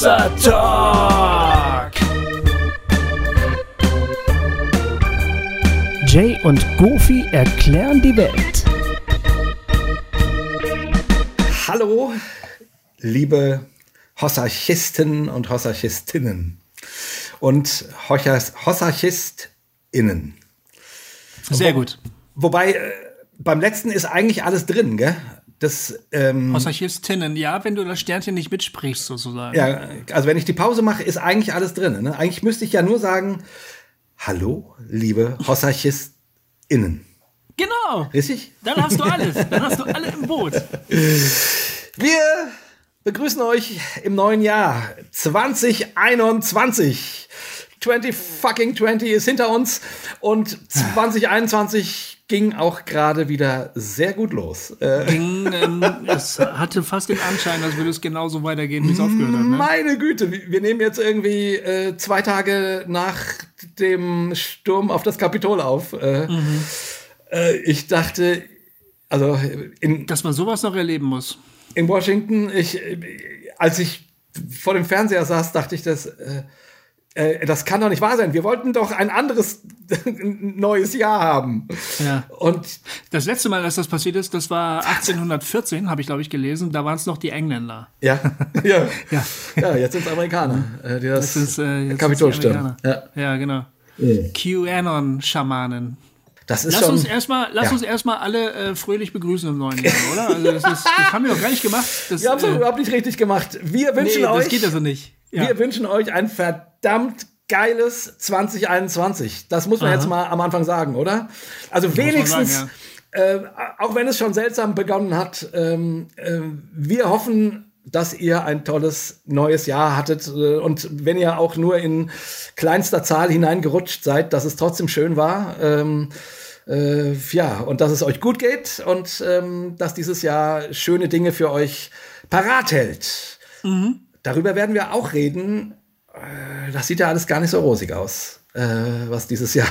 Hossa Talk. Jay und Goofy erklären die Welt. Hallo, liebe Hossarchisten und Hossarchistinnen und Hossarchistinnen. Sehr gut. Wobei, äh, beim letzten ist eigentlich alles drin, gell? Das, ähm, Hossarchistinnen, ja, wenn du das Sternchen nicht mitsprichst, sozusagen. ja, also wenn ich die Pause mache, ist eigentlich alles drin. Ne? Eigentlich müsste ich ja nur sagen, hallo, liebe Hossarchistinnen. Genau. Richtig? Dann hast du alles. Dann hast du alle im Boot. Wir begrüßen euch im neuen Jahr 2021. 20 fucking 20 ist hinter uns und 2021 ging auch gerade wieder sehr gut los. Äh, Ging, ähm, es hatte fast den Anschein, als würde es genauso weitergehen, wie es aufgehört hat. Ne? meine Güte, wir nehmen jetzt irgendwie äh, zwei Tage nach dem Sturm auf das Kapitol auf. Äh, äh, ich dachte, also in, Dass man sowas noch erleben muss. in Washington, ich, äh, als ich vor dem Fernseher saß, dachte ich, das, äh, das kann doch nicht wahr sein. Wir wollten doch ein anderes neues Jahr haben. Ja. Und Das letzte Mal, dass das passiert ist, das war 1814, habe ich, glaube ich, gelesen. Da waren es noch die Engländer. ja, ja, Ja. ja, jetzt sind es Amerikaner, äh, die das, Das ist, äh, jetzt Kapitol stürmen. Ja. Ja, genau. QAnon-Schamanen. Das ist Lass schon. uns erstmal, lass Ja. uns erstmal alle äh, fröhlich begrüßen im neuen Jahr, oder? Also das, ist, das haben wir doch gar nicht gemacht. Das, Wir haben es äh, überhaupt nicht richtig gemacht. Wir nee, wünschen das euch, geht also nicht. Ja. wir wünschen euch ein verdammt geiles 2021. Das muss man Aha. jetzt mal am Anfang sagen, oder? Also wenigstens, sagen, äh, auch wenn es schon seltsam begonnen hat, ähm, äh, wir hoffen, dass ihr ein tolles neues Jahr hattet äh, und wenn ihr auch nur in kleinster Zahl hineingerutscht seid, dass es trotzdem schön war. Ähm, äh, ja, und dass es euch gut geht und ähm, dass dieses Jahr schöne Dinge für euch parat hält. Darüber werden wir auch reden. Äh, das sieht ja alles gar nicht so rosig aus, äh, was dieses Jahr,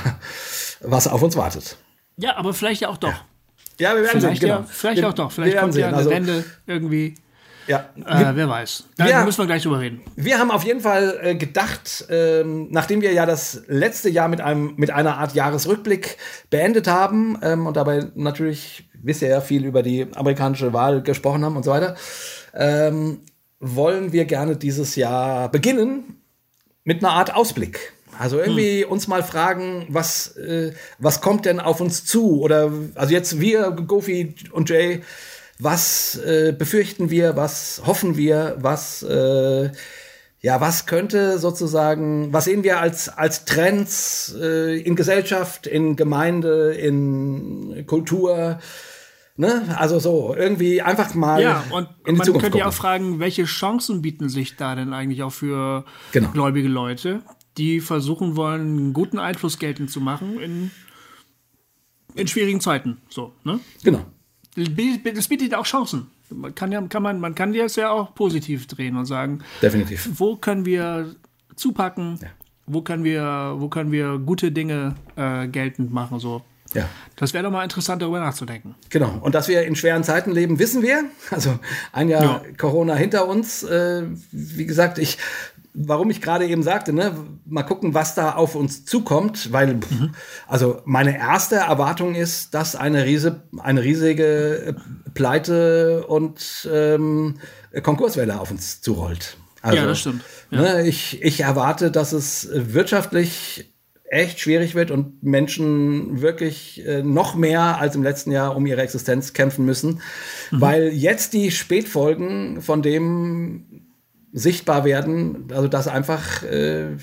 was auf uns wartet. ja, aber vielleicht ja auch doch. Ja, wir werden Vielleicht, sehen. ja, Genau. vielleicht wir, auch doch. Vielleicht wir kommt ja eine Also, Wende irgendwie. ja, Äh, wer weiß. Da Ja. müssen wir gleich drüber reden. Wir haben auf jeden Fall äh, gedacht, ähm, nachdem wir ja das letzte Jahr mit einem mit einer Art Jahresrückblick beendet haben ähm, und dabei natürlich wisst ihr ja viel über die amerikanische Wahl gesprochen haben und so weiter, ähm, wollen wir gerne dieses Jahr beginnen mit einer Art Ausblick. Also irgendwie uns mal fragen, was, äh, was kommt denn auf uns zu? Oder also jetzt wir, Gofi und Jay, was äh, befürchten wir, was hoffen wir, was äh, ja, was könnte sozusagen, was sehen wir als, als Trends äh, in Gesellschaft, in Gemeinde, in Kultur? Ne? Also so, irgendwie einfach mal Ja, und in die man Zukunft könnte ja auch fragen, welche Chancen bieten sich da denn eigentlich auch für Genau. gläubige Leute, die versuchen wollen, einen guten Einfluss geltend zu machen in, in schwierigen Zeiten. So, ne? Genau. Das bietet auch Chancen. Man kann ja, kann man, man kann das ja auch positiv drehen und sagen, Definitiv. wo können wir zupacken, wo können wir, wo können wir gute Dinge äh, geltend machen. So. Ja. Das wäre doch mal interessant, darüber nachzudenken. Genau. Und dass wir in schweren Zeiten leben, wissen wir. Also ein Jahr Ja. Corona hinter uns. Äh, wie gesagt, ich, warum ich gerade eben sagte, ne, mal gucken, was da auf uns zukommt, weil, pff, also meine erste Erwartung ist, dass eine riese, eine riesige äh, Pleite und ähm, Konkurswelle auf uns zurollt. Also, Ja, das stimmt. Ja. Ne, ich, ich erwarte, dass es wirtschaftlich echt schwierig wird und Menschen wirklich äh, noch mehr als im letzten Jahr um ihre Existenz kämpfen müssen, weil jetzt die Spätfolgen von dem sichtbar werden, also dass einfach äh,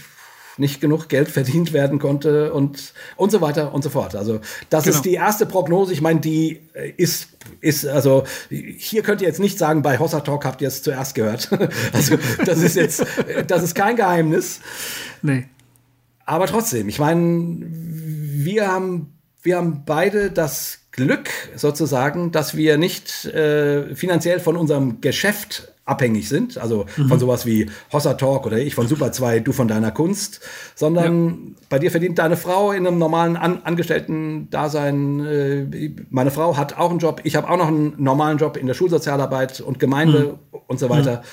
nicht genug Geld verdient werden konnte und und so weiter und so fort. Also das Genau. ist die erste Prognose. Ich meine, die äh, ist ist also hier könnt ihr jetzt nicht sagen, bei Hossa Talk habt ihr es zuerst gehört. also das ist jetzt äh, das ist kein Geheimnis. Nee. Aber trotzdem, ich meine, wir haben, wir haben beide das Glück sozusagen, dass wir nicht äh, finanziell von unserem Geschäft abhängig sind, also von sowas wie Hossa Talk oder ich von Super 2, du von deiner Kunst, sondern bei dir verdient deine Frau in einem normalen An Angestellten-Dasein. Äh, meine Frau hat auch einen Job, ich habe auch noch einen normalen Job in der Schulsozialarbeit und Gemeinde und so weiter.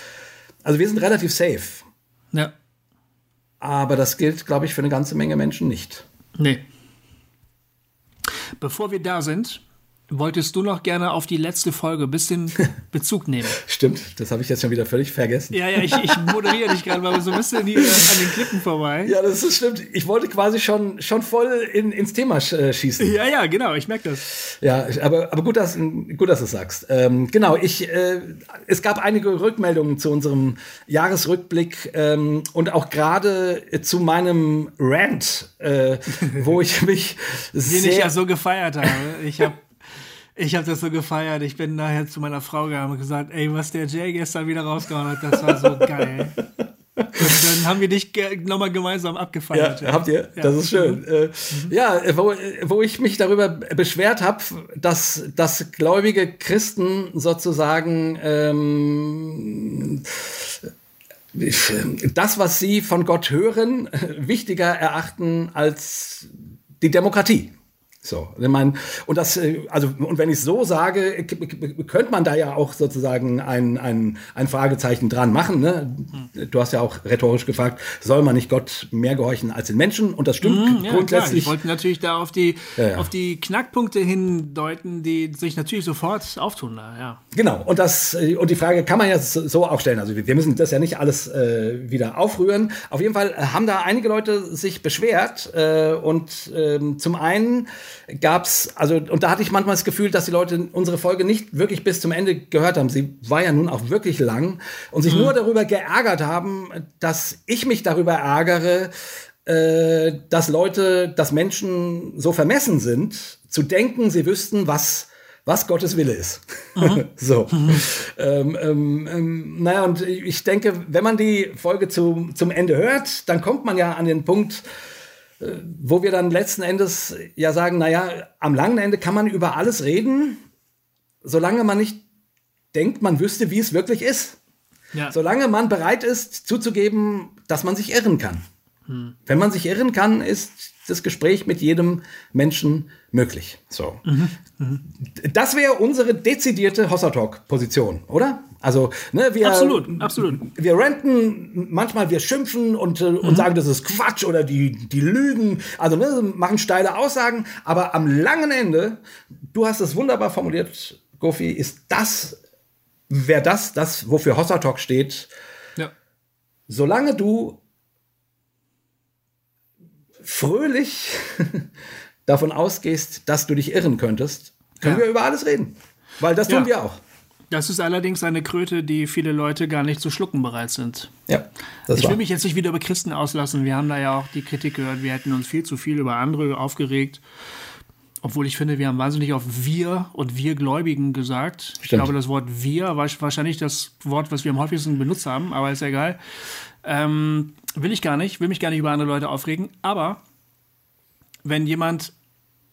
Also wir sind relativ safe. Ja. Aber das gilt, glaube ich, für eine ganze Menge Menschen nicht. Nee. Bevor wir da sind, wolltest du noch gerne auf die letzte Folge ein bisschen Bezug nehmen. Stimmt, das habe ich jetzt schon wieder völlig vergessen. Ja, ja, ich, ich moderiere dich gerade mal so ein bisschen hier an den Klippen vorbei. Ja, das ist stimmt. Ich wollte quasi schon, schon voll in, ins Thema äh, schießen. Ja, ja, genau, ich merke das. Ja, aber, aber gut, dass, gut, dass du es sagst. Ähm, genau, ich, äh, es gab einige Rückmeldungen zu unserem Jahresrückblick ähm, und auch gerade zu meinem Rant, äh, wo ich mich sehr... Den ich ja so gefeiert habe. Ich habe ich habe das so gefeiert. Ich bin nachher zu meiner Frau gegangen und gesagt, ey, was der Jay gestern wieder rausgehauen hat, das war so geil. Und dann haben wir dich ge nochmal gemeinsam abgefeiert. Ja, habt ihr? Ja. Das ist schön. Mhm. Äh, ja, wo, wo ich mich darüber beschwert habe, dass, dass gläubige Christen sozusagen ähm, das, was sie von Gott hören, wichtiger erachten als die Demokratie. So, ich meine, und das, äh, also, und wenn ich so sage, könnte man da ja auch sozusagen ein, ein, ein Fragezeichen dran machen. Ne? Du hast ja auch rhetorisch gefragt, soll man nicht Gott mehr gehorchen als den Menschen? Und das stimmt mhm, ja, grundsätzlich. Klar. Ich wollte natürlich da auf die, ja, ja. auf die Knackpunkte hindeuten, die sich natürlich sofort auftun. Da, ja. Genau, und, das, äh, und die Frage kann man ja so auch stellen. Also wir müssen das ja nicht alles äh, wieder aufrühren. Auf jeden Fall haben da einige Leute sich beschwert. Äh, und ähm, zum einen gab's, also, und da hatte ich manchmal das Gefühl, dass die Leute unsere Folge nicht wirklich bis zum Ende gehört haben. Sie war ja nun auch wirklich lang und sich mhm. nur darüber geärgert haben, dass ich mich darüber ärgere, äh, dass Leute, dass Menschen so vermessen sind, zu denken, sie wüssten, was was Gottes Wille ist. Mhm. so. Mhm. Ähm, ähm, ähm, naja, und ich denke, wenn man die Folge zu, zum Ende hört, dann kommt man ja an den Punkt, wo wir dann letzten Endes ja sagen, naja, am langen Ende kann man über alles reden, solange man nicht denkt, man wüsste, wie es wirklich ist. Ja. Solange man bereit ist, zuzugeben, dass man sich irren kann. Hm. Wenn man sich irren kann, ist das Gespräch mit jedem Menschen möglich. So. Mhm. Mhm. Das wäre unsere dezidierte Hossertalk-Position, oder? Also, ne, wir, absolut, absolut. Wir renten, manchmal wir schimpfen und, äh, und mhm. sagen, das ist Quatsch oder die, die lügen, also ne, machen steile Aussagen, aber am langen Ende, du hast es wunderbar formuliert, Gofi, ist das, wäre das, das, wofür Hossertalk steht, ja. solange du fröhlich davon ausgehst, dass du dich irren könntest, können ja. wir über alles reden. Weil das tun ja. wir auch. Das ist allerdings eine Kröte, die viele Leute gar nicht zu schlucken bereit sind. Ja, ich will mich jetzt nicht wieder über Christen auslassen. Wir haben da ja auch die Kritik gehört, wir hätten uns viel zu viel über andere aufgeregt. Obwohl ich finde, wir haben wahnsinnig auf wir und wir Gläubigen gesagt. Stimmt. Ich glaube, das Wort wir war wahrscheinlich das Wort, was wir am häufigsten benutzt haben, aber ist ja egal. Ähm, will ich gar nicht, will mich gar nicht über andere Leute aufregen. Aber wenn jemand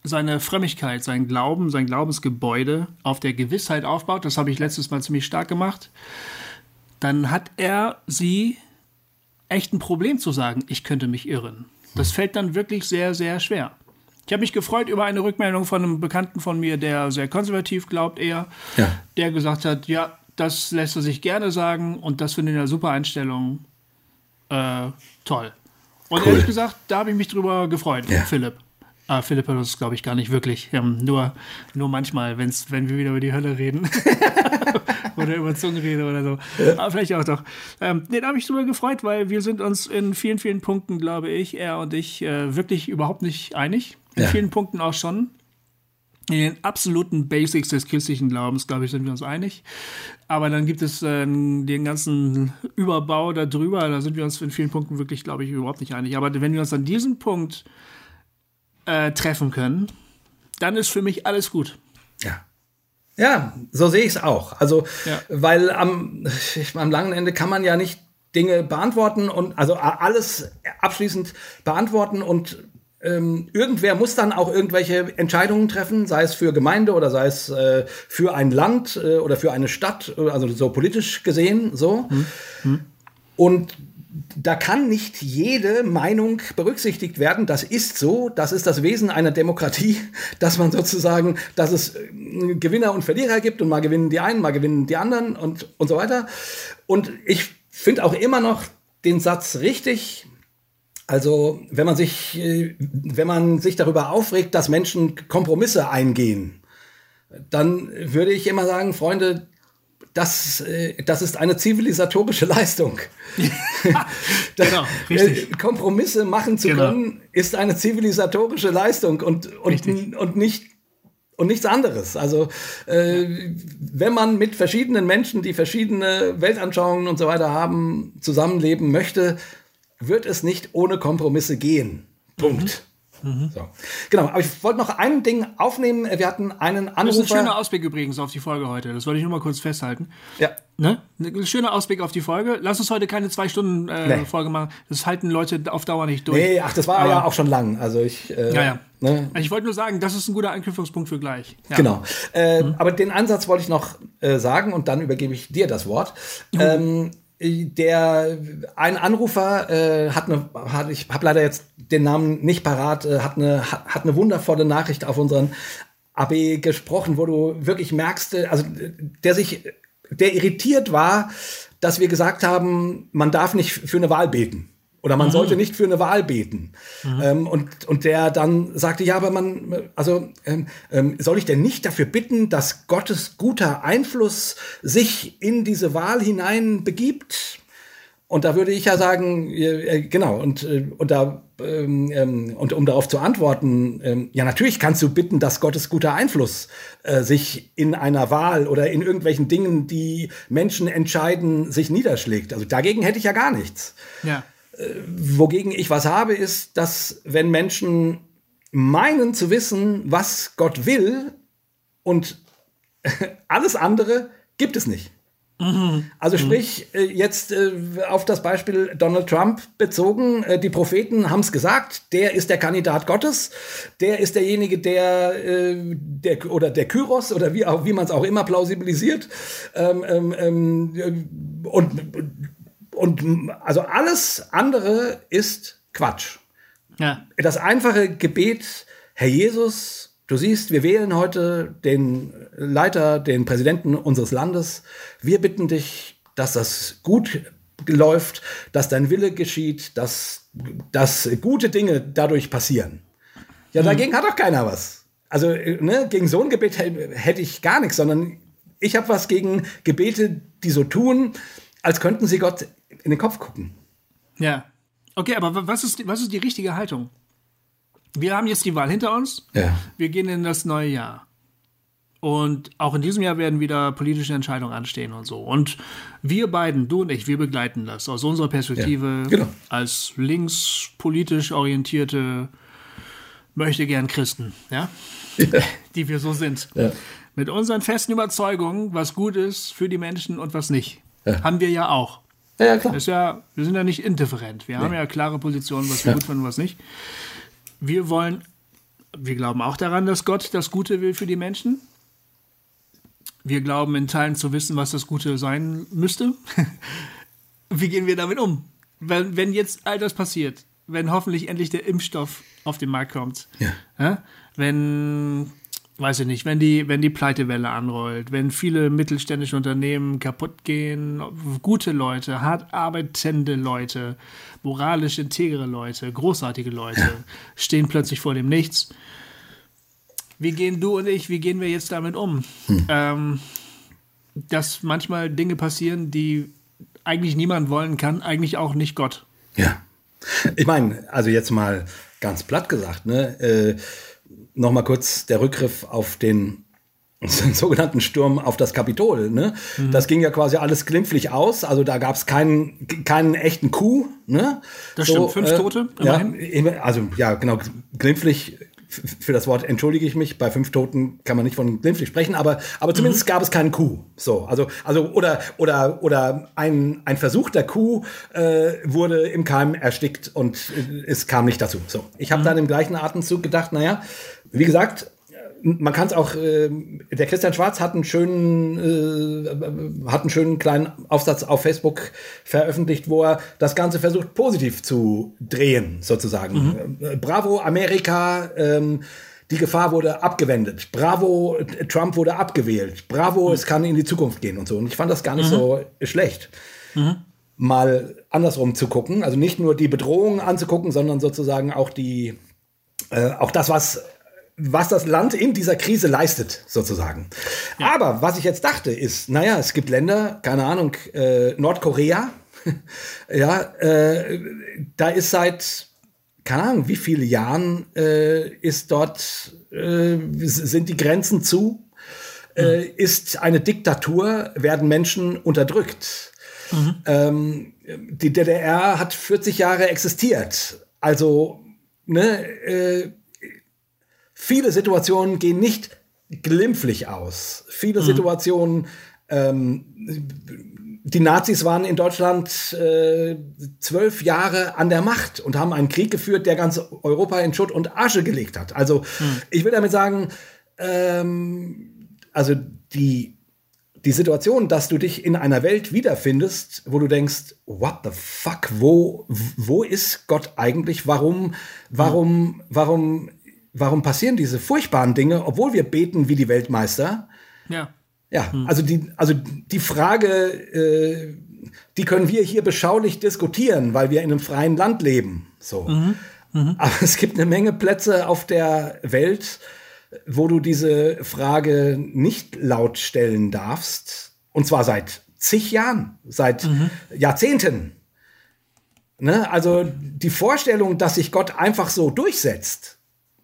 seine Frömmigkeit, sein Glauben, sein Glaubensgebäude auf der Gewissheit aufbaut, das habe ich letztes Mal ziemlich stark gemacht, dann hat er sie echt ein Problem zu sagen, ich könnte mich irren. Das fällt dann wirklich sehr, sehr schwer. Ich habe mich gefreut über eine Rückmeldung von einem Bekannten von mir, der sehr konservativ glaubt eher, ja. der gesagt hat, ja, das lässt er sich gerne sagen und das finde ich eine super Einstellung. Äh, toll. Und cool. ehrlich gesagt, da habe ich mich drüber gefreut, ja. Philipp. Ah, Philipp hat uns, glaube ich, gar nicht wirklich. Ähm, nur, nur manchmal, wenn's, wenn wir wieder über die Hölle reden. oder über Zungenrede oder so. Ja. Aber vielleicht auch doch. Ähm, nee, da habe ich drüber gefreut, weil wir sind uns in vielen, vielen Punkten, glaube ich, er und ich, äh, wirklich überhaupt nicht einig. In ja. vielen Punkten auch schon. In den absoluten Basics des christlichen Glaubens, glaube ich, sind wir uns einig. Aber dann gibt es äh, den ganzen Überbau darüber, da sind wir uns in vielen Punkten wirklich, glaube ich, überhaupt nicht einig. Aber wenn wir uns an diesem Punkt äh, treffen können, dann ist für mich alles gut. Ja. Ja, so sehe ich es auch. Also, ja. weil am, am langen Ende kann man ja nicht Dinge beantworten und also alles abschließend beantworten und ähm, irgendwer muss dann auch irgendwelche Entscheidungen treffen, sei es für Gemeinde oder sei es äh, für ein Land äh, oder für eine Stadt, äh, also so politisch gesehen so. Hm. Hm. Und da kann nicht jede Meinung berücksichtigt werden. Das ist so. Das ist das Wesen einer Demokratie, dass man sozusagen, dass es äh, Gewinner und Verlierer gibt und mal gewinnen die einen, mal gewinnen die anderen und, und so weiter. Und ich finde auch immer noch, den Satz richtig. Also, wenn man sich, äh, wenn man sich darüber aufregt, dass Menschen Kompromisse eingehen, dann würde ich immer sagen, Freunde, das, äh, das ist eine zivilisatorische Leistung. genau, richtig. Kompromisse machen zu genau. können, ist eine zivilisatorische Leistung und, und, und nicht und nichts anderes. Also äh, wenn man mit verschiedenen Menschen, die verschiedene Weltanschauungen und so weiter haben, zusammenleben möchte, wird es nicht ohne Kompromisse gehen. Punkt. Mhm. So. Genau, aber ich wollte noch ein Ding aufnehmen. Wir hatten einen Anrufer. Das ist ein schöner Ausblick übrigens auf die Folge heute. Das wollte ich nur mal kurz festhalten. Ja. Ne? Ein schöner Ausblick auf die Folge. Lass uns heute keine zwei Stunden äh, nee. Folge machen. Das halten Leute auf Dauer nicht durch. Nee, ach, das war aber, ja auch schon lang. Also ich. Äh, ja, ja. Ne? Ich wollte nur sagen, das ist ein guter Anknüpfungspunkt für gleich. Ja. Genau. Äh, mhm. Aber den Ansatz wollte ich noch äh, sagen und dann übergebe ich dir das Wort. Mhm. Ähm, der ein Anrufer äh, hat eine hat, ich habe leider jetzt den Namen nicht parat äh, hat eine hat eine wundervolle Nachricht auf unseren AB gesprochen wo du wirklich merkst äh, also der sich der irritiert war dass wir gesagt haben man darf nicht für eine Wahl beten oder man mhm. sollte nicht für eine Wahl beten. Mhm. Ähm, und, und der dann sagte, ja, aber man, also ähm, ähm, soll ich denn nicht dafür bitten, dass Gottes guter Einfluss sich in diese Wahl hinein begibt? Und da würde ich ja sagen, äh, genau, und, äh, und da ähm, ähm, und um darauf zu antworten, ähm, ja, natürlich kannst du bitten, dass Gottes guter Einfluss äh, sich in einer Wahl oder in irgendwelchen Dingen, die Menschen entscheiden, sich niederschlägt. Also dagegen hätte ich ja gar nichts. Ja wogegen ich was habe, ist, dass wenn Menschen meinen zu wissen, was Gott will und alles andere gibt es nicht. Mhm. Also sprich, mhm. jetzt äh, auf das Beispiel Donald Trump bezogen, äh, die Propheten haben es gesagt, der ist der Kandidat Gottes, der ist derjenige, der, der oder der Kyros oder wie, wie man es auch immer plausibilisiert. Ähm, ähm, ähm und und also alles andere ist Quatsch. Ja. Das einfache Gebet, Herr Jesus, du siehst, wir wählen heute den Leiter, den Präsidenten unseres Landes. Wir bitten dich, dass das gut läuft, dass dein Wille geschieht, dass, dass gute Dinge dadurch passieren. Ja, hm. dagegen hat doch keiner was. Also ne, gegen so ein Gebet hätte ich gar nichts, sondern ich habe was gegen Gebete, die so tun, als könnten sie Gott in den Kopf gucken. Ja. Okay, aber was ist, was ist die richtige Haltung? Wir haben jetzt die Wahl hinter uns. Ja. Wir gehen in das neue Jahr. Und auch in diesem Jahr werden wieder politische Entscheidungen anstehen und so. Und wir beiden, du und ich, wir begleiten das aus unserer Perspektive ja, genau. als linkspolitisch orientierte möchte gern Christen, ja? ja? Die wir so sind. Ja. Mit unseren festen Überzeugungen, was gut ist für die Menschen und was nicht. Haben wir ja auch. Ja, ja, klar. ist ja, wir sind ja nicht indifferent. Wir nee. haben ja klare Positionen, was wir ja. gut finden und was nicht. Wir wollen, wir glauben auch daran, dass Gott das Gute will für die Menschen. Wir glauben in Teilen zu wissen, was das Gute sein müsste. Wie gehen wir damit um? Wenn, wenn jetzt all das passiert, wenn hoffentlich endlich der Impfstoff auf den Markt kommt, ja. wenn weiß ich nicht, wenn die, wenn die Pleitewelle anrollt, wenn viele mittelständische Unternehmen kaputt gehen, gute Leute, hart arbeitende Leute, moralisch integre Leute, großartige Leute stehen plötzlich vor dem Nichts. Wie gehen du und ich, wie gehen wir jetzt damit um? Hm. Ähm, dass manchmal Dinge passieren, die eigentlich niemand wollen kann, eigentlich auch nicht Gott. Ja. Ich meine, also jetzt mal ganz platt gesagt, ne? Äh, nochmal kurz der Rückgriff auf den sogenannten Sturm auf das Kapitol. Ne? Mhm. Das ging ja quasi alles glimpflich aus. Also da gab es keinen, keinen echten Coup. Ne? Das so, stimmt, fünf äh, Tote. Immerhin. Ja, also ja, genau, glimpflich für das Wort entschuldige ich mich. Bei fünf Toten kann man nicht von glimpflich sprechen, aber, aber zumindest mhm. gab es keinen Coup. So, also, also, oder, oder, oder ein, ein versuchter Coup äh, wurde im Keim erstickt und äh, es kam nicht dazu. So, ich habe mhm. dann im gleichen Atemzug gedacht, naja, wie gesagt, man kann es auch, äh, der Christian Schwarz hat einen schönen, äh, hat einen schönen kleinen Aufsatz auf Facebook veröffentlicht, wo er das Ganze versucht positiv zu drehen, sozusagen. Mhm. Äh, bravo Amerika, ähm, die Gefahr wurde abgewendet. Bravo, Trump wurde abgewählt. Bravo, mhm. es kann in die Zukunft gehen und so. Und ich fand das gar nicht mhm. so schlecht. Mhm. mal andersrum zu gucken. Also nicht nur die Bedrohungen anzugucken, sondern sozusagen auch die, äh, auch das, was was das Land in dieser Krise leistet, sozusagen. Ja. Aber was ich jetzt dachte, ist, naja, es gibt Länder, keine Ahnung, äh, Nordkorea, ja, äh, da ist seit, keine Ahnung, wie viele Jahren äh, ist dort, äh, sind die Grenzen zu, mhm. ist eine Diktatur, werden Menschen unterdrückt. Mhm. Ähm, die DDR hat 40 Jahre existiert. Also, ne, äh, viele Situationen gehen nicht glimpflich aus. Viele mhm. Situationen, ähm, die Nazis waren in Deutschland äh, zwölf Jahre an der Macht und haben einen Krieg geführt, der ganz Europa in Schutt und Asche gelegt hat. Also mhm. ich will damit sagen, ähm, also die die Situation, dass du dich in einer Welt wiederfindest, wo du denkst, what the fuck, wo, wo ist Gott eigentlich? Warum, warum, warum, warum passieren diese furchtbaren Dinge, obwohl wir beten wie die Weltmeister? Ja. Ja, hm. also die, also die Frage, äh, die können wir hier beschaulich diskutieren, weil wir in einem freien Land leben. So. Mhm. Mhm. Aber es gibt eine Menge Plätze auf der Welt, wo du diese Frage nicht laut stellen darfst. Und zwar seit zig Jahren, seit mhm. Jahrzehnten. Ne? Also die Vorstellung, dass sich Gott einfach so durchsetzt,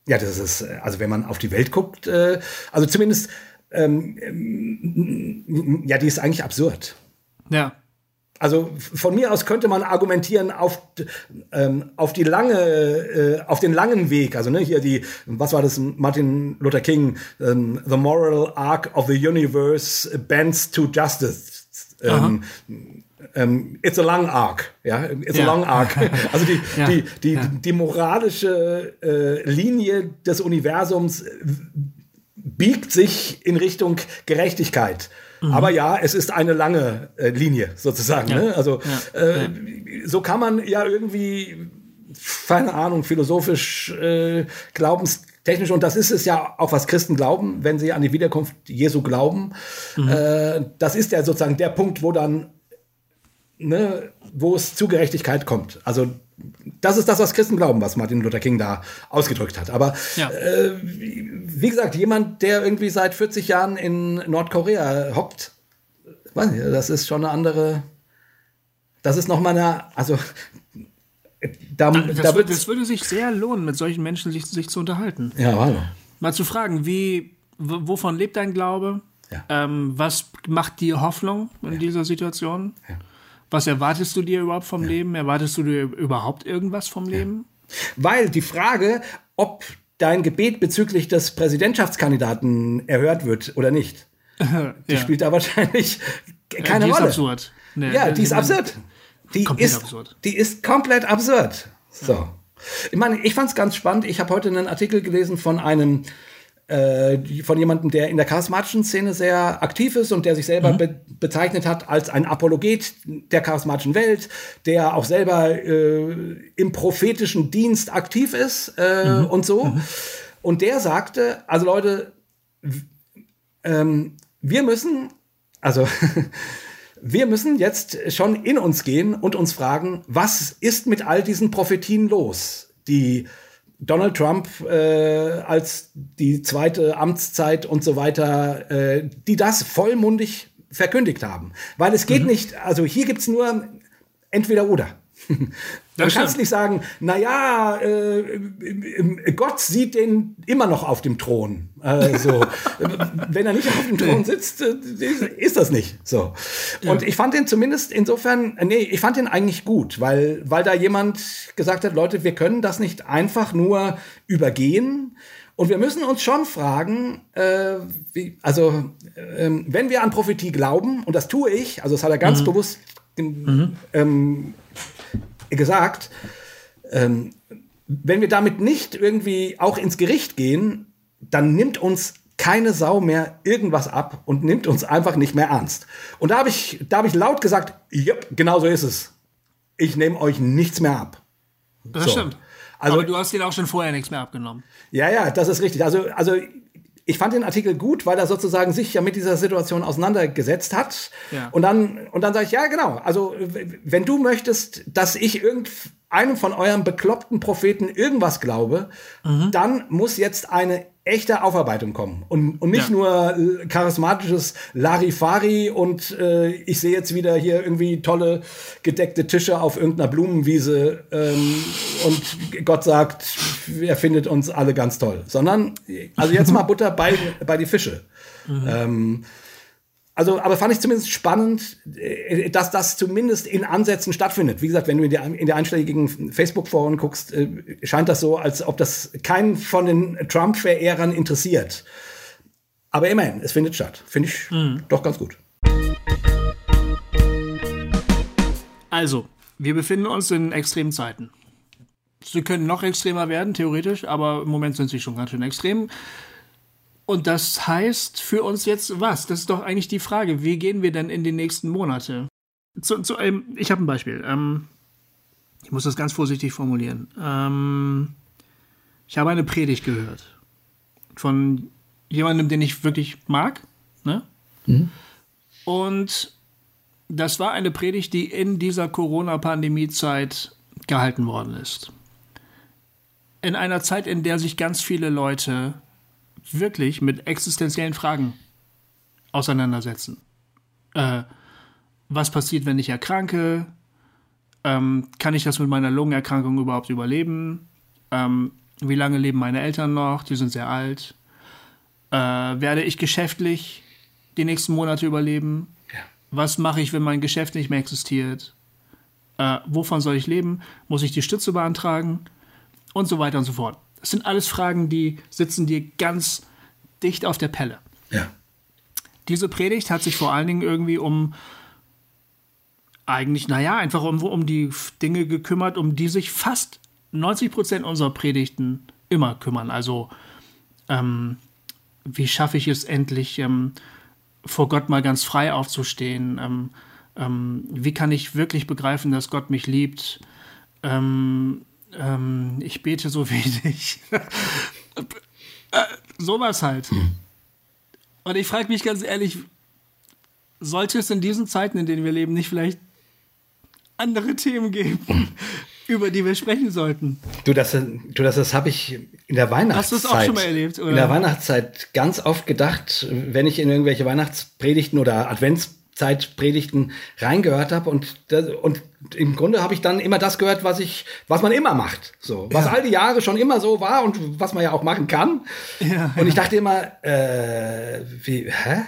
ja, das ist, also wenn man auf die Welt guckt, äh, also zumindest, ähm, ähm, ja, die ist eigentlich absurd. Ja. Also von mir aus könnte man argumentieren auf, ähm, auf die lange, äh, auf den langen Weg. Also ne, hier die, was war das, Martin Luther King, ähm, The Moral Arc of the Universe bends to Justice. Ähm, ähm, it's a long arc, ja, it's ja. a long arc. Also die, ja. die, die, ja. die moralische äh, Linie des Universums biegt sich in Richtung Gerechtigkeit. Mhm. Aber ja, es ist eine lange äh, Linie sozusagen. Ne? Also. Äh, so kann man ja irgendwie, keine Ahnung, philosophisch, äh, glaubenstechnisch, und das ist es ja auch, was Christen glauben, wenn sie an die Wiederkunft Jesu glauben. Mhm. Äh, das ist ja sozusagen der Punkt, wo dann, ne, wo es zu Gerechtigkeit kommt. Also das ist das, was Christen glauben, was Martin Luther King da ausgedrückt hat. Aber ja. äh, wie gesagt, jemand, der irgendwie seit 40 Jahren in Nordkorea hockt, weiß nicht, das ist schon eine andere. Das ist noch mal eine, also da, das, da würde, das würde sich sehr lohnen, mit solchen Menschen sich, sich zu unterhalten. Ja, hallo. Mal zu fragen, wie, wovon lebt dein Glaube? Ja. Ähm, was macht dir Hoffnung in ja. dieser Situation? Ja. Was erwartest du dir überhaupt vom. Leben? Erwartest du dir überhaupt irgendwas vom Leben? Weil die Frage, ob dein Gebet bezüglich des Präsidentschaftskandidaten erhört wird oder nicht, die spielt da wahrscheinlich keine die Rolle. Ist absurd. Nee, ja, die ist absurd. Die komplett ist, absurd. Die ist komplett absurd. So. Ja. Ich meine, ich fand es ganz spannend. Ich habe heute einen Artikel gelesen von einem äh, von jemandem, der in der charismatischen Szene sehr aktiv ist und der sich selber mhm. be bezeichnet hat als ein Apologet der charismatischen Welt, der auch selber äh, im prophetischen Dienst aktiv ist äh, mhm. und so. Mhm. Und der sagte, also Leute, ähm, wir müssen, also wir müssen jetzt schon in uns gehen und uns fragen, was ist mit all diesen Prophetien los, die Donald Trump äh, als die zweite Amtszeit und so weiter, äh, die das vollmundig verkündigt haben. Weil es geht mhm. nicht, also hier gibt's nur entweder oder. Du das kannst stimmt. nicht sagen, na ja, äh, Gott sieht den immer noch auf dem Thron. Also, wenn er nicht auf dem Thron sitzt, äh, ist das nicht so. Ja. Und ich fand den zumindest insofern, nee, ich fand den eigentlich gut, weil, weil da jemand gesagt hat, Leute, wir können das nicht einfach nur übergehen. Und wir müssen uns schon fragen, äh, wie, also äh, wenn wir an Prophetie glauben, und das tue ich, also das hat er ganz mhm. bewusst mhm. ähm, gesagt, ähm, wenn wir damit nicht irgendwie auch ins Gericht gehen, dann nimmt uns keine Sau mehr irgendwas ab und nimmt uns einfach nicht mehr ernst. Und da habe ich, da habe ich laut gesagt, yep, genau so ist es. Ich nehme euch nichts mehr ab. Das so. stimmt. Also, Aber du hast dir auch schon vorher nichts mehr abgenommen. Ja, ja, das ist richtig. Also, also ich fand den Artikel gut, weil er sozusagen sich ja mit dieser Situation auseinandergesetzt hat. Ja. Und dann, und dann sage ich, ja, genau. Also, wenn du möchtest, dass ich irgendeinem von euren bekloppten Propheten irgendwas glaube, mhm. dann muss jetzt eine echte Aufarbeitung kommen und, und nicht ja. nur charismatisches Larifari und äh, ich sehe jetzt wieder hier irgendwie tolle gedeckte Tische auf irgendeiner Blumenwiese ähm, und Gott sagt, er findet uns alle ganz toll, sondern also jetzt mal Butter bei, bei die Fische. Mhm. Ähm, also, aber fand ich zumindest spannend, äh, dass das zumindest in Ansätzen stattfindet. Wie gesagt, wenn du in der, in der einschlägigen Facebook-Foren guckst, äh, scheint das so, als ob das keinen von den Trump-Verehrern interessiert. Aber immerhin, es findet statt. Finde ich mhm. doch ganz gut. Also, wir befinden uns in extremen Zeiten. Sie können noch extremer werden, theoretisch, aber im Moment sind sie schon ganz schön extrem. Und das heißt für uns jetzt was? Das ist doch eigentlich die Frage. Wie gehen wir denn in die nächsten Monate? Zu, zu, ähm, ich habe ein Beispiel. Ähm, ich muss das ganz vorsichtig formulieren. Ähm, ich habe eine Predigt gehört von jemandem, den ich wirklich mag. Ne? Mhm. Und das war eine Predigt, die in dieser Corona-Pandemie-Zeit gehalten worden ist. In einer Zeit, in der sich ganz viele Leute wirklich mit existenziellen Fragen auseinandersetzen. Äh, was passiert, wenn ich erkranke? Ähm, kann ich das mit meiner Lungenerkrankung überhaupt überleben? Ähm, wie lange leben meine Eltern noch? Die sind sehr alt. Äh, werde ich geschäftlich die nächsten Monate überleben? Ja. Was mache ich, wenn mein Geschäft nicht mehr existiert? Äh, wovon soll ich leben? Muss ich die Stütze beantragen? Und so weiter und so fort. Das sind alles Fragen, die sitzen dir ganz dicht auf der Pelle. Ja. Diese Predigt hat sich vor allen Dingen irgendwie um eigentlich, naja, einfach um, um die Dinge gekümmert, um die sich fast 90 Prozent unserer Predigten immer kümmern. Also, ähm, wie schaffe ich es endlich, ähm, vor Gott mal ganz frei aufzustehen? Ähm, ähm wie kann ich wirklich begreifen, dass Gott mich liebt? Ähm, ich bete so wenig. äh, sowas halt. Hm. Und ich frage mich ganz ehrlich, sollte es in diesen Zeiten, in denen wir leben, nicht vielleicht andere Themen geben, über die wir sprechen sollten? Du, das, du, das, das habe ich in der Weihnachtszeit. Hast du es auch schon mal erlebt? Oder? In der Weihnachtszeit ganz oft gedacht, wenn ich in irgendwelche Weihnachtspredigten oder Advents Zeitpredigten reingehört habe und und im Grunde habe ich dann immer das gehört, was ich was man immer macht, so was ja. all die Jahre schon immer so war und was man ja auch machen kann. Ja, und ich dachte immer, äh, wie hä?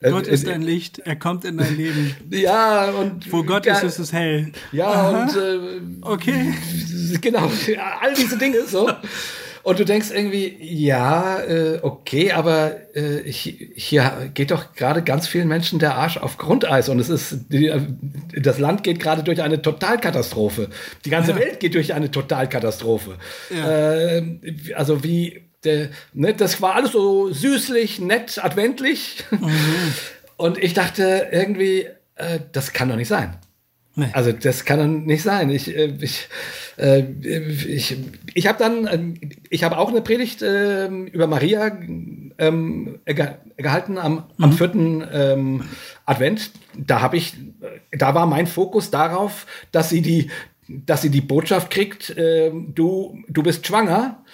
Äh, Gott ist äh, ein Licht, er kommt in dein Leben. Ja, und. Wo Gott ja, ist, ist es hell. Ja, Aha. und. Äh, okay. Genau, all diese Dinge so. Und du denkst irgendwie, ja, äh, okay, aber äh, hier geht doch gerade ganz vielen Menschen der Arsch auf Grundeis und es ist, die, das Land geht gerade durch eine Totalkatastrophe. Die ganze ja. Welt geht durch eine Totalkatastrophe. Ja. Äh, also wie, der, ne, das war alles so süßlich, nett, adventlich. Mhm. Und ich dachte irgendwie, äh, das kann doch nicht sein. Nee. Also das kann doch nicht sein. Ich, äh, ich, äh, ich, ich habe dann, ähm, ich habe auch eine Predigt äh, über Maria ähm, ge gehalten am, mhm. am vierten ähm, Advent. Da habe ich, da war mein Fokus darauf, dass sie die, dass sie die Botschaft kriegt, äh, du, du bist schwanger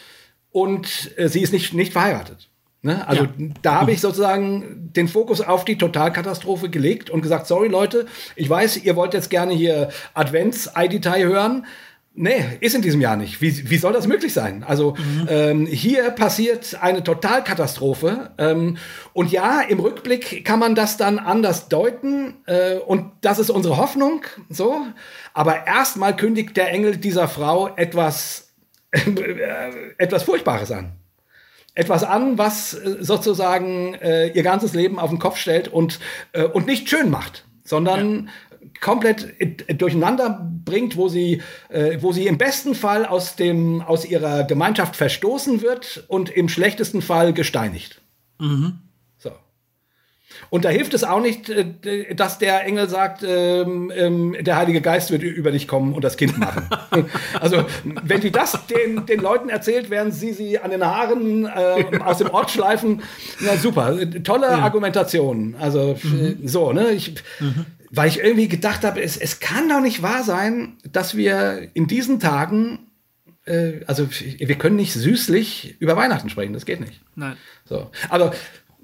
und äh, sie ist nicht, nicht verheiratet. Ne? Also ja. da habe ich sozusagen den Fokus auf die Totalkatastrophe gelegt und gesagt, sorry Leute, ich weiß, ihr wollt jetzt gerne hier Advents-Detail hören. Nee, ist in diesem Jahr nicht. Wie, wie soll das möglich sein? Also mhm. ähm, hier passiert eine Totalkatastrophe. Ähm, und ja, im Rückblick kann man das dann anders deuten. Äh, und das ist unsere Hoffnung. So. Aber erstmal kündigt der Engel dieser Frau etwas, äh, etwas Furchtbares an etwas an, was äh, sozusagen äh, ihr ganzes Leben auf den Kopf stellt und, äh, und nicht schön macht, sondern ja. komplett durcheinander bringt, wo sie, äh, wo sie im besten Fall aus, dem, aus ihrer Gemeinschaft verstoßen wird und im schlechtesten Fall gesteinigt. Mhm. Und da hilft es auch nicht, äh, dass der Engel sagt, ähm, ähm, der Heilige Geist wird über dich kommen und das Kind machen. also, wenn die das den, den Leuten erzählt, während sie sie an den Haaren äh, aus dem Ort schleifen, na super, tolle ja. Argumentation. Also, mhm. so, ne? Ich, mhm. Weil ich irgendwie gedacht habe, es, es kann doch nicht wahr sein, dass wir in diesen Tagen äh, also wir können nicht süßlich über Weihnachten sprechen, das geht nicht. Nein. So. Also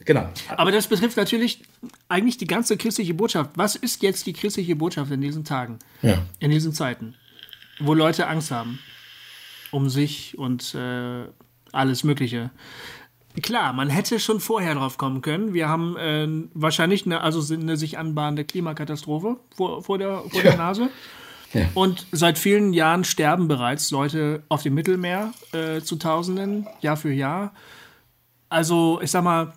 Genau. Aber das betrifft natürlich eigentlich die ganze christliche Botschaft. Was ist jetzt die christliche Botschaft in diesen Tagen? Ja. In diesen Zeiten, wo Leute Angst haben um sich und äh, alles Mögliche. Klar, man hätte schon vorher drauf kommen können. Wir haben äh, wahrscheinlich eine, also eine sich anbahnende Klimakatastrophe vor, vor, der, vor ja. der Nase. Ja. Und seit vielen Jahren sterben bereits Leute auf dem Mittelmeer äh, zu Tausenden, Jahr für Jahr. Also, ich sag mal,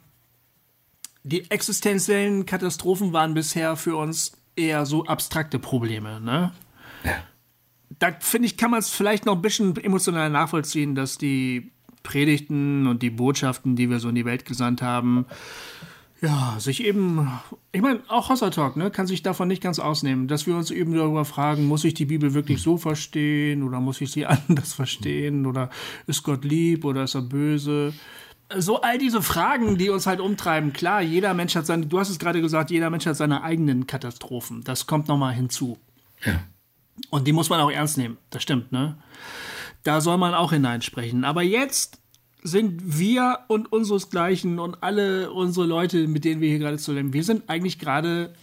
die existenziellen Katastrophen waren bisher für uns eher so abstrakte Probleme, ne? Ja. Da finde ich, kann man es vielleicht noch ein bisschen emotional nachvollziehen, dass die Predigten und die Botschaften, die wir so in die Welt gesandt haben, ja, sich eben, ich meine, auch Hossa Talk, ne, kann sich davon nicht ganz ausnehmen, dass wir uns eben darüber fragen, muss ich die Bibel wirklich so verstehen oder muss ich sie anders verstehen oder ist Gott lieb oder ist er böse? So all diese Fragen, die uns halt umtreiben, klar, jeder Mensch hat seine, du hast es gerade gesagt, jeder Mensch hat seine eigenen Katastrophen. Das kommt nochmal hinzu. Ja. Und die muss man auch ernst nehmen. Das stimmt, ne? Da soll man auch hineinsprechen. Aber jetzt sind wir und unseresgleichen und alle unsere Leute, mit denen wir hier gerade zusammen, wir sind eigentlich gerade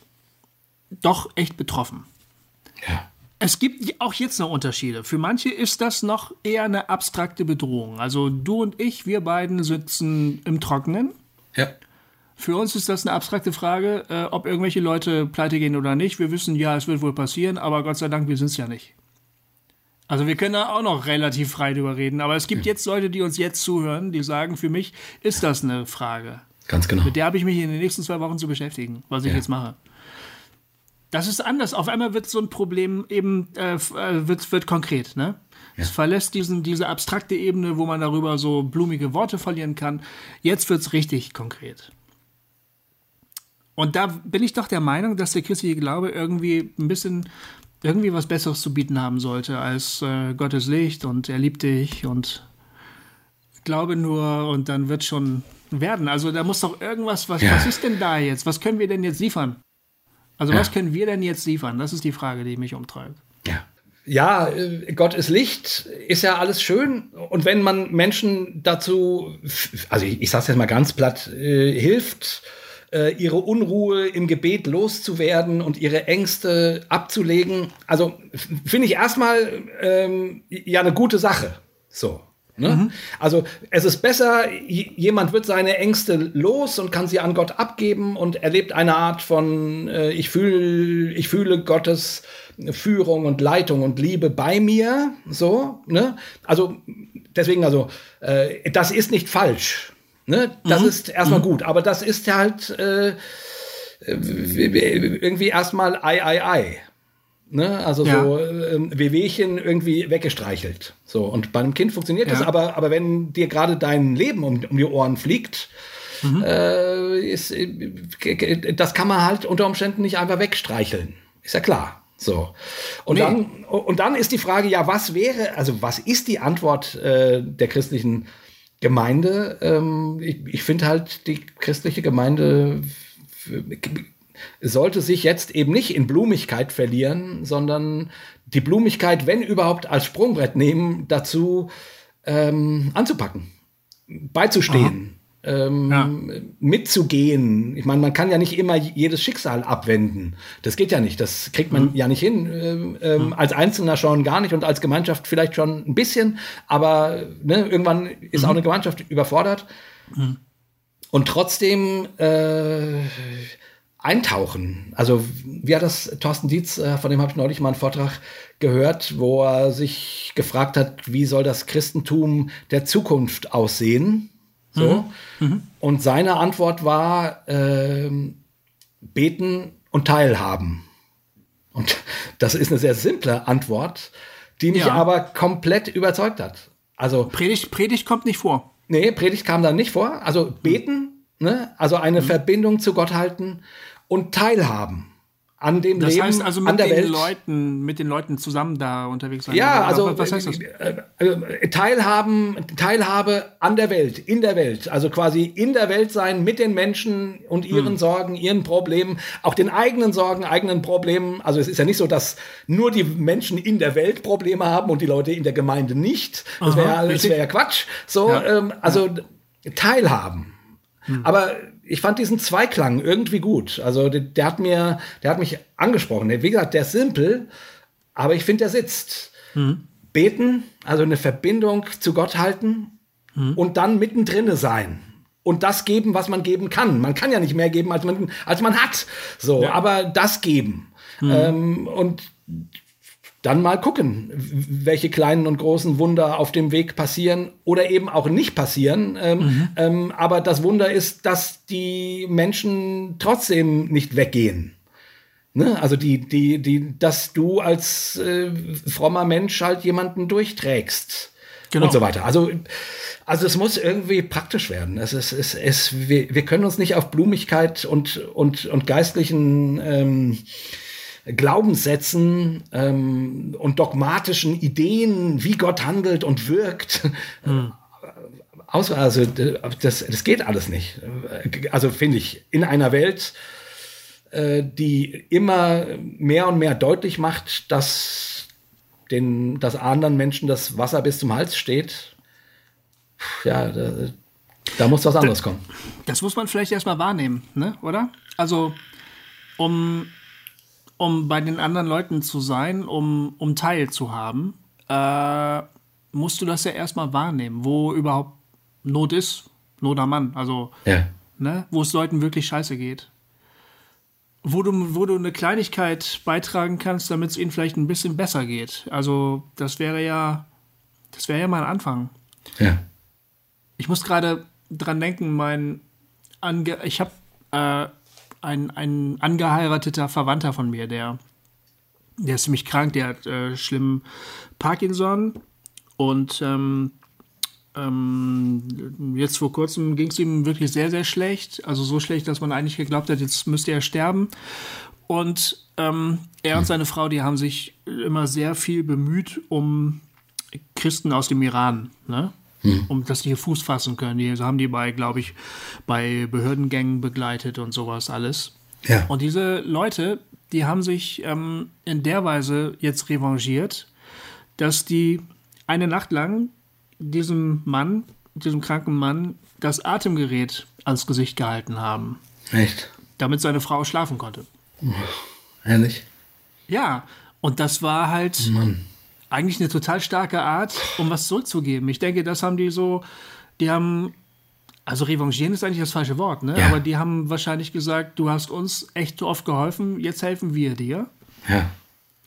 doch echt betroffen. Ja. Es gibt auch jetzt noch Unterschiede. Für manche ist das noch eher eine abstrakte Bedrohung. Also du und ich, wir beiden sitzen im Trockenen. Ja. Für uns ist das eine abstrakte Frage, äh, ob irgendwelche Leute pleite gehen oder nicht. Wir wissen, ja, es wird wohl passieren, aber Gott sei Dank, wir sind es ja nicht. Also wir können da auch noch relativ frei drüber reden. Aber es gibt ja. jetzt Leute, die uns jetzt zuhören, die sagen, für mich ist das eine Frage. Ganz genau. Mit der habe ich mich in den nächsten zwei Wochen zu beschäftigen, was ich ja. jetzt mache. Das ist anders. Auf einmal wird so ein Problem eben äh, äh, wird, wird konkret. Ne? Ja. Es verlässt diesen, diese abstrakte Ebene, wo man darüber so blumige Worte verlieren kann. Jetzt wird es richtig konkret. Und da bin ich doch der Meinung, dass der christliche Glaube irgendwie ein bisschen irgendwie was Besseres zu bieten haben sollte als äh, Gottes Licht und er liebt dich und glaube nur und dann wird schon werden. Also da muss doch irgendwas, was, ja. was ist denn da jetzt? Was können wir denn jetzt liefern? Also ja. was können wir denn jetzt liefern? Das ist die Frage, die mich umtreibt. Ja. Ja, äh, Gott ist Licht, ist ja alles schön. Und wenn man Menschen dazu, also ich, ich sage jetzt mal ganz platt, äh, hilft, äh, ihre Unruhe im Gebet loszuwerden und ihre Ängste abzulegen, also finde ich erstmal ähm, ja eine gute Sache. So. Ne? Mhm. Also es ist besser, jemand wird seine Ängste los und kann sie an Gott abgeben und erlebt eine Art von, äh, ich, fühl, ich fühle Gottes Führung und Leitung und Liebe bei mir. So, ne? Also deswegen, also, äh, das ist nicht falsch. Ne? Das mhm. ist erstmal mhm. gut, aber das ist halt äh, irgendwie erstmal ei, ei, ei. Ne? Also ja. so ähm, Wehwehchen irgendwie weggestreichelt. So, und bei einem Kind funktioniert ja. das, aber, aber wenn dir gerade dein Leben um, um die Ohren fliegt, mhm. äh, ist, äh, das kann man halt unter Umständen nicht einfach wegstreicheln. Ist ja klar. So. Und, nee. dann, und dann ist die Frage, ja, was wäre, also was ist die Antwort äh, der christlichen Gemeinde? Ähm, ich ich finde halt, die christliche Gemeinde sollte sich jetzt eben nicht in Blumigkeit verlieren, sondern die Blumigkeit, wenn überhaupt, als Sprungbrett nehmen, dazu ähm, anzupacken, beizustehen. Ähm, ja. mitzugehen. Ich meine, man kann ja nicht immer jedes Schicksal abwenden. Das geht ja nicht. Das kriegt man mhm. ja nicht hin. Ähm, ähm, mhm. Als Einzelner schon gar nicht und als Gemeinschaft vielleicht schon ein bisschen. Aber ne, irgendwann ist mhm. auch eine Gemeinschaft überfordert. Mhm. Und trotzdem äh, eintauchen. Also wie hat das Thorsten Dietz, äh, von dem habe ich neulich mal einen Vortrag gehört, wo er sich gefragt hat, wie soll das Christentum der Zukunft aussehen? So. Mhm. Mhm. Und seine Antwort war äh, beten und teilhaben. Und das ist eine sehr simple Antwort, die mich ja. aber komplett überzeugt hat. Also Predigt, Predigt kommt nicht vor. Nee, Predigt kam da nicht vor. Also beten ne? also eine mhm. Verbindung zu Gott halten und teilhaben an dem das Leben, heißt also mit an der den Welt. Leuten, mit den Leuten zusammen da unterwegs sein. Ja, Oder also was heißt das? äh, äh, Teilhaben, Teilhabe an der Welt, in der Welt, also quasi in der Welt sein mit den Menschen und ihren hm. Sorgen, ihren Problemen, auch den eigenen Sorgen, eigenen Problemen. Also es ist ja nicht so, dass nur die Menschen in der Welt Probleme haben und die Leute in der Gemeinde nicht. Das wäre ja, wär ja Quatsch. So, Ja. ähm, also Teilhaben. Hm. Aber ich fand diesen Zweiklang irgendwie gut. Also der, der hat mir, der hat mich angesprochen. Wie gesagt, der ist simpel, aber ich finde, der sitzt. Beten, also eine Verbindung zu Gott halten und dann mittendrin sein. Und das geben, was man geben kann. Man kann ja nicht mehr geben, als man, als man hat. So, aber das geben. Ähm, und dann mal gucken, welche kleinen und großen Wunder auf dem Weg passieren oder eben auch nicht passieren. Ähm, ähm, aber das Wunder ist, dass die Menschen trotzdem nicht weggehen. Ne? Also die, die, die, dass du als äh, frommer Mensch halt jemanden durchträgst. Genau. Und so weiter. Also, also es muss irgendwie praktisch werden. Es ist, es, es, wir, wir können uns nicht auf Blumigkeit und, und, und geistlichen ähm, Glaubenssätzen ähm, und dogmatischen Ideen, wie Gott handelt und wirkt. Hm. Aus, also das, das geht alles nicht. Also finde ich, in einer Welt, äh, die immer mehr und mehr deutlich macht, dass den, dass anderen Menschen das Wasser bis zum Hals steht, ja, da, da muss was anderes kommen. Das muss man vielleicht erstmal wahrnehmen, ne? oder? Also, um, um bei den anderen Leuten zu sein, um, um Teil zu haben, äh, musst du das ja erstmal wahrnehmen, wo überhaupt Not ist, Not am Mann, also Ja. ne? wo es Leuten wirklich scheiße geht. Wo du, wo du eine Kleinigkeit beitragen kannst, damit es ihnen vielleicht ein bisschen besser geht. Also, das wäre ja, das wäre ja mal ein Anfang. Ja. Ich muss gerade dran denken, mein Ange ich habe äh, ein, ein angeheirateter Verwandter von mir, der, der ist ziemlich krank, der hat äh, schlimmen Parkinson und ähm, ähm, jetzt vor kurzem ging es ihm wirklich sehr, sehr schlecht. Also so schlecht, dass man eigentlich geglaubt hat, jetzt müsste er sterben. Und ähm, er und seine Frau, die haben sich immer sehr viel bemüht um Christen aus dem Iran, ne? Um dass die hier Fuß fassen können. Die haben die bei, glaube ich, bei Behördengängen begleitet und sowas alles. Ja. Und diese Leute, die haben sich ähm, in der Weise jetzt revanchiert, dass die eine Nacht lang diesem Mann, diesem kranken Mann, das Atemgerät ans Gesicht gehalten haben, Echt? damit seine Frau schlafen konnte. Ehrlich? Ja, und das war halt eigentlich eine total starke Art, um was zurückzugeben. Ich denke, das haben die so, die haben, also revanchieren ist eigentlich das falsche Wort, ne? Ja. Aber die haben wahrscheinlich gesagt, du hast uns echt oft geholfen, jetzt helfen wir dir. Ja.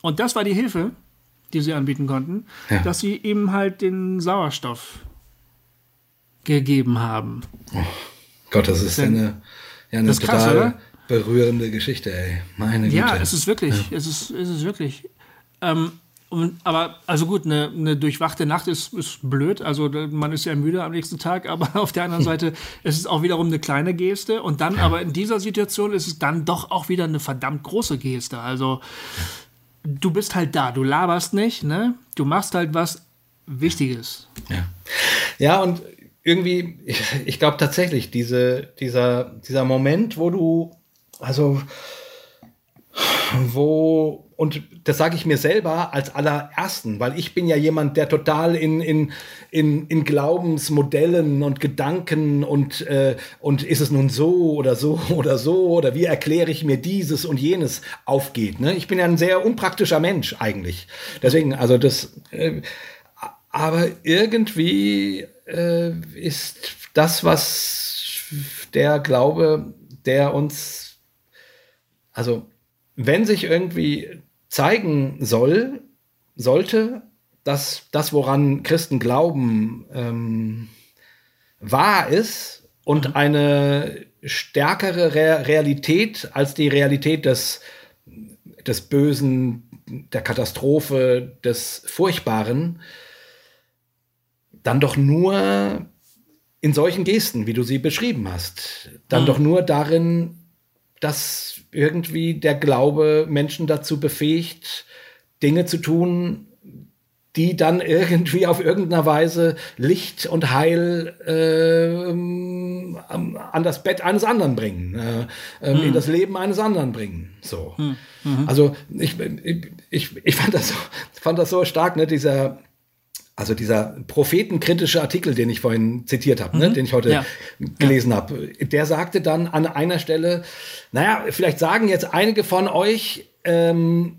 Und das war die Hilfe, die sie anbieten konnten, Ja. dass sie ihm halt den Sauerstoff gegeben haben. Gott, das ist Denn- eine, ja, eine krass, total oder? berührende Geschichte, ey. Meine Güte. Ja, es ist wirklich, es ist, es ist wirklich. Ähm, und, aber, also gut, eine, eine durchwachte Nacht ist, ist blöd. Also man ist ja müde am nächsten Tag, aber auf der anderen Seite ist es auch wiederum eine kleine Geste. Und dann, aber in dieser Situation ist es dann doch auch wieder eine verdammt große Geste. Also du bist halt da, du laberst nicht, ne? Du machst halt was Wichtiges. Ja, ja und irgendwie, ich, ich glaube tatsächlich, diese, dieser, dieser Moment, wo du, also, wo, und das sage ich mir selber als allerersten, weil ich bin ja jemand, der total in, in, in, in Glaubensmodellen und Gedanken und, äh, und ist es nun so oder so oder so oder wie erkläre ich mir dieses und jenes aufgeht. Ne? Ich bin ja ein sehr unpraktischer Mensch eigentlich. Deswegen, also das, äh, aber irgendwie äh, ist das, was der Glaube, der uns, also wenn sich irgendwie zeigen soll, sollte, dass das, woran Christen glauben, ähm, wahr ist und eine stärkere Re Realität als die Realität des, des Bösen, der Katastrophe, des Furchtbaren, dann doch nur in solchen Gesten, wie du sie beschrieben hast, dann mhm. doch nur darin, dass irgendwie der Glaube Menschen dazu befähigt, Dinge zu tun, die dann irgendwie auf irgendeiner Weise Licht und Heil äh, an das Bett eines anderen bringen, äh, mhm. in das Leben eines anderen bringen. So. Mhm. Also ich, ich, ich fand, das so, fand das so stark, ne, dieser also dieser prophetenkritische Artikel, den ich vorhin zitiert habe, ne, mhm. ne, den ich heute ja. gelesen ja. habe, der sagte dann an einer Stelle, naja, vielleicht sagen jetzt einige von euch, ähm,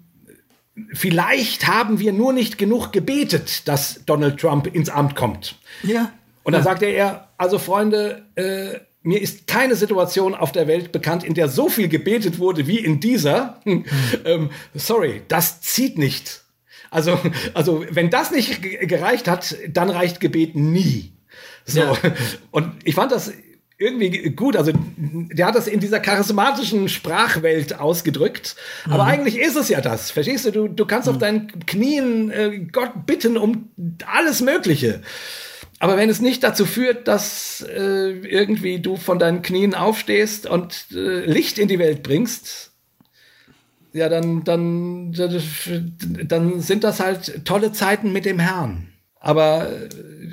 vielleicht haben wir nur nicht genug gebetet, dass Donald Trump ins Amt kommt. Ja. Und dann ja. sagte er, also Freunde, äh, mir ist keine Situation auf der Welt bekannt, in der so viel gebetet wurde wie in dieser. Mhm. ähm, sorry, das zieht nicht. Also, also wenn das nicht gereicht hat, dann reicht Gebet nie. So. Ja. Und ich fand das irgendwie gut. Also der hat das in dieser charismatischen Sprachwelt ausgedrückt. Mhm. Aber eigentlich ist es ja das. Verstehst du? Du, du kannst mhm. auf deinen Knien äh, Gott bitten um alles Mögliche. Aber wenn es nicht dazu führt, dass äh, irgendwie du von deinen Knien aufstehst und äh, Licht in die Welt bringst, ja, dann, dann, dann sind das halt tolle Zeiten mit dem Herrn. Aber,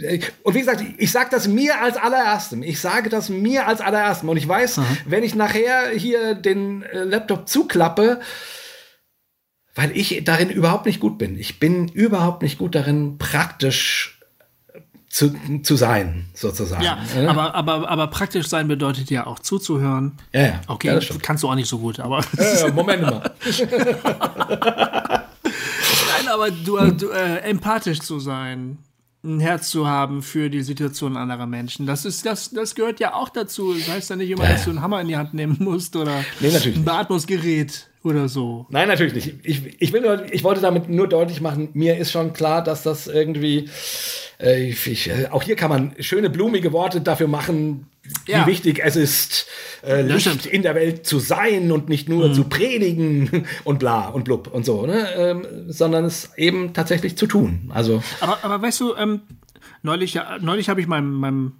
äh, und wie gesagt, ich sage das mir als allererstem. Ich sage das mir als allererstem. Und ich weiß, Aha. wenn ich nachher hier den äh, Laptop zuklappe, weil ich darin überhaupt nicht gut bin. Ich bin überhaupt nicht gut darin, praktisch zu, zu sein, sozusagen. Ja, ja, Aber, aber, aber praktisch sein bedeutet ja auch zuzuhören. Ja, ja. Okay, ja, kannst du auch nicht so gut, aber. Ja, Moment mal. Nein, aber du, du äh, empathisch zu sein, ein Herz zu haben für die Situation anderer Menschen. Das ist, das, das gehört ja auch dazu. Das heißt ja nicht immer, dass du einen Hammer in die Hand nehmen musst oder nee, ein Beatmungsgerät oder so. Nein, natürlich nicht. Ich, ich, will nur, ich wollte damit nur deutlich machen, mir ist schon klar, dass das irgendwie, äh, ich, äh, auch hier kann man schöne blumige Worte dafür machen, wie ja. wichtig es ist, äh, Licht in der Welt zu sein und nicht nur mhm. zu predigen und bla und blub und so, ne? Ähm, sondern es eben tatsächlich zu tun. Also. Aber, aber weißt du, ähm, neulich, neulich habe ich meinem, meinem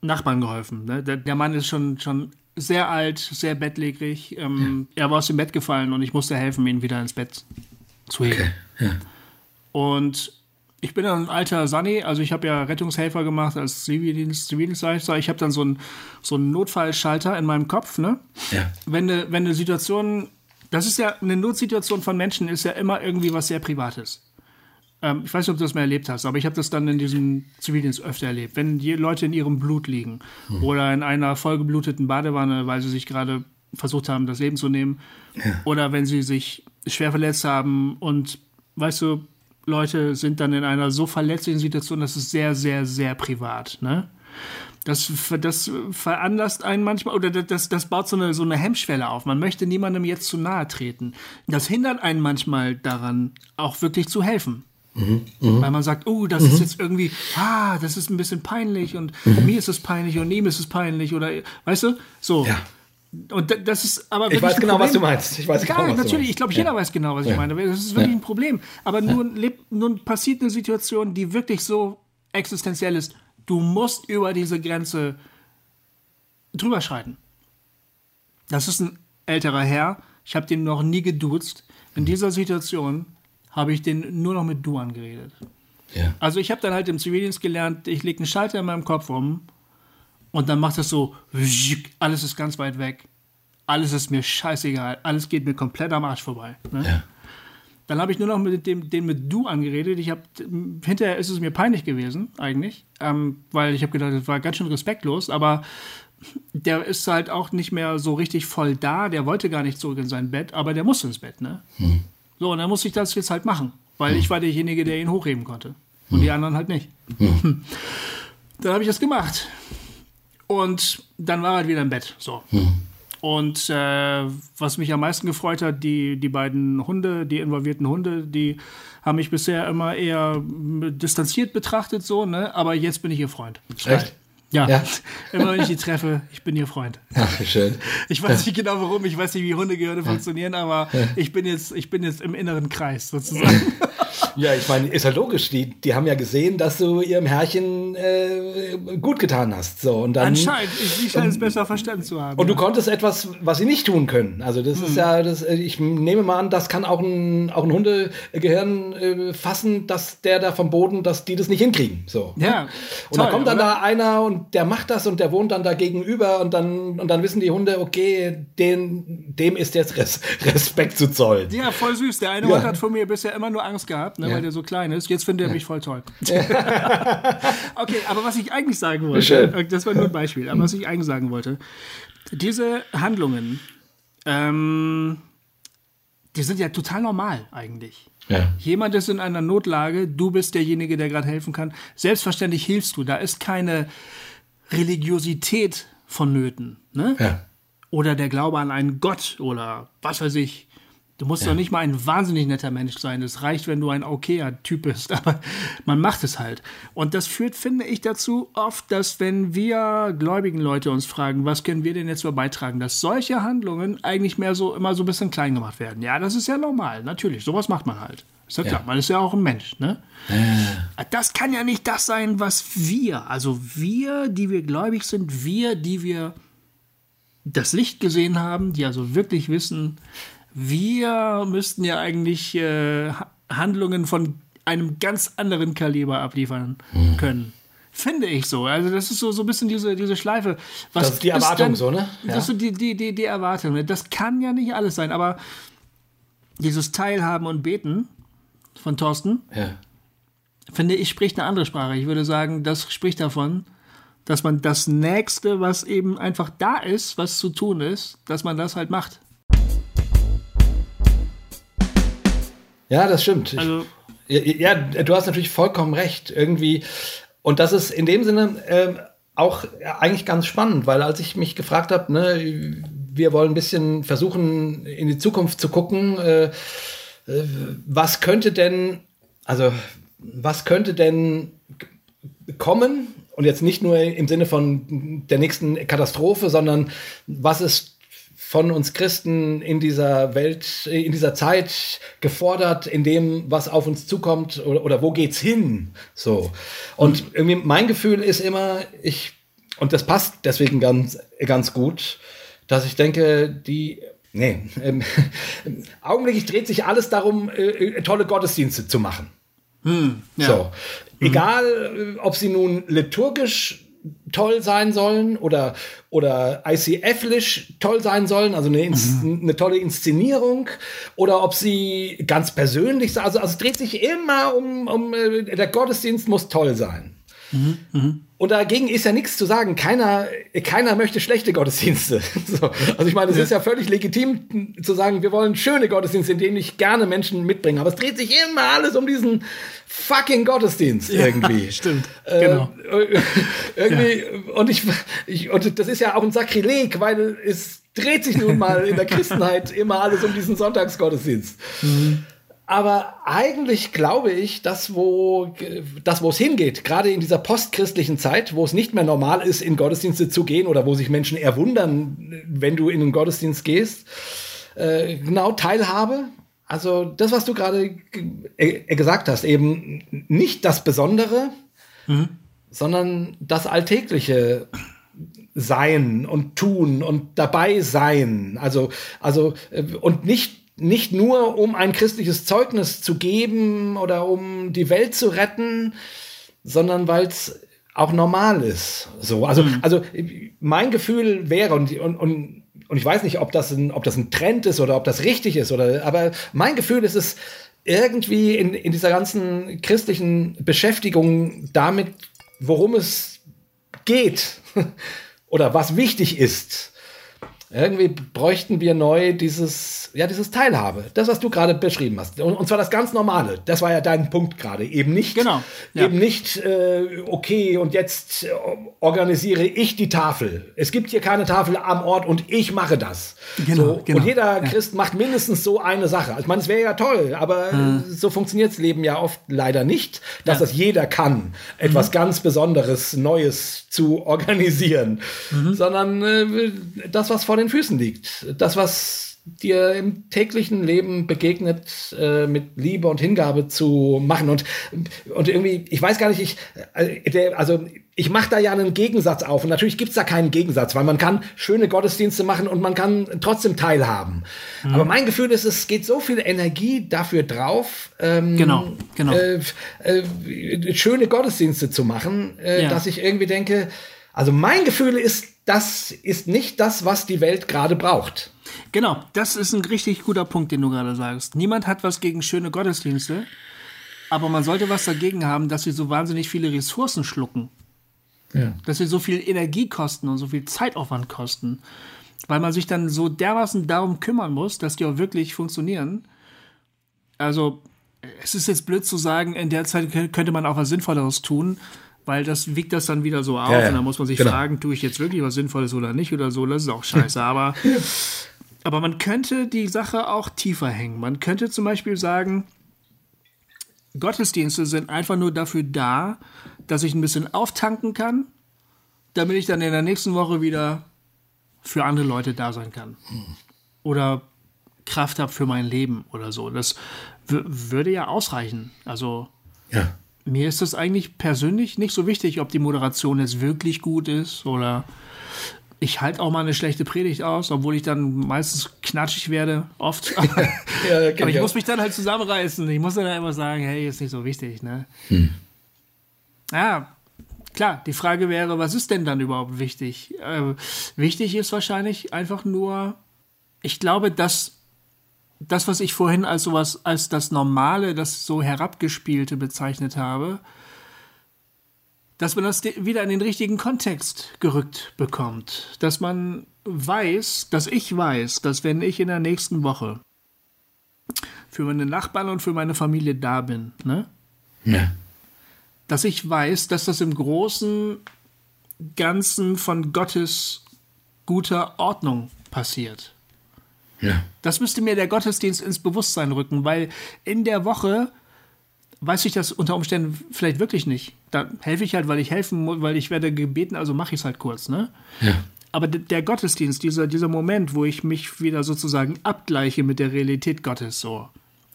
Nachbarn geholfen. Ne? Der, der, Mann ist schon, schon sehr alt, sehr bettlägerig. Ähm, ja. Er war aus dem Bett gefallen und ich musste helfen, ihn wieder ins Bett zu heben. Okay. Ja. Und ich bin ein alter Sunny, also ich habe ja Rettungshelfer gemacht als Zivildienst, Zivildienstleister. Ich habe dann so einen so einen Notfallschalter in meinem Kopf. Ne? Ja. Wenn eine wenn eine Situation, das ist ja eine Notsituation von Menschen, ist ja immer irgendwie was sehr Privates. Ähm, ich weiß nicht, ob du das mal erlebt hast, aber ich habe das dann in diesem Zivildienst öfter erlebt. Wenn die Leute in ihrem Blut liegen hm. oder in einer vollgebluteten Badewanne, weil sie sich gerade versucht haben, das Leben zu nehmen, ja. oder wenn sie sich schwer verletzt haben und, weißt du, Leute sind dann in einer so verletzlichen Situation, das ist sehr, sehr, sehr privat. Ne? Das, das veranlasst einen manchmal, oder das, das baut so eine, so eine Hemmschwelle auf. Man möchte niemandem jetzt zu nahe treten. Das hindert einen manchmal daran, auch wirklich zu helfen. Mhm, mh. Weil man sagt, oh, das mhm. ist jetzt irgendwie, ah, das ist ein bisschen peinlich und mhm. mir ist es peinlich und ihm ist es peinlich oder, weißt du, so. Ja. Und das ist aber Ich weiß genau, was du meinst. Ich weiß genau, was natürlich. Ich glaube, jeder ja. weiß genau, was ich meine. Das ist wirklich ja. ein Problem. Aber nun, lebt, nun passiert eine Situation, die wirklich so existenziell ist. Du musst über diese Grenze drüber schreiten. Das ist ein älterer Herr. Ich habe den noch nie geduzt. In dieser Situation habe ich den nur noch mit Du angeredet. Ja. Also ich habe dann halt im Zivildienst gelernt, ich lege einen Schalter in meinem Kopf um und dann macht es so, alles ist ganz weit weg. Alles ist mir scheißegal. Alles geht mir komplett am Arsch vorbei. Ne? Ja. Dann habe ich nur noch mit dem, den mit Du angeredet. Ich habe hinterher ist es mir peinlich gewesen eigentlich, ähm, weil ich habe gedacht, das war ganz schön respektlos. Aber der ist halt auch nicht mehr so richtig voll da. Der wollte gar nicht zurück in sein Bett, aber der musste ins Bett. Ne? Hm. So, und dann musste ich das jetzt halt machen, weil hm. ich war derjenige, der ihn hochheben konnte. Und hm. die anderen halt nicht. Hm. Dann habe ich das gemacht. Und dann war er halt wieder im Bett. So. Hm. Und äh, was mich am meisten gefreut hat, die, die beiden Hunde, die involvierten Hunde, die haben mich bisher immer eher distanziert betrachtet, so, ne? Aber jetzt bin ich ihr Freund. Echt? Ja. ja. Immer wenn ich die treffe, ich bin ihr Freund. Ach, schön. Ich weiß nicht genau warum, ich weiß nicht, wie Hundegehörde funktionieren, aber ich bin jetzt, ich bin jetzt im inneren Kreis sozusagen. Ja, ich meine, ist ja logisch. Die, die haben ja gesehen, dass du ihrem Herrchen äh, gut getan hast. So, und dann, Anscheinend, ich, scheine es besser verstanden zu haben. Und du ja. konntest etwas, was sie nicht tun können. Also das Hm. ist ja, das, äh, ich nehme mal an, das kann auch ein, auch ein Hundegehirn äh, fassen, dass der da vom Boden, dass die das nicht hinkriegen. So. Ja, Und toll, kommt dann oder? da einer und der macht das und der wohnt dann da gegenüber und dann, und dann wissen die Hunde, okay, den, dem ist jetzt Res Respekt zu zollen. Ja, voll süß. Der eine Ja. Hund hat von mir bisher immer nur Angst gehabt, ne, Ja. weil der so klein ist. Jetzt findet er mich voll toll. okay, aber was ich eigentlich sagen wollte, Schön. das war nur ein Beispiel, aber was ich eigentlich sagen wollte, diese Handlungen, ähm, die sind ja total normal eigentlich. Ja. Jemand ist in einer Notlage, du bist derjenige, der gerade helfen kann. Selbstverständlich hilfst du. Da ist keine Religiosität vonnöten. Ne? Ja. Oder der Glaube an einen Gott oder was weiß ich. Du musst doch nicht mal ein wahnsinnig netter Mensch sein. Es reicht, wenn du ein okayer Typ bist. Aber man macht es halt. Und das führt, finde ich, dazu oft, dass wenn wir gläubigen Leute uns fragen, was können wir denn jetzt mal beitragen, dass solche Handlungen eigentlich mehr so immer so ein bisschen klein gemacht werden. Ja, das ist ja normal. Natürlich. Sowas macht man halt. Ist ja klar. Man ist ja auch ein Mensch, ne? Das kann ja nicht das sein, was wir, also wir, die wir gläubig sind, wir, die wir das Licht gesehen haben, die also wirklich wissen, wir müssten ja eigentlich äh, Ha- Handlungen von einem ganz anderen Kaliber abliefern können. Finde ich so. Also das ist so, so ein bisschen diese, diese Schleife. Was Das ist die Erwartung denn- so, ne? Ja. Das ist so die, die, die, die Erwartung. ne? Das kann ja nicht alles sein, aber dieses Teilhaben und Beten von Thorsten, Ja. finde ich, spricht eine andere Sprache. Ich würde sagen, das spricht davon, dass man das Nächste, was eben einfach da ist, was zu tun ist, dass man das halt macht. Ja, das stimmt. Ich- Also, Ja, ja, du hast natürlich vollkommen recht. Irgendwie. Und das ist in dem Sinne ähm, auch eigentlich ganz spannend, weil als ich mich gefragt habe, ne, wir wollen ein bisschen versuchen, in die Zukunft zu gucken, äh, äh, was könnte denn, also was könnte denn kommen? Und jetzt nicht nur im Sinne von der nächsten Katastrophe, sondern was ist von uns Christen in dieser Welt, in dieser Zeit gefordert, in dem, was auf uns zukommt oder, oder wo geht's hin? So. Und irgendwie mein Gefühl ist immer, ich, und das passt deswegen ganz, ganz gut, dass ich denke, die, nee, ähm, augenblicklich dreht sich alles darum, äh, äh, tolle Gottesdienste zu machen. ja. So. Egal, äh, ob sie nun liturgisch toll sein sollen oder, oder ICF-lisch toll sein sollen, also eine, Ins eine tolle Inszenierung, oder ob sie ganz persönlich sein. Also, also es dreht sich immer um, um äh, der Gottesdienst muss toll sein. Und dagegen ist ja nichts zu sagen. Keiner, keiner möchte schlechte Gottesdienste. So. Also ich meine, es ist ja völlig legitim zu sagen, wir wollen schöne Gottesdienste, in denen ich gerne Menschen mitbringe. Aber es dreht sich immer alles um diesen fucking Gottesdienst irgendwie. stimmt. Äh, Genau. irgendwie, und ich, ich, und das ist ja auch ein Sakrileg, weil es dreht sich nun mal in der Christenheit immer alles um diesen Sonntagsgottesdienst. Aber eigentlich glaube ich, dass wo, das, wo es hingeht, gerade in dieser postchristlichen Zeit, wo es nicht mehr normal ist, in Gottesdienste zu gehen oder wo sich Menschen eher wundern, wenn du in den Gottesdienst gehst, äh, genau Teilhabe. Also das, was du gerade ge- äh, gesagt hast, eben nicht das Besondere, sondern das Alltägliche sein und tun und dabei sein. Also, also, äh, und nicht, nicht nur um ein christliches Zeugnis zu geben oder um die Welt zu retten, sondern weil es auch normal ist. So, also, also mein Gefühl wäre, und, und, und, und ich weiß nicht, ob das, ein, ob das ein Trend ist oder ob das richtig ist, oder, aber mein Gefühl ist es irgendwie in, in dieser ganzen christlichen Beschäftigung damit, worum es geht oder was wichtig ist. Irgendwie bräuchten wir neu dieses, ja, dieses Teilhabe. Das, was du gerade beschrieben hast. Und, und zwar das ganz Normale. Das war ja dein Punkt gerade. Eben nicht, Genau, ja. eben nicht, äh, okay, und jetzt äh, organisiere ich die Tafel. Es gibt hier keine Tafel am Ort und ich mache das. Genau, so, genau, Und jeder ja. Christ macht mindestens so eine Sache. Also, Ich meine, es wäre ja toll, aber so funktioniert das Leben ja oft leider nicht, dass das jeder kann, etwas ganz Besonderes, Neues zu organisieren, sondern äh, das, was vor den Füßen liegt, das, was dir im täglichen Leben begegnet, äh, mit Liebe und Hingabe zu machen. Und, und irgendwie, ich weiß gar nicht, ich, äh, also ich mache da ja einen Gegensatz auf. Und natürlich gibt's da keinen Gegensatz, weil man kann schöne Gottesdienste machen und man kann trotzdem teilhaben. Mhm. Aber mein Gefühl ist, es geht so viel Energie dafür drauf, ähm, genau, genau. Äh, äh, schöne Gottesdienste zu machen, äh, ja. dass ich irgendwie denke, also mein Gefühl ist, das ist nicht das, was die Welt gerade braucht. Genau, das ist ein richtig guter Punkt, den du gerade sagst. Niemand hat was gegen schöne Gottesdienste, aber man sollte was dagegen haben, dass sie so wahnsinnig viele Ressourcen schlucken. Ja. Dass sie so viel Energie kosten und so viel Zeitaufwand kosten. Weil man sich dann so dermaßen darum kümmern muss, dass die auch wirklich funktionieren. Also, es ist jetzt blöd zu sagen, in der Zeit könnte man auch was Sinnvolleres tun, weil das wiegt das dann wieder so auf ja, ja. und dann muss man sich genau. fragen, tue ich jetzt wirklich was Sinnvolles oder nicht oder so, das ist auch scheiße. aber, aber man könnte die Sache auch tiefer hängen. Man könnte zum Beispiel sagen, Gottesdienste sind einfach nur dafür da, dass ich ein bisschen auftanken kann, damit ich dann in der nächsten Woche wieder für andere Leute da sein kann. Oder Kraft habe für mein Leben oder so. Das würde ja ausreichen. Also ja. Mir ist das eigentlich persönlich nicht so wichtig, ob die Moderation jetzt wirklich gut ist oder ich halte auch mal eine schlechte Predigt aus, obwohl ich dann meistens knatschig werde, oft. ja, Aber ich muss mich dann halt zusammenreißen. Ich muss dann immer sagen, hey, ist nicht so wichtig, ne? Hm. Ja, klar, die Frage wäre, was ist denn dann überhaupt wichtig? Äh, wichtig ist wahrscheinlich einfach nur, ich glaube, dass das, was ich vorhin als sowas, als das Normale, das so herabgespielte bezeichnet habe, dass man das wieder in den richtigen Kontext gerückt bekommt. Dass man weiß, dass ich weiß, dass wenn ich in der nächsten Woche für meine Nachbarn und für meine Familie da bin, ne? Ja. Dass ich weiß, dass das im großen Ganzen von Gottes guter Ordnung passiert. Ja. Das müsste mir der Gottesdienst ins Bewusstsein rücken, weil in der Woche weiß ich das unter Umständen vielleicht wirklich nicht. Da helfe ich halt, weil ich helfen muss, weil ich werde gebeten, also mache ich es halt kurz, ne? Ja. Aber der Gottesdienst, dieser, dieser Moment, wo ich mich wieder sozusagen abgleiche mit der Realität Gottes, so.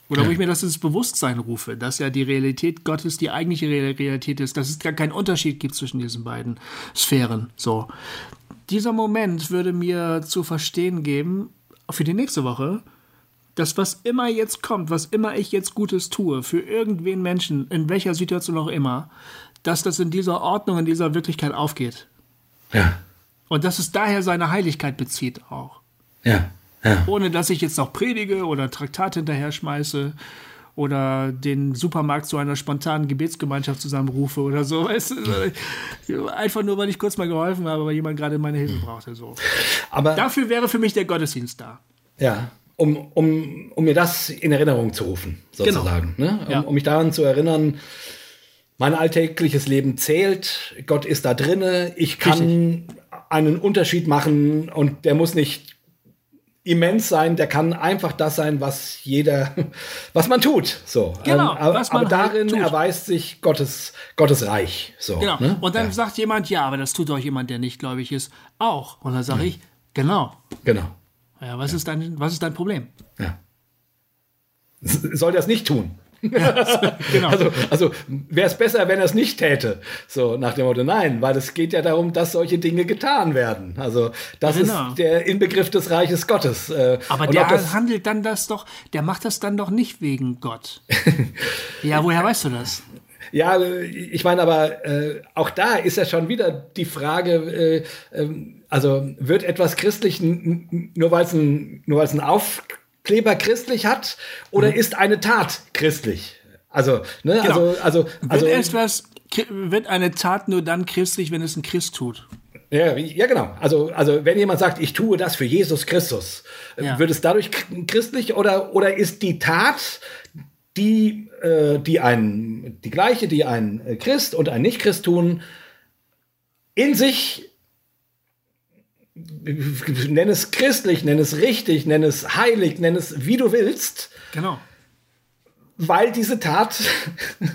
Oder ja. wo ich mir das ins Bewusstsein rufe, dass ja die Realität Gottes die eigentliche Realität ist, dass es gar keinen Unterschied gibt zwischen diesen beiden Sphären, so. Dieser Moment würde mir zu verstehen geben, für die nächste Woche, dass was immer jetzt kommt, was immer ich jetzt Gutes tue, für irgendwen Menschen, in welcher Situation auch immer, dass das in dieser Ordnung, in dieser Wirklichkeit aufgeht. Ja. Und dass es daher seine Heiligkeit bezieht auch. Ja. ja. Ohne dass ich jetzt noch predige oder Traktat hinterher schmeiße oder den Supermarkt zu einer spontanen Gebetsgemeinschaft zusammenrufe oder so. Weißt du? Einfach nur, weil ich kurz mal geholfen habe, weil jemand gerade meine Hilfe brauchte. So. Aber Dafür wäre für mich der Gottesdienst da. Ja um, um, um mir das in Erinnerung zu rufen, sozusagen. Genau. Ne? Um, ja. um mich daran zu erinnern, mein alltägliches Leben zählt, Gott ist da drinne, ich kann Richtig. einen Unterschied machen und der muss nicht immens sein, der kann einfach das sein, was jeder, was man tut. So. Genau, ähm, aber, aber darin halt erweist sich Gottes, Gottes Reich. So, genau. Ne? Und dann ja. sagt jemand, ja, aber das tut doch jemand, der nicht gläubig ist, auch. Und dann sage mhm. ich, genau. Genau. Ja, was, ja. Ist dein, was ist dein Problem? Ja. Soll das nicht tun? Ja, genau. Also, also wäre es besser, wenn er es nicht täte. So nach dem Motto, nein, weil es geht ja darum, dass solche Dinge getan werden. Also das genau. ist der Inbegriff des Reiches Gottes. Äh, Aber der handelt dann das doch, der macht das dann doch nicht wegen Gott. ja, woher weißt du das? Ja, ich meine, aber äh, auch da ist ja schon wieder die Frage, äh, äh, also wird etwas christlich nur weil es ein, nur weil es ein Aufkleber christlich hat oder mhm. ist eine Tat christlich? Also, ne, genau. also, also, also wird etwas, wird eine Tat nur dann christlich, wenn es ein Christ tut? Ja, ja, genau. Also, also wenn jemand sagt, ich tue das für Jesus Christus, ja. wird es dadurch christlich oder, oder ist die Tat, die, äh, die ein, die gleiche, die ein Christ und ein Nicht-Christ tun, in sich nenn es christlich, nenn es richtig, nenn es heilig, nenn es wie du willst. Genau. Weil diese Tat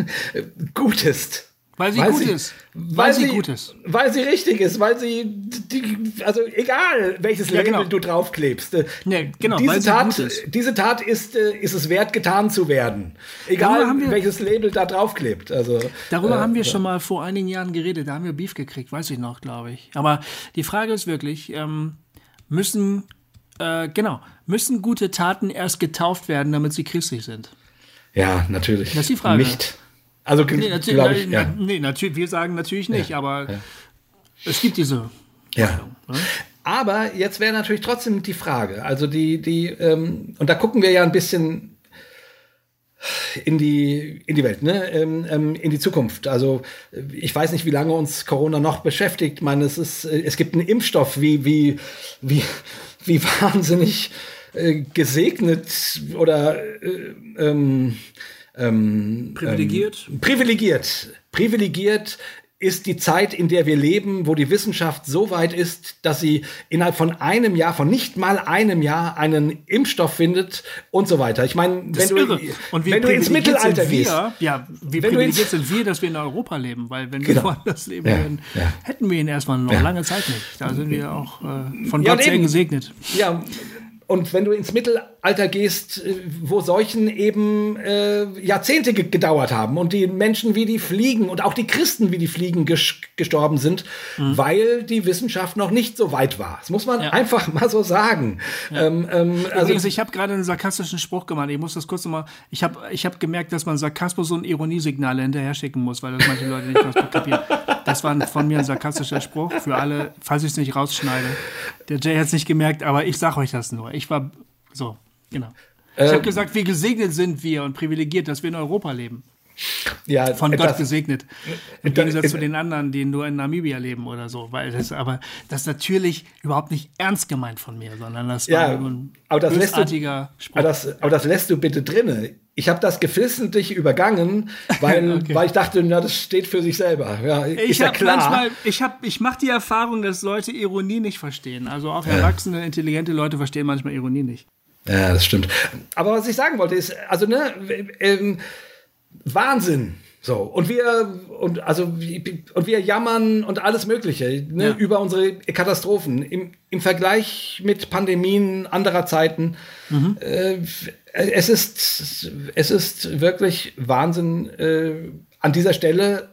gut ist. Weil sie Weil gut sie- ist. Weil, Weil sie sie, gut ist. weil sie richtig ist, weil sie, die, also egal, welches Ja, Label genau. du draufklebst. äh, Nee, genau, diese Tat, diese Tat ist, äh, ist es wert, getan zu werden. Egal, wir- welches Label da draufklebt. Also, Darüber äh, haben wir schon mal vor einigen Jahren geredet. Da haben wir Beef gekriegt, weiß ich noch, glaube ich. Aber die Frage ist wirklich, ähm, müssen, äh, genau, müssen gute Taten erst getauft werden, damit sie christlich sind? Ja, natürlich. Das ist die Frage. Nicht. Also, Nee, glaube natürlich, ich, na, ja. nee, natürlich, wir sagen natürlich nicht, aber es gibt diese. ja. Aber jetzt wäre natürlich trotzdem die Frage, also die, die, ähm, und da gucken wir ja ein bisschen in die, in die Welt, ne? ähm, ähm, in die Zukunft. Also ich weiß nicht, wie lange uns Corona noch beschäftigt. Ich meine, es, ist, äh, es gibt einen Impfstoff, wie, wie, wie, wie wahnsinnig äh, gesegnet oder äh, ähm, ähm, Privilegiert? Ähm, privilegiert. Privilegiert ist die Zeit, in der wir leben, wo die Wissenschaft so weit ist, dass sie innerhalb von einem Jahr, von nicht mal einem Jahr, einen Impfstoff findet und so weiter. Ich meine, wenn, du, irre. Und wie wenn du ins Mittelalter wir, gehst, Ja, wie Wenn du privilegiert sind wir, dass wir in Europa leben, weil wenn wir Genau. woanders leben Ja, würden, ja. hätten wir ihn erstmal noch Ja. lange Zeit nicht. Da sind wir auch äh, von Gott sehr gesegnet. Ja, und wenn du ins Mittelalter gehst, äh, wo Seuchen eben äh, Jahrzehnte ge gedauert haben und die Menschen wie die Fliegen und auch die Christen wie die Fliegen ges gestorben sind, weil die Wissenschaft noch nicht so weit war. Das muss man Mhm. Ja. einfach mal so sagen. Ähm, ähm, also, Übrigens, ich habe gerade einen sarkastischen Spruch gemacht. Ich muss das kurz nochmal. Ich habe ich hab gemerkt, dass man Sarkasmus und Ironiesignale hinterher schicken muss, weil das manche Leute nicht was kapieren. Das war von mir ein sarkastischer Spruch für alle, falls ich es nicht rausschneide. Der Jay hat es nicht gemerkt, aber ich sage euch das nur. Ich war so, genau. Ich Äh, habe gesagt, wie gesegnet sind wir und privilegiert, dass wir in Europa leben. ja, Von Gott etwas- gesegnet. Im Da- Gegensatz ist- zu den anderen, die nur in Namibia leben oder so. Weil das, aber das ist natürlich überhaupt nicht ernst gemeint von mir, sondern das Ja, war ein aber das lässt du- bösartiger Spruch. Aber das, aber das lässt du bitte drinne. Ich habe das geflissentlich übergangen, weil, Okay. weil ich dachte, na, das steht für sich selber. Ja, Ich ja habe manchmal, ich habe, ich mache die Erfahrung, dass Leute Ironie nicht verstehen. Also auch erwachsene, intelligente Leute verstehen manchmal Ironie nicht. Ja, das stimmt. Aber was ich sagen wollte ist, also ne, ähm, Wahnsinn. So und wir und also und wir jammern und alles Mögliche ne, Ja. über unsere Katastrophen im, im Vergleich mit Pandemien anderer Zeiten. Äh, es ist es ist wirklich Wahnsinn äh, an dieser Stelle,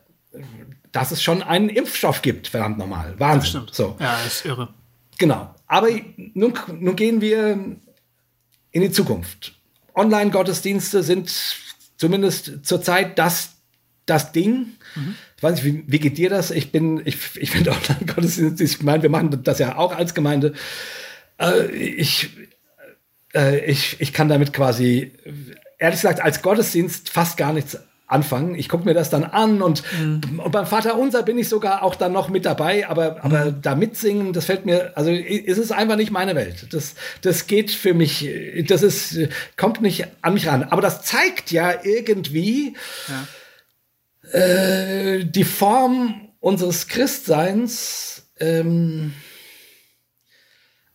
dass es schon einen Impfstoff gibt. Verdammt normal, Wahnsinn. Stimmt. So. Ja, ist irre. Genau. Aber nun, nun gehen wir in die Zukunft. Online-Gottesdienste sind zumindest zurzeit das, das Ding. Ich weiß nicht, wie, wie geht dir das? Ich bin, ich, ich finde Online-Gottesdienste, ich meine, wir machen das ja auch als Gemeinde. Äh, ich, äh, ich, ich kann damit quasi, ehrlich gesagt, als Gottesdienst fast gar nichts anfangen. Ich gucke mir das dann an und, und beim Vater Unser bin ich sogar auch dann noch mit dabei, aber, aber da mitsingen, das fällt mir, also es ist einfach nicht meine Welt. Das, das geht für mich, das ist, kommt nicht an mich ran. Aber das zeigt ja irgendwie äh, die Form unseres Christseins, ähm,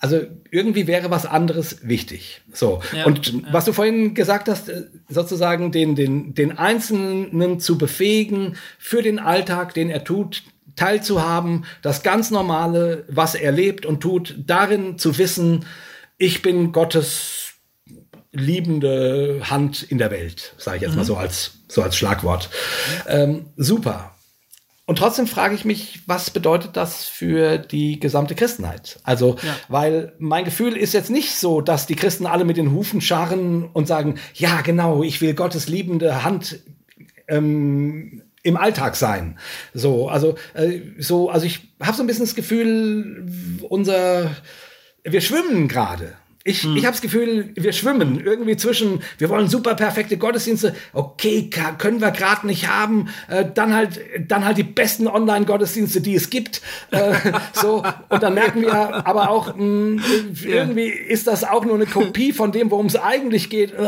also irgendwie wäre was anderes wichtig. So. Ja, und was du vorhin gesagt hast, äh, sozusagen den, den, den Einzelnen zu befähigen, für den Alltag, den er tut, teilzuhaben, das ganz Normale, was er lebt und tut, darin zu wissen, ich bin Gottes liebende Hand in der Welt, sage ich jetzt mal so als, so als Schlagwort. Ähm, super. Und trotzdem frage ich mich, was bedeutet das für die gesamte Christenheit? Also, Ja. weil mein Gefühl ist jetzt nicht so, dass die Christen alle mit den Hufen scharren und sagen, ja, genau, ich will Gottes liebende Hand ähm, im Alltag sein. So, also, äh, so, also ich habe so ein bisschen das Gefühl, unser, wir schwimmen gerade. Ich, ich habe das Gefühl, wir schwimmen irgendwie zwischen, wir wollen super perfekte Gottesdienste, okay, ka- können wir gerade nicht haben, äh, dann halt, dann halt die besten Online-Gottesdienste, die es gibt. Äh, so, und dann merken wir aber auch, mh, irgendwie ist das auch nur eine Kopie von dem, worum es eigentlich geht. Äh,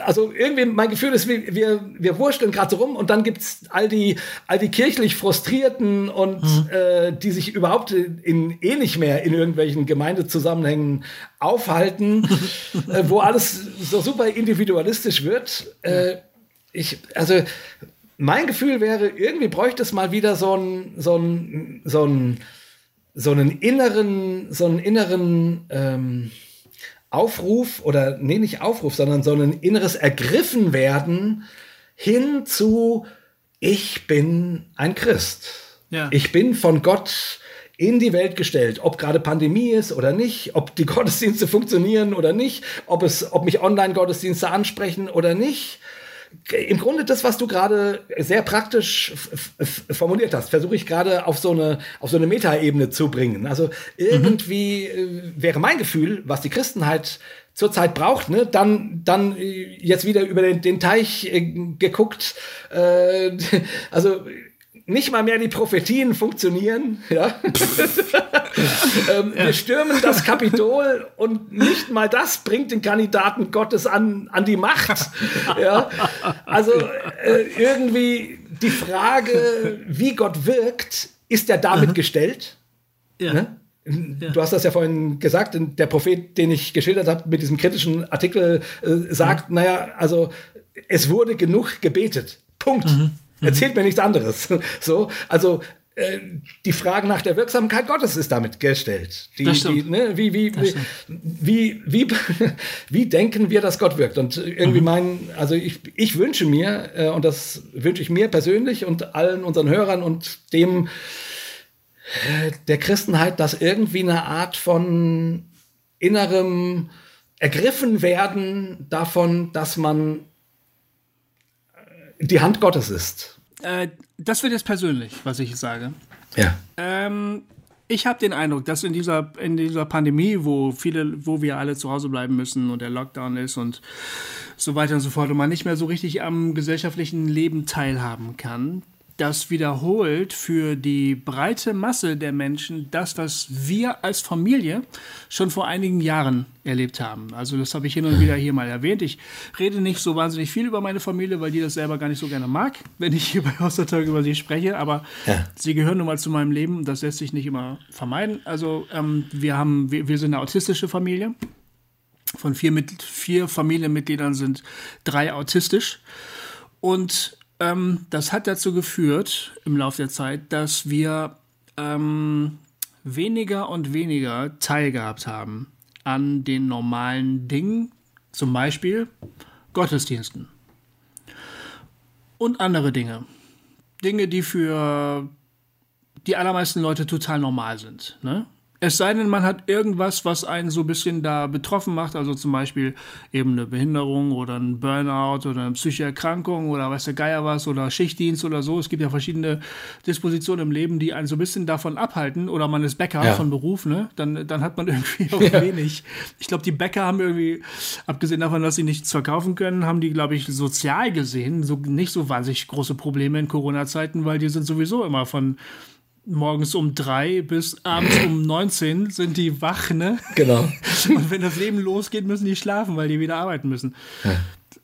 Also irgendwie, mein Gefühl ist, wir, wir, wir wursteln gerade so rum und dann gibt's all die, all die kirchlich Frustrierten und äh, die sich überhaupt in, eh nicht mehr in irgendwelchen Gemeindezusammenhängen aufhalten, äh, wo alles so super individualistisch wird. Äh, ich, also mein Gefühl wäre, irgendwie bräuchte es mal wieder so einen, so einen, so einen, so einen inneren, so einen inneren ähm, Aufruf oder nee, nicht Aufruf, sondern so ein inneres Ergriffenwerden hin zu ich bin ein Christ. Ja. Ich bin von Gott in die Welt gestellt, ob gerade Pandemie ist oder nicht, ob die Gottesdienste funktionieren oder nicht, ob es, ob mich Online-Gottesdienste ansprechen oder nicht. Im Grunde das, was du gerade sehr praktisch formuliert hast, versuche ich gerade auf so eine auf so eine Metaebene zu bringen. Also irgendwie mhm. wäre mein Gefühl, was die Christenheit zurzeit braucht, ne, dann, dann äh, jetzt wieder über den, den Teich äh, geguckt. Äh, also nicht mal mehr die Prophetien funktionieren. Ja? ähm, ja. Wir stürmen das Kapitol und nicht mal das bringt den Kandidaten Gottes an, an die Macht. Ja? Also äh, irgendwie die Frage, wie Gott wirkt, ist er damit Aha. gestellt? Ja. Ne? Ja. Du hast das ja vorhin gesagt, der Prophet, den ich geschildert habe mit diesem kritischen Artikel, äh, sagt, mhm. naja, also es wurde genug gebetet. Punkt. Mhm. Mhm. Erzählt mir nichts anderes. So, also äh, die Frage nach der Wirksamkeit Gottes ist damit gestellt. Die, die, ne, wie, wie, wie, wie, wie, wie, denken wir, dass Gott wirkt? Und irgendwie mhm. mein, also ich, ich wünsche mir, äh, und das wünsche ich mir persönlich und allen unseren Hörern und dem äh, der Christenheit, dass irgendwie eine Art von innerem ergriffen werden davon, dass man die Hand Gottes ist. Äh, das wird jetzt persönlich, was ich sage. Ja. Ähm, ich habe den Eindruck, dass in dieser, in dieser Pandemie, wo viele, wo wir alle zu Hause bleiben müssen und der Lockdown ist und so weiter und so fort und man nicht mehr so richtig am gesellschaftlichen Leben teilhaben kann, das wiederholt für die breite Masse der Menschen das, was wir als Familie schon vor einigen Jahren erlebt haben. Also das habe ich hin und wieder hier mal erwähnt. Ich rede nicht so wahnsinnig viel über meine Familie, weil die das selber gar nicht so gerne mag, wenn ich hier bei Ostertag über sie spreche. Aber ja. sie gehören nun mal zu meinem Leben und das lässt sich nicht immer vermeiden. Also ähm, wir haben, wir, wir sind eine autistische Familie. Von vier, mit, vier Familienmitgliedern sind drei autistisch. Und ähm, das hat dazu geführt im Laufe der Zeit, dass wir ähm, weniger und weniger teilgehabt haben an den normalen Dingen, zum Beispiel Gottesdiensten und andere Dinge. Dinge, die für die allermeisten Leute total normal sind. Ne? Es sei denn, man hat irgendwas, was einen so ein bisschen da betroffen macht, also zum Beispiel eben eine Behinderung oder ein Burnout oder eine psychische Erkrankung oder weiß der Geier was oder Schichtdienst oder so. Es gibt ja verschiedene Dispositionen im Leben, die einen so ein bisschen davon abhalten oder man ist Bäcker ja. von Beruf, ne? Dann, dann hat man irgendwie auch ja. wenig. Ich glaube, die Bäcker haben irgendwie, abgesehen davon, dass sie nichts verkaufen können, haben die, glaube ich, sozial gesehen so nicht so wahnsinnig große Probleme in Corona-Zeiten, weil die sind sowieso immer von morgens um drei bis abends um 19 sind die wach, ne? Genau. Und wenn das Leben losgeht, müssen die schlafen, weil die wieder arbeiten müssen. Ja.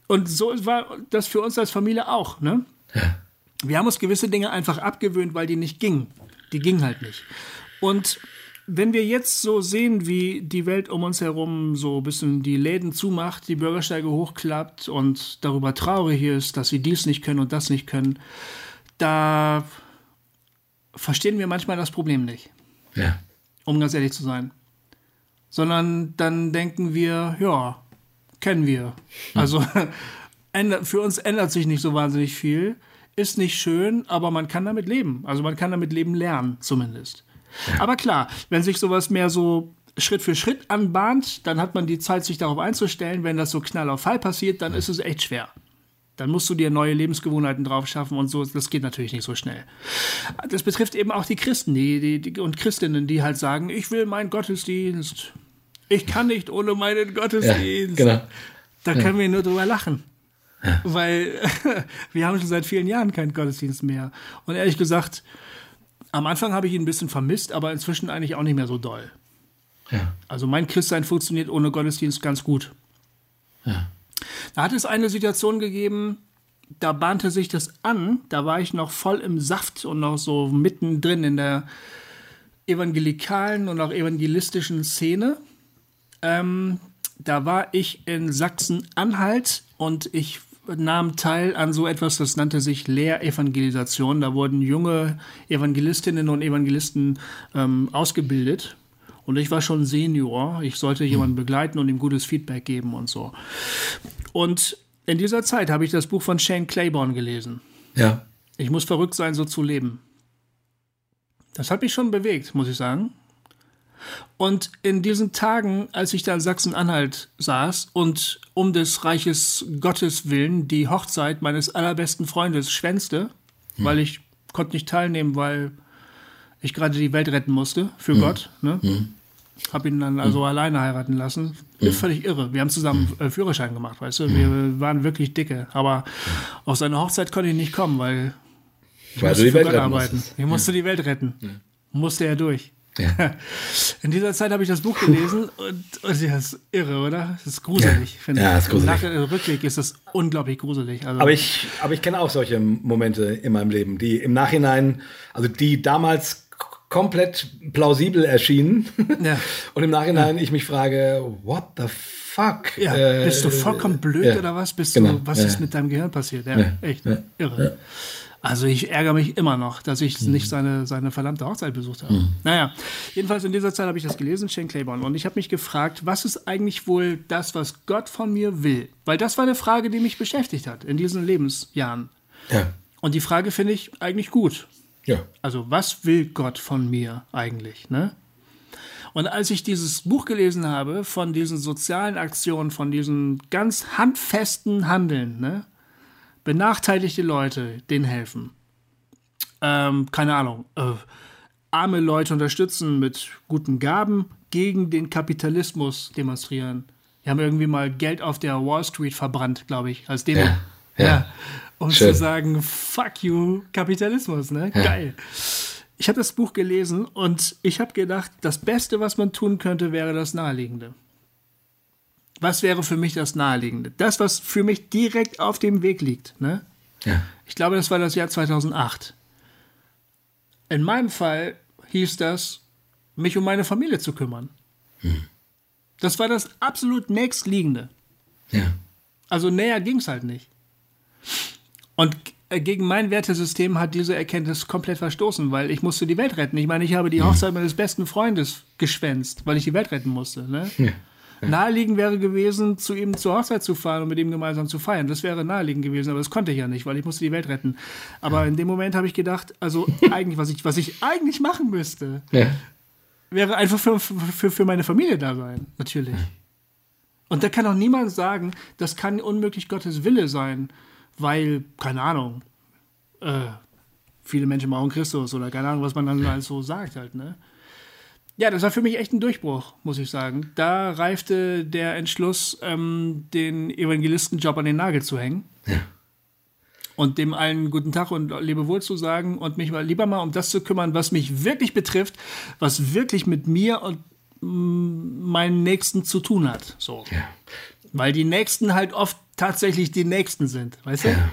Und so war das für uns als Familie auch, ne? Ja. Wir haben uns gewisse Dinge einfach abgewöhnt, weil die nicht gingen. Die gingen halt nicht. Und wenn wir jetzt so sehen, wie die Welt um uns herum so ein bisschen die Läden zumacht, die Bürgersteige hochklappt und darüber traurig ist, dass sie dies nicht können und das nicht können, da verstehen wir manchmal das Problem nicht. Ja. Um ganz ehrlich zu sein. Sondern dann denken wir, ja, kennen wir. Hm. Also für uns ändert sich nicht so wahnsinnig viel. Ist nicht schön, aber man kann damit leben. Also man kann damit leben lernen, zumindest. Ja. Aber klar, wenn sich sowas mehr so Schritt für Schritt anbahnt, dann hat man die Zeit, sich darauf einzustellen. Wenn das so knall auf Fall passiert, dann ist es echt schwer dann musst du dir neue Lebensgewohnheiten drauf schaffen und so. Das geht natürlich nicht so schnell. Das betrifft eben auch die Christen die, die, die, und Christinnen, die halt sagen, ich will meinen Gottesdienst. Ich kann nicht ohne meinen Gottesdienst. Ja, genau. Da können ja. wir nur drüber lachen. Ja. Weil wir haben schon seit vielen Jahren keinen Gottesdienst mehr. Und ehrlich gesagt, am Anfang habe ich ihn ein bisschen vermisst, aber inzwischen eigentlich auch nicht mehr so doll. Ja. Also mein Christsein funktioniert ohne Gottesdienst ganz gut. Ja. Da hat es eine Situation gegeben, da bahnte sich das an, da war ich noch voll im Saft und noch so mittendrin in der evangelikalen und auch evangelistischen Szene. Ähm, da war ich in Sachsen-Anhalt und ich nahm teil an so etwas, das nannte sich Lehrevangelisation. Da wurden junge Evangelistinnen und Evangelisten ähm, ausgebildet. Und ich war schon Senior. Ich sollte jemanden begleiten und ihm gutes Feedback geben und so. Und in dieser Zeit habe ich das Buch von Shane Claiborne gelesen. Ja. Ich muss verrückt sein, so zu leben. Das hat mich schon bewegt, muss ich sagen. Und in diesen Tagen, als ich da in Sachsen-Anhalt saß und um des Reiches Gottes willen die Hochzeit meines allerbesten Freundes schwänzte, hm. weil ich konnte nicht teilnehmen, weil ich gerade die Welt retten musste für hm. Gott. Ne? Hm. Hab ihn dann also hm. alleine heiraten lassen. Bin hm. völlig irre. Wir haben zusammen hm. äh, Führerschein gemacht, weißt du. Wir waren wirklich dicke. Aber auf seine Hochzeit konnte ich nicht kommen, weil ich weil musste die Welt arbeiten. Ich musste die Welt retten. Musste er durch. Ja. In dieser Zeit habe ich das Buch gelesen und, und ja, ist irre, oder? Das ist gruselig, ja. finde ich. Ja, ist gruselig. Im Rückblick ist das unglaublich gruselig. Also aber ich, aber ich kenne auch solche Momente in meinem Leben, die im Nachhinein, also die damals komplett plausibel erschienen ja. und im Nachhinein ja. ich mich frage, what the fuck? Ja, äh, bist du vollkommen blöd ja. oder was? Bist genau. du, was ist mit deinem Gehirn passiert? Ja, echt irre. Also ich ärgere mich immer noch, dass ich mhm. nicht seine, seine verdammte Hochzeit besucht habe. Mhm. Naja, jedenfalls in dieser Zeit habe ich das gelesen, Shane Claiborne, und ich habe mich gefragt, was ist eigentlich wohl das, was Gott von mir will? Weil das war eine Frage, die mich beschäftigt hat in diesen Lebensjahren. Ja. Und die Frage finde ich eigentlich gut. Ja. Also was will Gott von mir eigentlich, ne? Und als ich dieses Buch gelesen habe von diesen sozialen Aktionen, von diesen ganz handfesten Handeln, ne? benachteiligte Leute, denen helfen. Ähm, keine Ahnung, äh, arme Leute unterstützen mit guten Gaben, gegen den Kapitalismus demonstrieren. Die haben irgendwie mal Geld auf der Wall Street verbrannt, glaube ich, als Demo. Ja, ja. ja um Schön. zu sagen, fuck you, Kapitalismus, ne? Ja. Geil. Ich habe das Buch gelesen und ich habe gedacht, das Beste, was man tun könnte, wäre das Naheliegende. Was wäre für mich das Naheliegende? Das, was für mich direkt auf dem Weg liegt. Ne? Ja. Ich glaube, das war das Jahr 2008. In meinem Fall hieß das, mich um meine Familie zu kümmern. Hm. Das war das absolut nächstliegende. Ja. Also näher ging es halt nicht. Und äh, gegen mein Wertesystem hat diese Erkenntnis komplett verstoßen, weil ich musste die Welt retten. Ich meine, ich habe die. Hochzeit meines besten Freundes geschwänzt, weil ich die Welt retten musste. Ne? Ja. Naheliegend wäre gewesen, zu ihm zur Hochzeit zu fahren und mit ihm gemeinsam zu feiern. Das wäre naheliegend gewesen, aber das konnte ich ja nicht, weil ich musste die Welt retten. Aber in dem Moment habe ich gedacht, also eigentlich, was ich, was ich eigentlich machen müsste, ja. wäre einfach für, für, für meine Familie da sein, natürlich. Und da kann auch niemand sagen, das kann unmöglich Gottes Wille sein, weil, keine Ahnung, äh, viele Menschen brauchen Christus oder keine Ahnung, was man dann halt so sagt halt, ne? Ja, das war für mich echt ein Durchbruch, muss ich sagen. Da reifte der Entschluss, ähm, den Evangelistenjob an den Nagel zu hängen. Ja. Und dem allen guten Tag und Lebewohl zu sagen und mich mal lieber mal um das zu kümmern, was mich wirklich betrifft, was wirklich mit mir und mm, meinen Nächsten zu tun hat. So. Ja. Weil die Nächsten halt oft tatsächlich die Nächsten sind, weißt du? Ja.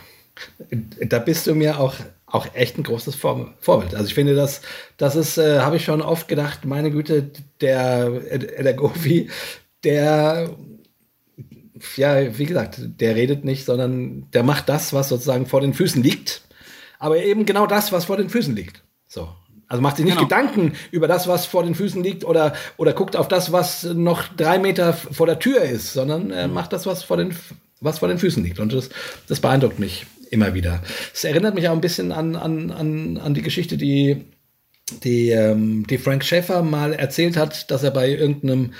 Da bist du mir auch auch echt ein großes Vor Vorbild. Also ich finde, das, das ist, äh, habe ich schon oft gedacht, meine Güte, der, der Gofi, der, ja, wie gesagt, der redet nicht, sondern der macht das, was sozusagen vor den Füßen liegt. Aber eben genau das, was vor den Füßen liegt. So. Also macht sich nicht genau. Gedanken über das, was vor den Füßen liegt oder, oder guckt auf das, was noch drei Meter vor der Tür ist, sondern äh, macht das, was vor den, was vor den Füßen liegt. Und das, das beeindruckt mich immer wieder. Es erinnert mich auch ein bisschen an, an, an, an die Geschichte, die, die, ähm, die Frank Schaeffer mal erzählt hat, dass er bei irgendeinem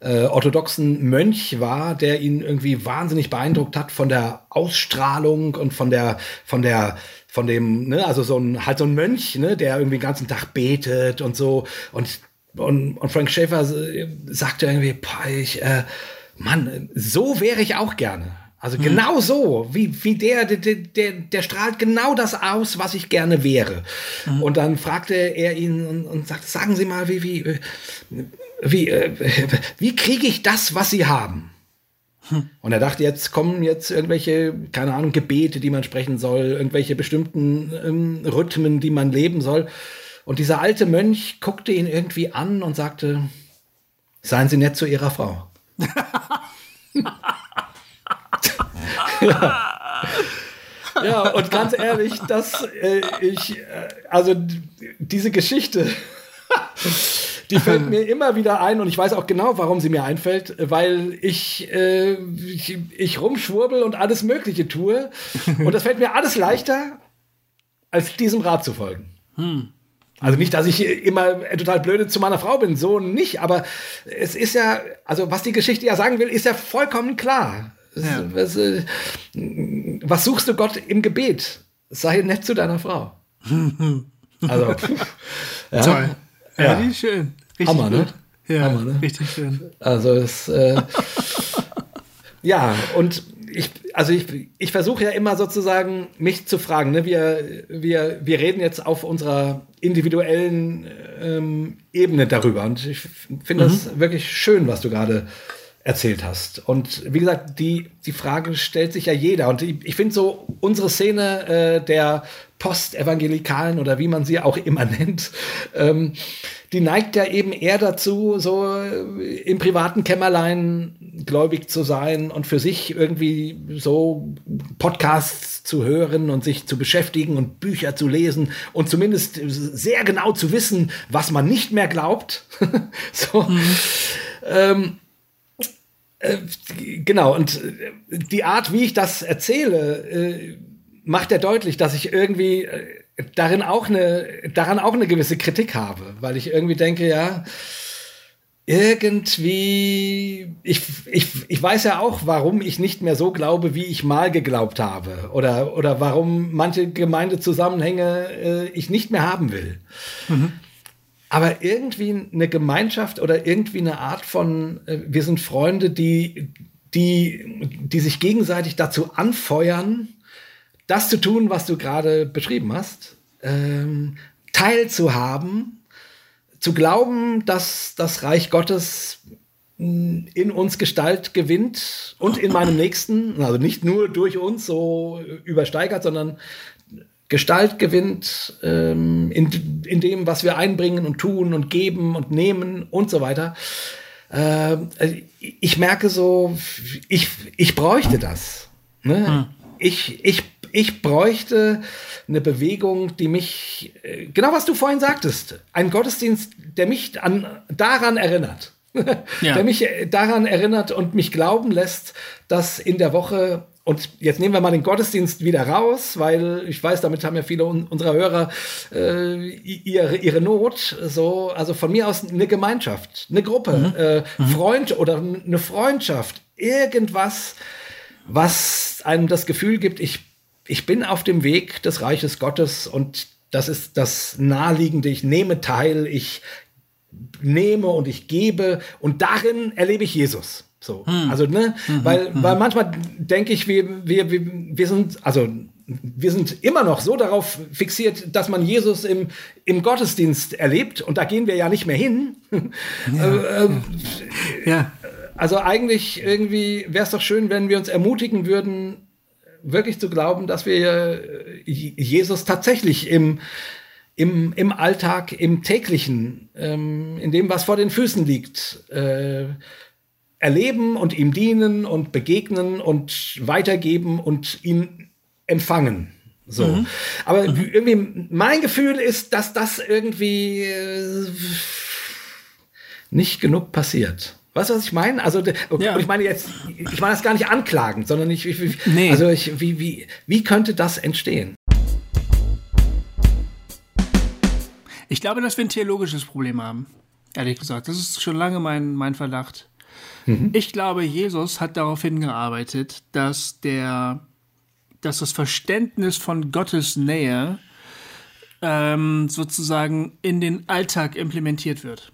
äh, orthodoxen Mönch war, der ihn irgendwie wahnsinnig beeindruckt hat von der Ausstrahlung und von der, von der, von dem, ne, also so ein, halt so ein Mönch, ne, der irgendwie den ganzen Tag betet und so und und, und Frank Schaeffer äh, sagte irgendwie, boah, ich, äh, Mann, so wäre ich auch gerne. Also genau so, wie, wie der, der, der, der strahlt genau das aus, was ich gerne wäre. Mhm. Und dann fragte er ihn und, und sagte, sagen Sie mal, wie, wie, äh, wie, äh, wie kriege ich das, was Sie haben? Hm. Und er dachte, jetzt kommen jetzt irgendwelche, keine Ahnung, Gebete, die man sprechen soll, irgendwelche bestimmten ähm, Rhythmen, die man leben soll. Und dieser alte Mönch guckte ihn irgendwie an und sagte, seien Sie nett zu Ihrer Frau. Ja. genau, und ganz ehrlich, dass äh, ich, äh, also diese Geschichte, die fällt mir immer wieder ein und ich weiß auch genau, warum sie mir einfällt, weil ich, äh, ich, ich rumschwurbel und alles Mögliche tue. Und das fällt mir alles leichter, als diesem Rat zu folgen. Hm. Also nicht, dass ich immer total blöde zu meiner Frau bin, so nicht, aber es ist ja, also was die Geschichte ja sagen will, ist ja vollkommen klar. Ja. Was, äh, was, suchst du Gott im Gebet? Sei nett zu deiner Frau. also, ja. Toll. Ja, ja, die schön. Richtig Hammer, ne? Ja, Hammer, ne? richtig schön. Also es, äh, ja, und ich, also ich, ich versuche ja immer sozusagen, mich zu fragen. Ne? Wir, wir, wir reden jetzt auf unserer individuellen ähm, Ebene darüber. Und ich finde mhm. das wirklich schön, was du gerade erzählt hast. Und wie gesagt, die, die Frage stellt sich ja jeder. Und ich, ich finde so, unsere Szene äh, der Postevangelikalen oder wie man sie auch immer nennt, ähm, die neigt ja eben eher dazu, so äh, im privaten Kämmerlein gläubig zu sein und für sich irgendwie so Podcasts zu hören und sich zu beschäftigen und Bücher zu lesen und zumindest sehr genau zu wissen, was man nicht mehr glaubt. so. Mhm. Ähm, äh, genau, und äh, die Art, wie ich das erzähle, äh, macht ja deutlich, dass ich irgendwie äh, darin auch eine, daran auch eine gewisse Kritik habe, weil ich irgendwie denke, ja, irgendwie, ich, ich, ich weiß ja auch, warum ich nicht mehr so glaube, wie ich mal geglaubt habe. Oder, oder warum manche Gemeindezusammenhänge äh, ich nicht mehr haben will. Mhm. Aber irgendwie eine Gemeinschaft oder irgendwie eine Art von, äh, wir sind Freunde, die, die, die sich gegenseitig dazu anfeuern, das zu tun, was du gerade beschrieben hast, ähm, teilzuhaben, zu glauben, dass das Reich Gottes mm, in uns Gestalt gewinnt und in meinem Nächsten, also nicht nur durch uns so übersteigert, sondern Gestalt gewinnt ähm, in, in dem, was wir einbringen und tun und geben und nehmen und so weiter. Äh, ich merke so, ich, ich bräuchte das. Ne? Hm. Ich, ich ich bräuchte eine Bewegung, die mich, äh, genau was du vorhin sagtest, ein Gottesdienst, der mich an, daran erinnert. Ja. der mich äh, daran erinnert und mich glauben lässt, dass in der Woche und jetzt nehmen wir mal den Gottesdienst wieder raus, weil ich weiß, damit haben ja viele unserer Hörer äh, ihre, ihre Not. So, also von mir aus eine Gemeinschaft, eine Gruppe, mhm. Äh, mhm. Freund oder eine Freundschaft, irgendwas, was einem das Gefühl gibt, ich ich bin auf dem Weg des Reiches Gottes und das ist das Naheliegende. Ich nehme teil, ich nehme und ich gebe und darin erlebe ich Jesus. So, hm. also ne, mhm. weil, mhm. weil manchmal denke ich, wir, wir, wir, wir sind, also wir sind immer noch so darauf fixiert, dass man Jesus im, im Gottesdienst erlebt und da gehen wir ja nicht mehr hin. Ja. äh, äh, ja. Also eigentlich irgendwie wäre es doch schön, wenn wir uns ermutigen würden, wirklich zu glauben, dass wir äh, Jesus tatsächlich im, im, im Alltag, im täglichen, ähm, in dem, was vor den Füßen liegt, äh, erleben und ihm dienen und begegnen und weitergeben und ihn empfangen. So. Mhm. Aber mhm. irgendwie mein Gefühl ist, dass das irgendwie äh, nicht genug passiert. Weißt du, was ich meine? Also, ja. ich meine jetzt, ich meine das gar nicht anklagend, sondern ich, ich nee. also ich, wie, wie, wie könnte das entstehen? Ich glaube, dass wir ein theologisches Problem haben. Ehrlich gesagt. Das ist schon lange mein, mein Verdacht. Mhm. Ich glaube, Jesus hat darauf hingearbeitet, dass der, dass das Verständnis von Gottes Nähe ähm, sozusagen in den Alltag implementiert wird.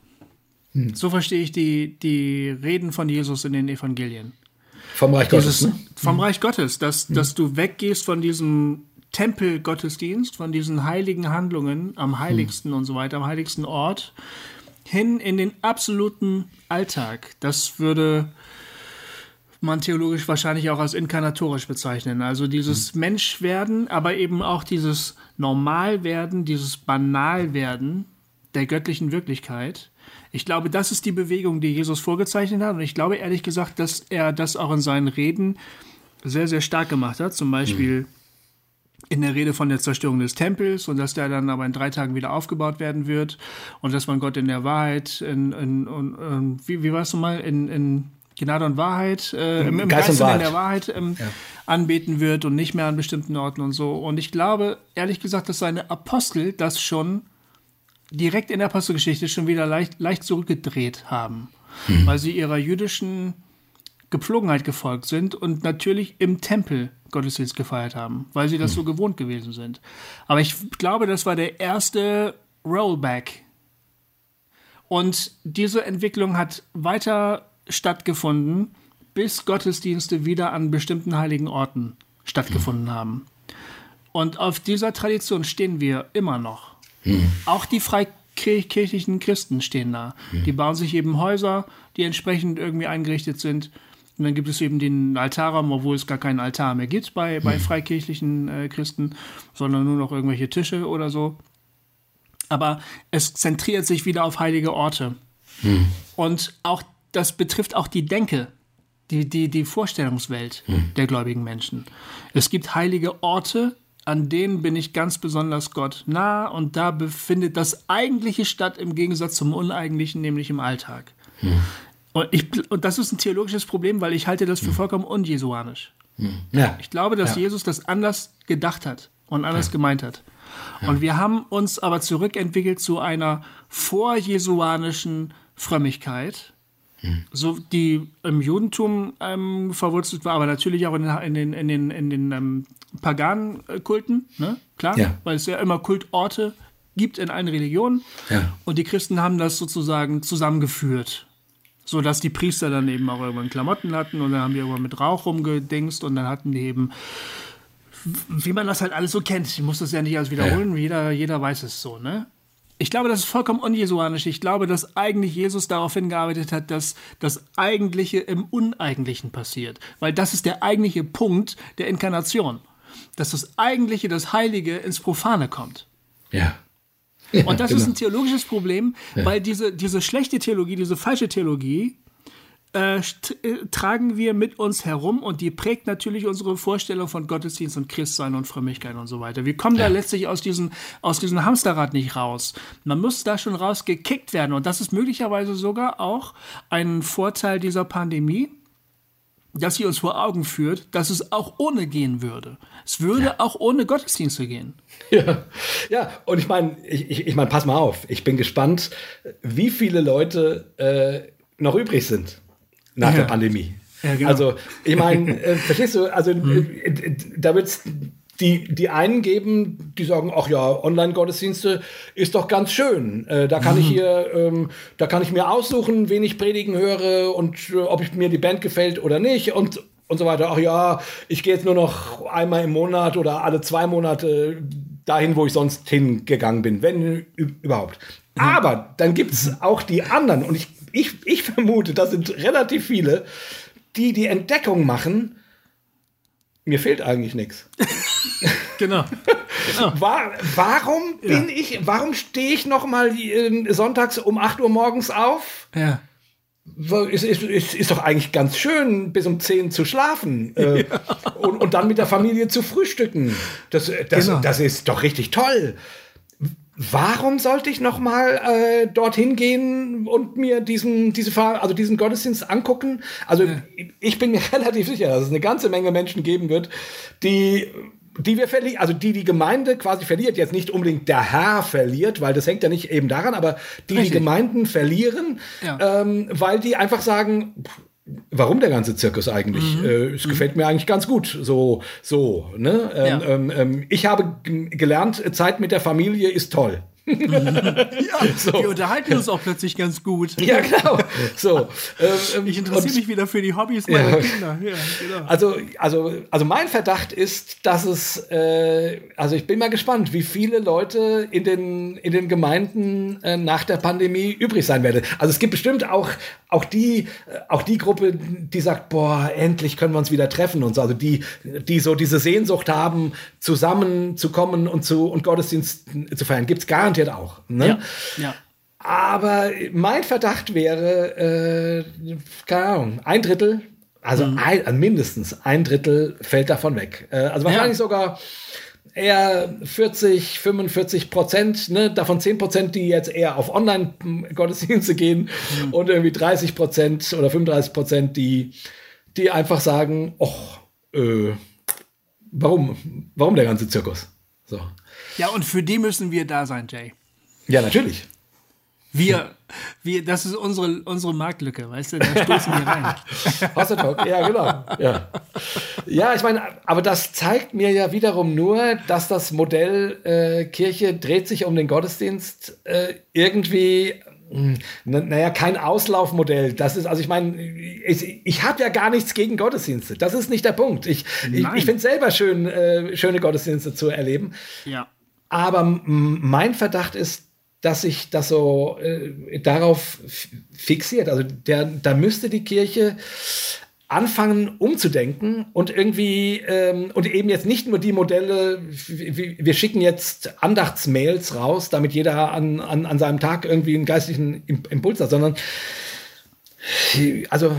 Hm. So verstehe ich die, die Reden von Jesus in den Evangelien. Vom Reich Dieses, Gottes. Ne? Vom hm. Reich Gottes, dass, hm. dass du weggehst von diesem Tempelgottesdienst, von diesen heiligen Handlungen am heiligsten hm. und so weiter, am heiligsten Ort, hin in den absoluten Alltag. Das würde man theologisch wahrscheinlich auch als inkarnatorisch bezeichnen. Also dieses hm. Menschwerden, aber eben auch dieses Normalwerden, dieses Banalwerden der göttlichen Wirklichkeit ich glaube, das ist die Bewegung, die Jesus vorgezeichnet hat. Und ich glaube ehrlich gesagt, dass er das auch in seinen Reden sehr, sehr stark gemacht hat. Zum Beispiel, mhm. in der Rede von der Zerstörung des Tempels und dass der dann aber in drei Tagen wieder aufgebaut werden wird und dass man Gott in der Wahrheit, in, in, in, wie, wie war es nochmal, in, in Gnade und Wahrheit, äh, im, im Geist, Geist und in der Wahrheit ähm, ja. anbeten wird und nicht mehr an bestimmten Orten und so. Und ich glaube, ehrlich gesagt, dass seine Apostel das schon direkt in der Apostelgeschichte schon wieder leicht, leicht zurückgedreht haben, hm. weil sie ihrer jüdischen Gepflogenheit gefolgt sind und natürlich im Tempel Gottesdienst gefeiert haben, weil sie das hm. so gewohnt gewesen sind. Aber ich glaube, das war der erste Rollback. Und diese Entwicklung hat weiter stattgefunden, bis Gottesdienste wieder an bestimmten heiligen Orten stattgefunden hm. haben. Und auf dieser Tradition stehen wir immer noch. Hm. Auch die freikirchlichen Christen stehen da. Hm. Die bauen sich eben Häuser, die entsprechend irgendwie eingerichtet sind. Und dann gibt es eben den Altarraum, obwohl es gar keinen Altar mehr gibt bei, bei hm. freikirchlichen äh, Christen, sondern nur noch irgendwelche Tische oder so. Aber es zentriert sich wieder auf heilige Orte. Hm. Und auch das betrifft auch die Denke, die, die, die Vorstellungswelt hm. der gläubigen Menschen. Es gibt heilige Orte, an denen bin ich ganz besonders Gott nah und da befindet das Eigentliche statt im Gegensatz zum Uneigentlichen, nämlich im Alltag. Hm. Und, ich, und das ist ein theologisches Problem, weil ich halte das für hm. vollkommen unjesuanisch. Hm. Ja. Ich glaube, dass ja. Jesus das anders gedacht hat und anders ja. gemeint hat. Und wir haben uns aber zurückentwickelt zu einer vorjesuanischen Frömmigkeit, so die im Judentum ähm, verwurzelt war, aber natürlich auch in, in den, in den, in den ähm, paganen Kulten, ne? klar, ja. weil es ja immer Kultorte gibt in allen Religionen. Ja. Und die Christen haben das sozusagen zusammengeführt. So dass die Priester dann eben auch irgendwann Klamotten hatten und dann haben die irgendwann mit Rauch rumgedingst und dann hatten die eben, wie man das halt alles so kennt. Ich muss das ja nicht alles wiederholen, ja. jeder, jeder weiß es so, ne? Ich glaube, das ist vollkommen unjesuanisch. Ich glaube, dass eigentlich Jesus darauf hingearbeitet hat, dass das Eigentliche im Uneigentlichen passiert. Weil das ist der eigentliche Punkt der Inkarnation. Dass das Eigentliche, das Heilige ins Profane kommt. Ja. ja und das genau. ist ein theologisches Problem, ja. weil diese, diese schlechte Theologie, diese falsche Theologie, äh, äh, tragen wir mit uns herum und die prägt natürlich unsere Vorstellung von Gottesdienst und Christsein und Frömmigkeit und so weiter. Wir kommen ja. da letztlich aus diesem, aus diesem Hamsterrad nicht raus. Man muss da schon rausgekickt werden und das ist möglicherweise sogar auch ein Vorteil dieser Pandemie, dass sie uns vor Augen führt, dass es auch ohne gehen würde. Es würde ja. auch ohne Gottesdienste gehen. Ja, ja. und ich meine, ich, ich, meine, pass mal auf, ich bin gespannt, wie viele Leute äh, noch übrig sind nach ja. der Pandemie. Ja, genau. Also, ich meine, äh, verstehst du, also äh, da wird es die, die einen geben, die sagen, ach ja, Online-Gottesdienste ist doch ganz schön. Äh, da kann mhm. ich hier, ähm, da kann ich mir aussuchen, wen ich predigen höre und äh, ob ich, mir die Band gefällt oder nicht und, und so weiter. Ach ja, ich gehe jetzt nur noch einmal im Monat oder alle zwei Monate dahin, wo ich sonst hingegangen bin, wenn überhaupt. Mhm. Aber dann gibt es auch die anderen und ich ich, ich vermute, das sind relativ viele, die die Entdeckung machen, mir fehlt eigentlich nichts. genau. genau. War, warum bin ja. ich, warum stehe ich noch mal äh, sonntags um 8 Uhr morgens auf? Ja. Ist, ist, ist, ist doch eigentlich ganz schön, bis um 10 zu schlafen äh, ja. und, und dann mit der Familie zu frühstücken. Das, das, genau. das ist doch richtig toll warum sollte ich noch mal äh, dorthin gehen und mir diesen diese also diesen Gottesdienst angucken? Also ja. ich bin mir relativ sicher, dass es eine ganze Menge Menschen geben wird, die die wir verlieren, also die die Gemeinde quasi verliert, jetzt nicht unbedingt der Herr verliert, weil das hängt ja nicht eben daran, aber die Richtig. die Gemeinden verlieren, ja. ähm, weil die einfach sagen, warum der ganze Zirkus eigentlich? Mhm. Äh, es mhm. gefällt mir eigentlich ganz gut. So, so. Ne? Ähm, ja. ähm, ähm, ich habe gelernt, Zeit mit der Familie ist toll. Ja, so. Wir unterhalten uns auch plötzlich ganz gut. Ja, genau. So, ähm, ich interessiere mich wieder für die Hobbys meiner ja. Kinder. Ja, genau. Also, also, also mein Verdacht ist, dass es, äh, also ich bin mal gespannt, wie viele Leute in den, in den Gemeinden äh, nach der Pandemie übrig sein werden. Also es gibt bestimmt auch, auch die, äh, auch die Gruppe, die sagt, boah, endlich können wir uns wieder treffen und so. Also die, die so diese Sehnsucht haben, zusammenzukommen und zu und Gottesdienst zu feiern. Gibt es gar garantiert auch. Ne? Ja, ja. Aber mein Verdacht wäre, äh, keine Ahnung, ein Drittel, also mhm. ein, mindestens ein Drittel fällt davon weg. Äh, also wahrscheinlich ja. sogar eher 40, 45 Prozent, ne? davon 10 Prozent, die jetzt eher auf Online-Gottesdienste gehen mhm. und irgendwie 30 Prozent oder 35 Prozent, die, die einfach sagen, ach, äh, warum, warum der ganze Zirkus? So. Ja, und für die müssen wir da sein, Jay. Ja, natürlich. Wir, wir, das ist unsere, unsere Marktlücke, weißt du, da stoßen wir rein. Talk, ja, genau. Ja, ja ich meine, aber das zeigt mir ja wiederum nur, dass das Modell äh, Kirche dreht sich um den Gottesdienst äh, irgendwie hm, naja, kein Auslaufmodell. Das ist, also ich meine, ich, ich habe ja gar nichts gegen Gottesdienste. Das ist nicht der Punkt. Ich, ich, ich finde es selber schön, äh, schöne Gottesdienste zu erleben. Ja. Aber mein Verdacht ist, dass sich das so äh, darauf fixiert. Also der, da müsste die Kirche anfangen umzudenken und irgendwie ähm, und eben jetzt nicht nur die Modelle, wir schicken jetzt Andachtsmails raus, damit jeder an, an, an seinem Tag irgendwie einen geistlichen Impuls hat, sondern also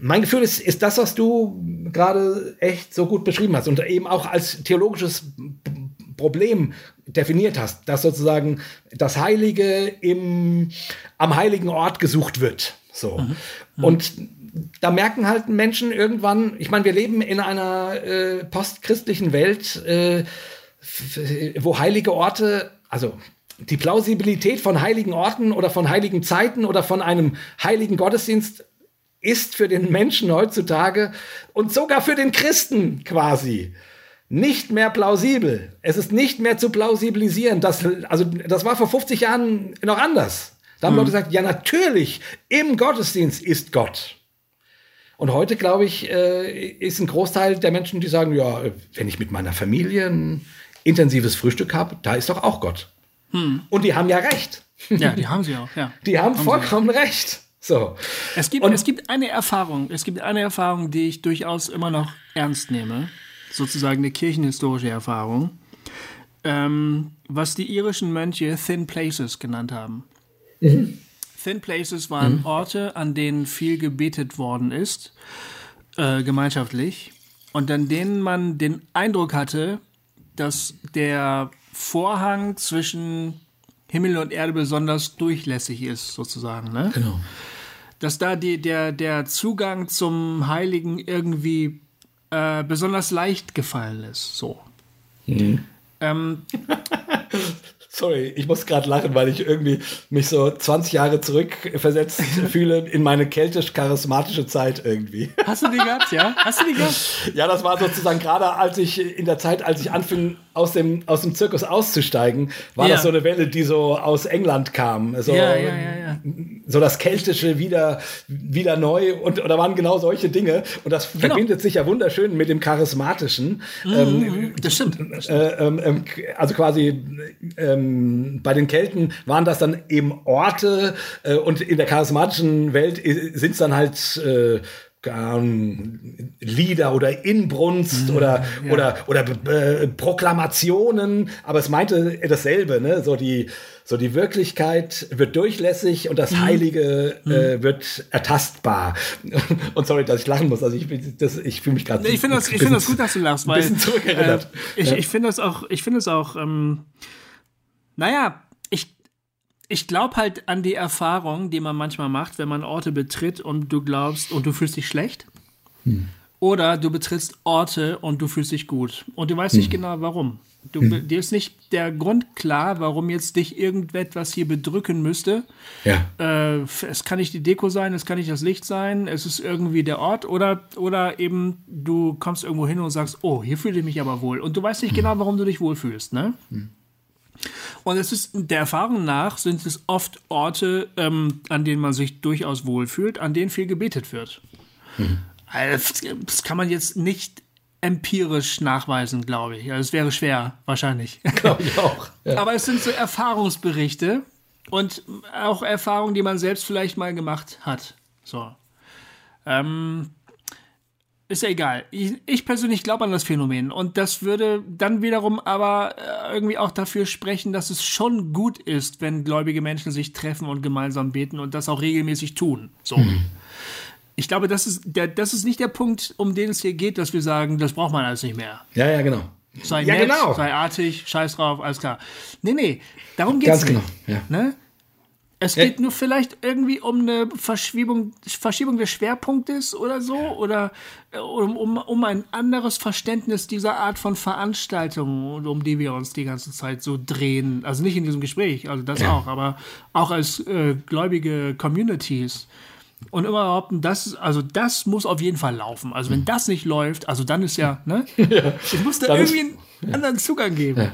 mein Gefühl ist, ist das, was du gerade echt so gut beschrieben hast und eben auch als theologisches Problem definiert hast, dass sozusagen das Heilige im, am heiligen Ort gesucht wird. So. Mhm. Mhm. Und da merken halt Menschen irgendwann, ich meine, wir leben in einer äh, postchristlichen Welt, äh, wo heilige Orte, also die Plausibilität von heiligen Orten oder von heiligen Zeiten oder von einem heiligen Gottesdienst ist für den Menschen heutzutage und sogar für den Christen quasi nicht mehr plausibel. Es ist nicht mehr zu plausibilisieren. Das, also, das war vor 50 Jahren noch anders. Da haben mhm. Leute gesagt, ja, natürlich, im Gottesdienst ist Gott. Und heute, glaube ich, äh, ist ein Großteil der Menschen, die sagen, ja, wenn ich mit meiner Familie ein intensives Frühstück habe, da ist doch auch Gott. Hm. Und die haben ja recht. Ja, die haben sie auch, ja. Die haben, haben vollkommen recht. So. Es gibt, es gibt eine Erfahrung, es gibt eine Erfahrung, die ich durchaus immer noch ernst nehme sozusagen eine kirchenhistorische Erfahrung, ähm, was die irischen Mönche Thin Places genannt haben. Mhm. Thin Places waren mhm. Orte, an denen viel gebetet worden ist, äh, gemeinschaftlich, und an denen man den Eindruck hatte, dass der Vorhang zwischen Himmel und Erde besonders durchlässig ist, sozusagen. Ne? Genau. Dass da die, der, der Zugang zum Heiligen irgendwie äh, besonders leicht gefallen ist. So. Mhm. Ähm, Sorry, ich muss gerade lachen, weil ich irgendwie mich so 20 Jahre zurückversetzt fühle in meine keltisch-charismatische Zeit irgendwie. Hast du die gehabt, ja? Hast du die gehabt? Ja, das war sozusagen gerade als ich in der Zeit, als ich anfing, aus dem, aus dem Zirkus auszusteigen, war ja. das so eine Welle, die so aus England kam. So, ja, ja, so das Keltische wieder, wieder neu und oder waren genau solche Dinge. Und das genau. verbindet sich ja wunderschön mit dem Charismatischen. Mhm, ähm, das stimmt. Äh, ähm, ähm, also quasi ähm, bei den Kelten waren das dann eben Orte äh, und in der charismatischen Welt sind es dann halt äh, Lieder oder Inbrunst mhm, oder, ja. oder, oder äh, Proklamationen, aber es meinte dasselbe, ne? So die, so die Wirklichkeit wird durchlässig und das mhm. Heilige mhm. äh, wird ertastbar. Und sorry, dass ich lachen muss. Also ich, ich fühle mich gerade. Nee, ich finde das, find das gut, dass du lachst, weil äh, ich, ja. ich finde das auch, ich finde es auch, ähm, naja, ich glaube halt an die Erfahrung, die man manchmal macht, wenn man Orte betritt und du glaubst und du fühlst dich schlecht. Hm. Oder du betrittst Orte und du fühlst dich gut. Und du weißt hm. nicht genau warum. Du, hm. Dir ist nicht der Grund klar, warum jetzt dich irgendetwas hier bedrücken müsste. Ja. Äh, es kann nicht die Deko sein, es kann nicht das Licht sein, es ist irgendwie der Ort oder, oder eben du kommst irgendwo hin und sagst, oh, hier fühle ich mich aber wohl. Und du weißt nicht hm. genau, warum du dich wohlfühlst. Ne? Und es ist der Erfahrung nach sind es oft Orte, ähm, an denen man sich durchaus wohlfühlt, an denen viel gebetet wird. Mhm. Also, das kann man jetzt nicht empirisch nachweisen, glaube ich. Also es wäre schwer, wahrscheinlich. Glaube ich auch. Ja. Aber es sind so Erfahrungsberichte und auch Erfahrungen, die man selbst vielleicht mal gemacht hat. So. Ähm, ist ja egal. Ich, ich persönlich glaube an das Phänomen und das würde dann wiederum aber äh, irgendwie auch dafür sprechen, dass es schon gut ist, wenn gläubige Menschen sich treffen und gemeinsam beten und das auch regelmäßig tun. So. Mhm. Ich glaube, das ist, der, das ist nicht der Punkt, um den es hier geht, dass wir sagen, das braucht man alles nicht mehr. Ja, ja, genau. Sei Ja, nett, genau. sei artig, scheiß drauf, alles klar. Nee, nee, darum geht's Ganz nicht. genau, ja. Ne? Es Ja. geht nur vielleicht irgendwie um eine Verschiebung, Verschiebung des Schwerpunktes oder so oder äh, um, um, um ein anderes Verständnis dieser Art von Veranstaltungen, um die wir uns die ganze Zeit so drehen. Also nicht in diesem Gespräch, also das auch, aber auch als äh, gläubige Communities. Und immer behaupten, das, also das muss auf jeden Fall laufen. Also wenn das nicht läuft, also dann ist ja, ne? Es muss da ist- irgendwie anderen Zugang geben.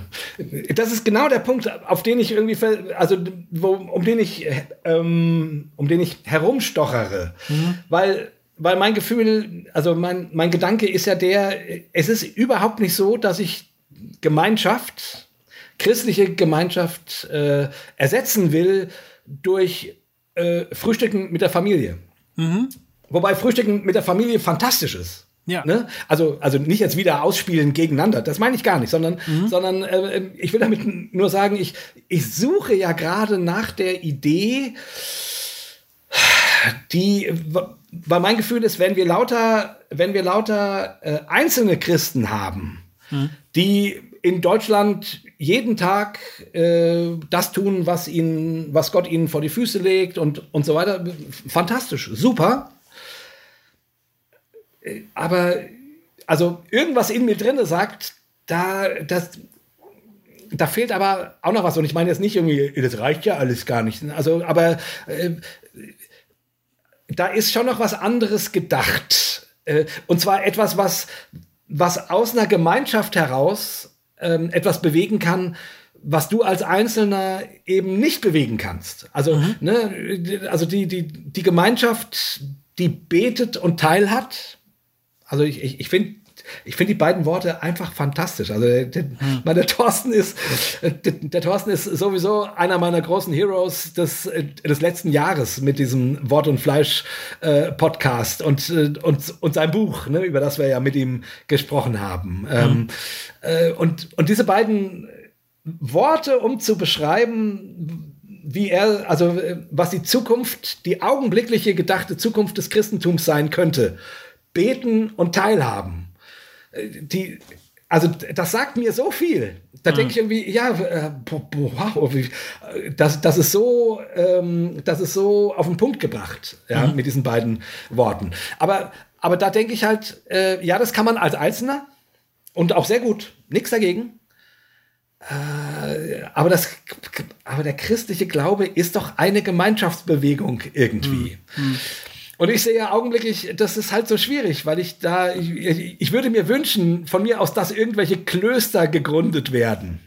Das ist genau der Punkt, auf den ich irgendwie, also wo, um den ich, ähm, um den ich herumstochere, weil weil mein Gefühl, also mein mein Gedanke ist ja der, es ist überhaupt nicht so, dass ich Gemeinschaft, christliche Gemeinschaft äh, ersetzen will durch äh, Frühstücken mit der Familie. Wobei Frühstücken mit der Familie fantastisch ist. Ja. Ne? Also, also nicht jetzt wieder ausspielen gegeneinander, das meine ich gar nicht, sondern, sondern äh, ich will damit nur sagen, ich, ich suche ja gerade nach der Idee, die, weil mein Gefühl ist, wenn wir lauter, wenn wir lauter äh, einzelne Christen haben, die in Deutschland jeden Tag äh, das tun, was ihnen, was Gott ihnen vor die Füße legt und, und so weiter. Fantastisch, super. Äh, Aber also irgendwas in mir drinne sagt, da, das, da fehlt aber auch noch was. Und ich meine jetzt nicht irgendwie, das reicht ja alles gar nicht. Also, aber äh, da ist schon noch was anderes gedacht. Äh, und zwar etwas, was, was aus einer Gemeinschaft heraus ähm, etwas bewegen kann, was du als Einzelner eben nicht bewegen kannst. Also, ne, also die, die, die Gemeinschaft, die betet und teilhat. Also ich, ich, ich finde ich finde die beiden Worte einfach fantastisch. Also der, der, mein, der Thorsten ist der, der Thorsten ist sowieso einer meiner großen Heroes des, des letzten Jahres mit diesem Wort und Fleisch äh, Podcast und, äh, und und sein Buch, ne, über das wir ja mit ihm gesprochen haben. Ähm, äh, und und diese beiden Worte, um zu beschreiben, wie er, also äh, was die Zukunft, die augenblickliche gedachte Zukunft des Christentums sein könnte, beten und teilhaben die, also das sagt mir so viel. Da denke ich irgendwie, ja, äh, wow, wie, das, das ist so, ähm, das ist so auf den Punkt gebracht, ja, mit diesen beiden Worten. Aber, aber da denke ich halt, äh, ja, das kann man als Einzelner und auch sehr gut, nichts dagegen. Äh, aber das, aber der christliche Glaube ist doch eine Gemeinschaftsbewegung irgendwie. Und ich sehe ja augenblicklich, das ist halt so schwierig, weil ich da, ich, ich würde mir wünschen, von mir aus, dass irgendwelche Klöster gegründet werden.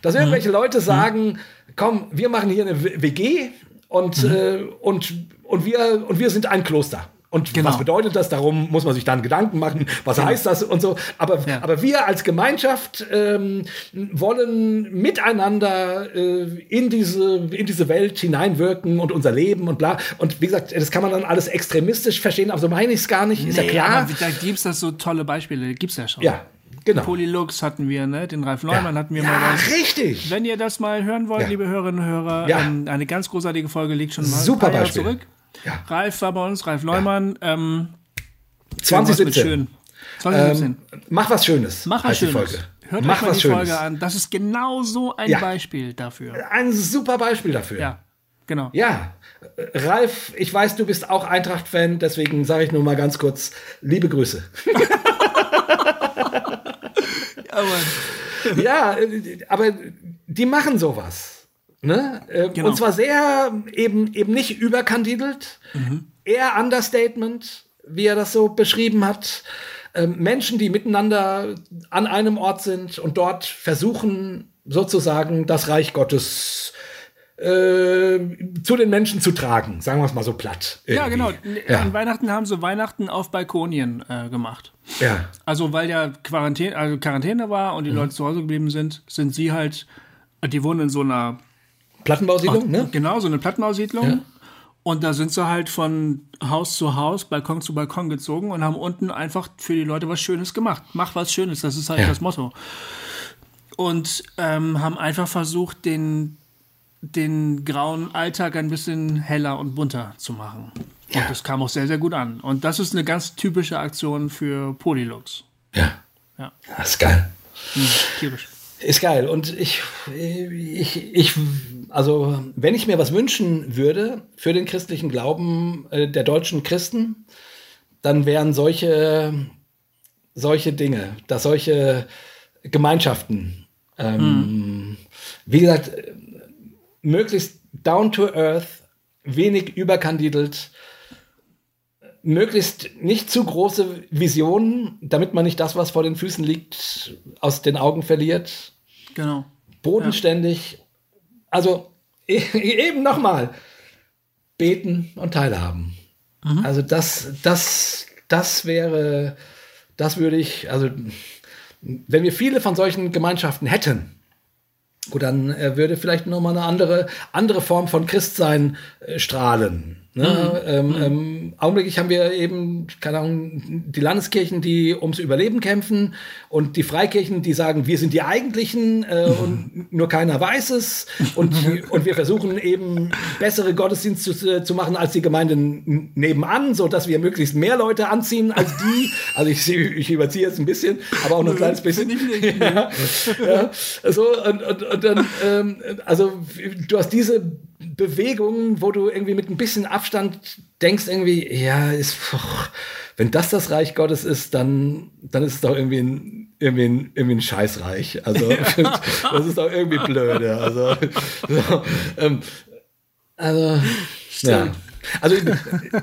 Dass irgendwelche Leute sagen, komm, wir machen hier eine WG und, äh, und, und, wir, und wir sind ein Kloster. Und Genau. was bedeutet das? Darum muss man sich dann Gedanken machen, was heißt das und so. Aber, Ja. aber wir als Gemeinschaft ähm, wollen miteinander äh, in, diese, in diese Welt hineinwirken und unser Leben und bla. Und wie gesagt, das kann man dann alles extremistisch verstehen, aber so meine ich es gar nicht, ist ja Nee, klar. aber da gibt's das so tolle Beispiele, gibt's ja schon. Ja, genau. Polylux hatten wir, ne? Den Ralf Neumann hatten wir ja, mal. was. richtig. Wenn ihr das mal hören wollt, Ja. liebe Hörerinnen und Hörer, Ja. ähm, eine ganz großartige Folge liegt schon mal Super Beispiel. zurück. Ja. Ralf war bei uns, Ralf Neumann. Ähm, 2017. irgendwas mit schön. 2017. Ähm, mach was Schönes. Mach was Schönes. Folge. Hört mach euch was die Schönes. Folge an. Das ist genau so ein Ja. Beispiel dafür. Ein super Beispiel dafür. Ja, genau. Ja, Ralf, ich weiß, du bist auch Eintracht-Fan, deswegen sage ich nur mal ganz kurz, liebe Grüße. Aber ja, äh, aber die machen sowas. Ne? Äh, Genau. Und zwar sehr eben, eben nicht überkandidelt, eher Understatement, wie er das so beschrieben hat. Ähm, Menschen, die miteinander an einem Ort sind und dort versuchen, sozusagen das Reich Gottes äh, zu den Menschen zu tragen, sagen wir es mal so platt. ja, genau. irgendwie. Ja. An Weihnachten haben sie Weihnachten auf Balkonien äh, gemacht. ja. Also weil ja Quarantäne, also Quarantäne war und die Mhm. Leute zu Hause geblieben sind, sind sie halt, die wohnen in so einer, Plattenbausiedlung, ne? genau, so eine Plattenbausiedlung. Ja. Und da sind sie halt von Haus zu Haus, Balkon zu Balkon gezogen und haben unten einfach für die Leute was Schönes gemacht. Mach was Schönes, das ist halt Ja. das Motto. Und ähm, haben einfach versucht, den, den grauen Alltag ein bisschen heller und bunter zu machen. Ja. Und das kam auch sehr, sehr gut an. Und das ist eine ganz typische Aktion für Polylux. Ja. Ja. Das ist geil. Hm, tierisch. Ist geil. Und ich, ich, ich, also, wenn ich mir was wünschen würde für den christlichen Glauben äh, der deutschen Christen, dann wären solche, solche Dinge, dass solche Gemeinschaften, ähm, hm. wie gesagt, möglichst down to earth, wenig überkandidelt, möglichst nicht zu große Visionen, damit man nicht das, was vor den Füßen liegt, aus den Augen verliert. Genau. Bodenständig. Ja. Also eben nochmal beten und teilhaben. Mhm. Also das, das, das wäre, das würde ich, also wenn wir viele von solchen Gemeinschaften hätten, gut, dann äh, würde vielleicht nochmal eine andere, andere Form von Christsein äh, strahlen. Ne? Mhm. Ähm, mhm. ähm, augenblicklich haben wir eben, keine Ahnung, die Landeskirchen, die ums Überleben kämpfen und die Freikirchen, die sagen, wir sind die Eigentlichen äh, und nur keiner weiß es. Und, und wir versuchen eben bessere Gottesdienste zu, zu machen als die Gemeinden nebenan, so dass wir möglichst mehr Leute anziehen als die. Also ich, ich überziehe jetzt ein bisschen, aber auch nur ein kleines bisschen. ja, ja. So, und, und, und dann, ähm, also du hast diese Bewegungen, wo du irgendwie mit ein bisschen Abstand denkst, irgendwie, ja, ist, boah, wenn das das Reich Gottes ist, dann, dann ist es doch irgendwie ein, irgendwie ein, irgendwie ein Scheißreich. Also, das ist doch irgendwie blöde. Also, so, ähm, also ja. Also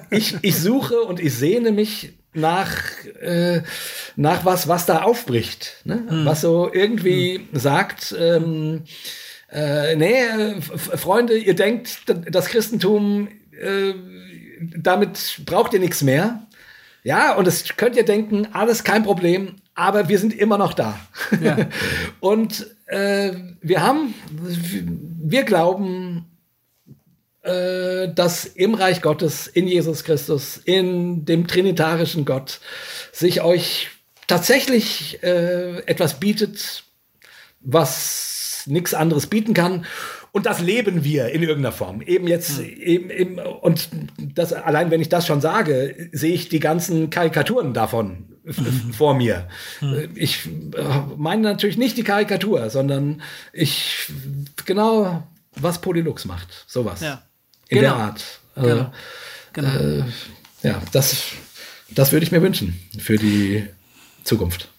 ich, ich suche und ich sehne mich nach, äh, nach was, was da aufbricht. Ne? Hm. Was so irgendwie hm. sagt, ähm, äh, nee, äh, Freunde, ihr denkt, das Christentum, äh, damit braucht ihr nichts mehr. Ja, und das könnt ihr denken, alles kein Problem, aber wir sind immer noch da. Ja. und äh, wir haben, wir glauben, äh, dass im Reich Gottes, in Jesus Christus, in dem trinitarischen Gott, sich euch tatsächlich äh, etwas bietet, was nichts anderes bieten kann. Und das leben wir in irgendeiner Form. Eben jetzt, hm. eben, eben, und das, allein wenn ich das schon sage, sehe ich die ganzen Karikaturen davon mhm. vor mir. Hm. Ich äh, meine natürlich nicht die Karikatur, sondern ich, genau, was Polylux macht. Sowas. Ja. In genau. der Art. Äh, genau. genau. Äh, ja, das, das würde ich mir wünschen für die Zukunft.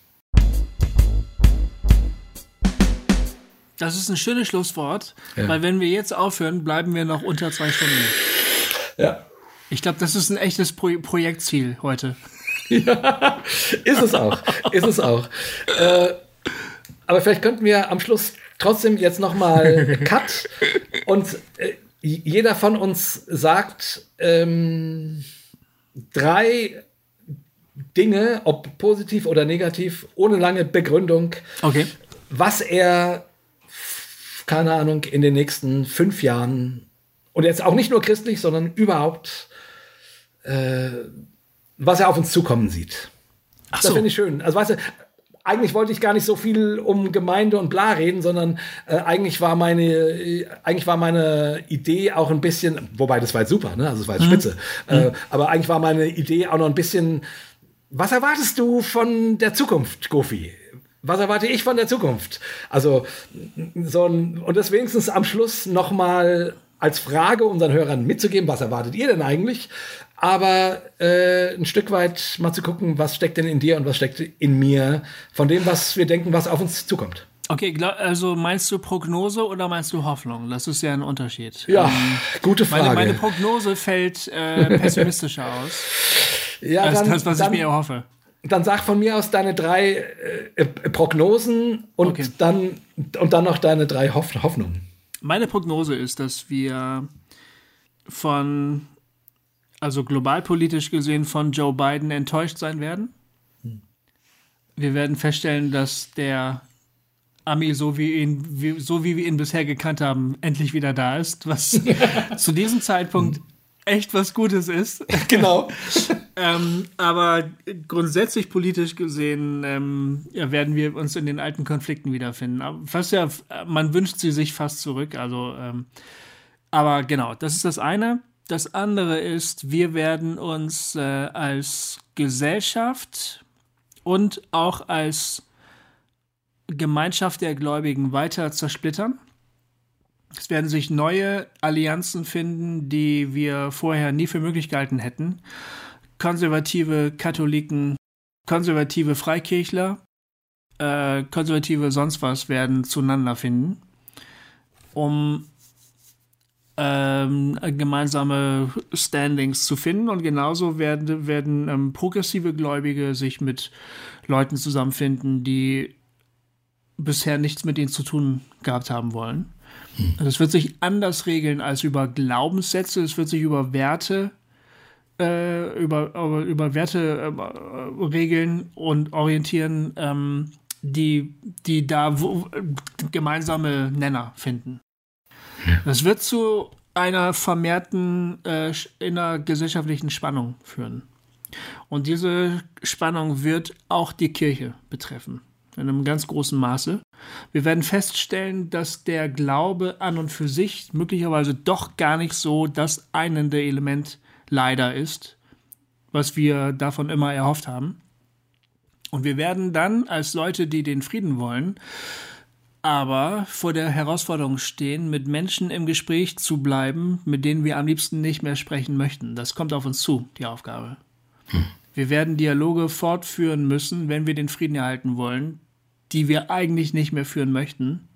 Das ist ein schönes Schlusswort, ja. weil wenn wir jetzt aufhören, bleiben wir noch unter zwei Stunden. Ja. Ich glaube, das ist ein echtes Pro Projektziel heute. Ja, ist es auch. ist es auch. Äh, aber vielleicht könnten wir am Schluss trotzdem jetzt noch mal Cut und äh, jeder von uns sagt ähm, drei Dinge, ob positiv oder negativ, ohne lange Begründung, okay. was er keine Ahnung, in den nächsten fünf Jahren und jetzt auch nicht nur christlich, sondern überhaupt, äh, was er auf uns zukommen sieht. Ach das so. finde ich schön. Also weißt du, eigentlich wollte ich gar nicht so viel um Gemeinde und bla reden, sondern äh, eigentlich war meine äh, eigentlich war meine Idee auch ein bisschen, wobei das war jetzt super, ne? Also es war jetzt mhm. spitze. Mhm. Äh, aber eigentlich war meine Idee auch noch ein bisschen, was erwartest du von der Zukunft, Gofi? Was erwarte ich von der Zukunft? Also, so ein, und das wenigstens am Schluss nochmal als Frage unseren Hörern mitzugeben, was erwartet ihr denn eigentlich? Aber äh, ein Stück weit mal zu gucken, was steckt denn in dir und was steckt in mir, von dem, was wir denken, was auf uns zukommt. Okay, also meinst du Prognose oder meinst du Hoffnung? Das ist ja ein Unterschied. Ja, ähm, gute Frage. Meine, meine Prognose fällt äh, pessimistischer aus. Ja, als dann, das, was dann, ich mir erhoffe dann sag von mir aus deine drei äh, Prognosen und okay. dann und dann noch deine drei Hoff Hoffnungen. Meine Prognose ist, dass wir von also globalpolitisch gesehen von Joe Biden enttäuscht sein werden. Hm. Wir werden feststellen, dass der Ami, so wie, ihn, wie, so wie wir ihn bisher gekannt haben, endlich wieder da ist, was zu diesem Zeitpunkt echt was Gutes ist. Genau. ähm, aber grundsätzlich politisch gesehen ähm, ja, werden wir uns in den alten Konflikten wiederfinden. Fast ja, man wünscht sie sich fast zurück. Also, ähm, aber genau, das ist das eine. Das andere ist, wir werden uns äh, als Gesellschaft und auch als Gemeinschaft der Gläubigen weiter zersplittern. Es werden sich neue Allianzen finden, die wir vorher nie für möglich gehalten hätten. Konservative Katholiken, konservative Freikirchler, äh, konservative sonst was werden zueinander finden, um ähm, gemeinsame Standings zu finden. Und genauso werden, werden ähm, progressive Gläubige sich mit Leuten zusammenfinden, die bisher nichts mit ihnen zu tun gehabt haben wollen. Hm. Das wird sich anders regeln als über Glaubenssätze, es wird sich über Werte äh, über, über, über Werte äh, regeln und orientieren, ähm, die, die da wo, gemeinsame Nenner finden. Das wird zu einer vermehrten äh, innergesellschaftlichen Spannung führen. Und diese Spannung wird auch die Kirche betreffen, in einem ganz großen Maße. Wir werden feststellen, dass der Glaube an und für sich möglicherweise doch gar nicht so das einende Element leider ist, was wir davon immer erhofft haben. Und wir werden dann als Leute, die den Frieden wollen, aber vor der Herausforderung stehen, mit Menschen im Gespräch zu bleiben, mit denen wir am liebsten nicht mehr sprechen möchten. Das kommt auf uns zu, die Aufgabe. Hm. Wir werden Dialoge fortführen müssen, wenn wir den Frieden erhalten wollen, die wir eigentlich nicht mehr führen möchten,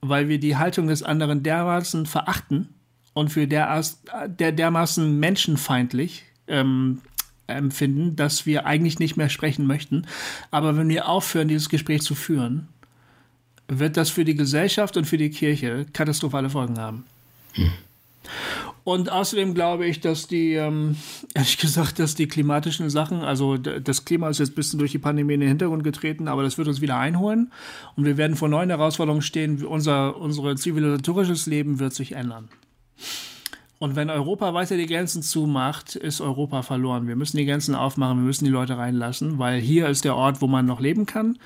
weil wir die Haltung des anderen dermaßen verachten und für der, der dermaßen menschenfeindlich ähm, empfinden, dass wir eigentlich nicht mehr sprechen möchten. Aber wenn wir aufhören, dieses Gespräch zu führen, wird das für die Gesellschaft und für die Kirche katastrophale Folgen haben. Hm. Und außerdem glaube ich, dass die, ähm, ehrlich gesagt, dass die klimatischen Sachen, also das Klima ist jetzt ein bisschen durch die Pandemie in den Hintergrund getreten, aber das wird uns wieder einholen und wir werden vor neuen Herausforderungen stehen. Unser, unser zivilisatorisches Leben wird sich ändern. Und wenn Europa weiter die Grenzen zumacht, ist Europa verloren. Wir müssen die Grenzen aufmachen, wir müssen die Leute reinlassen, weil hier ist der Ort, wo man noch leben kann.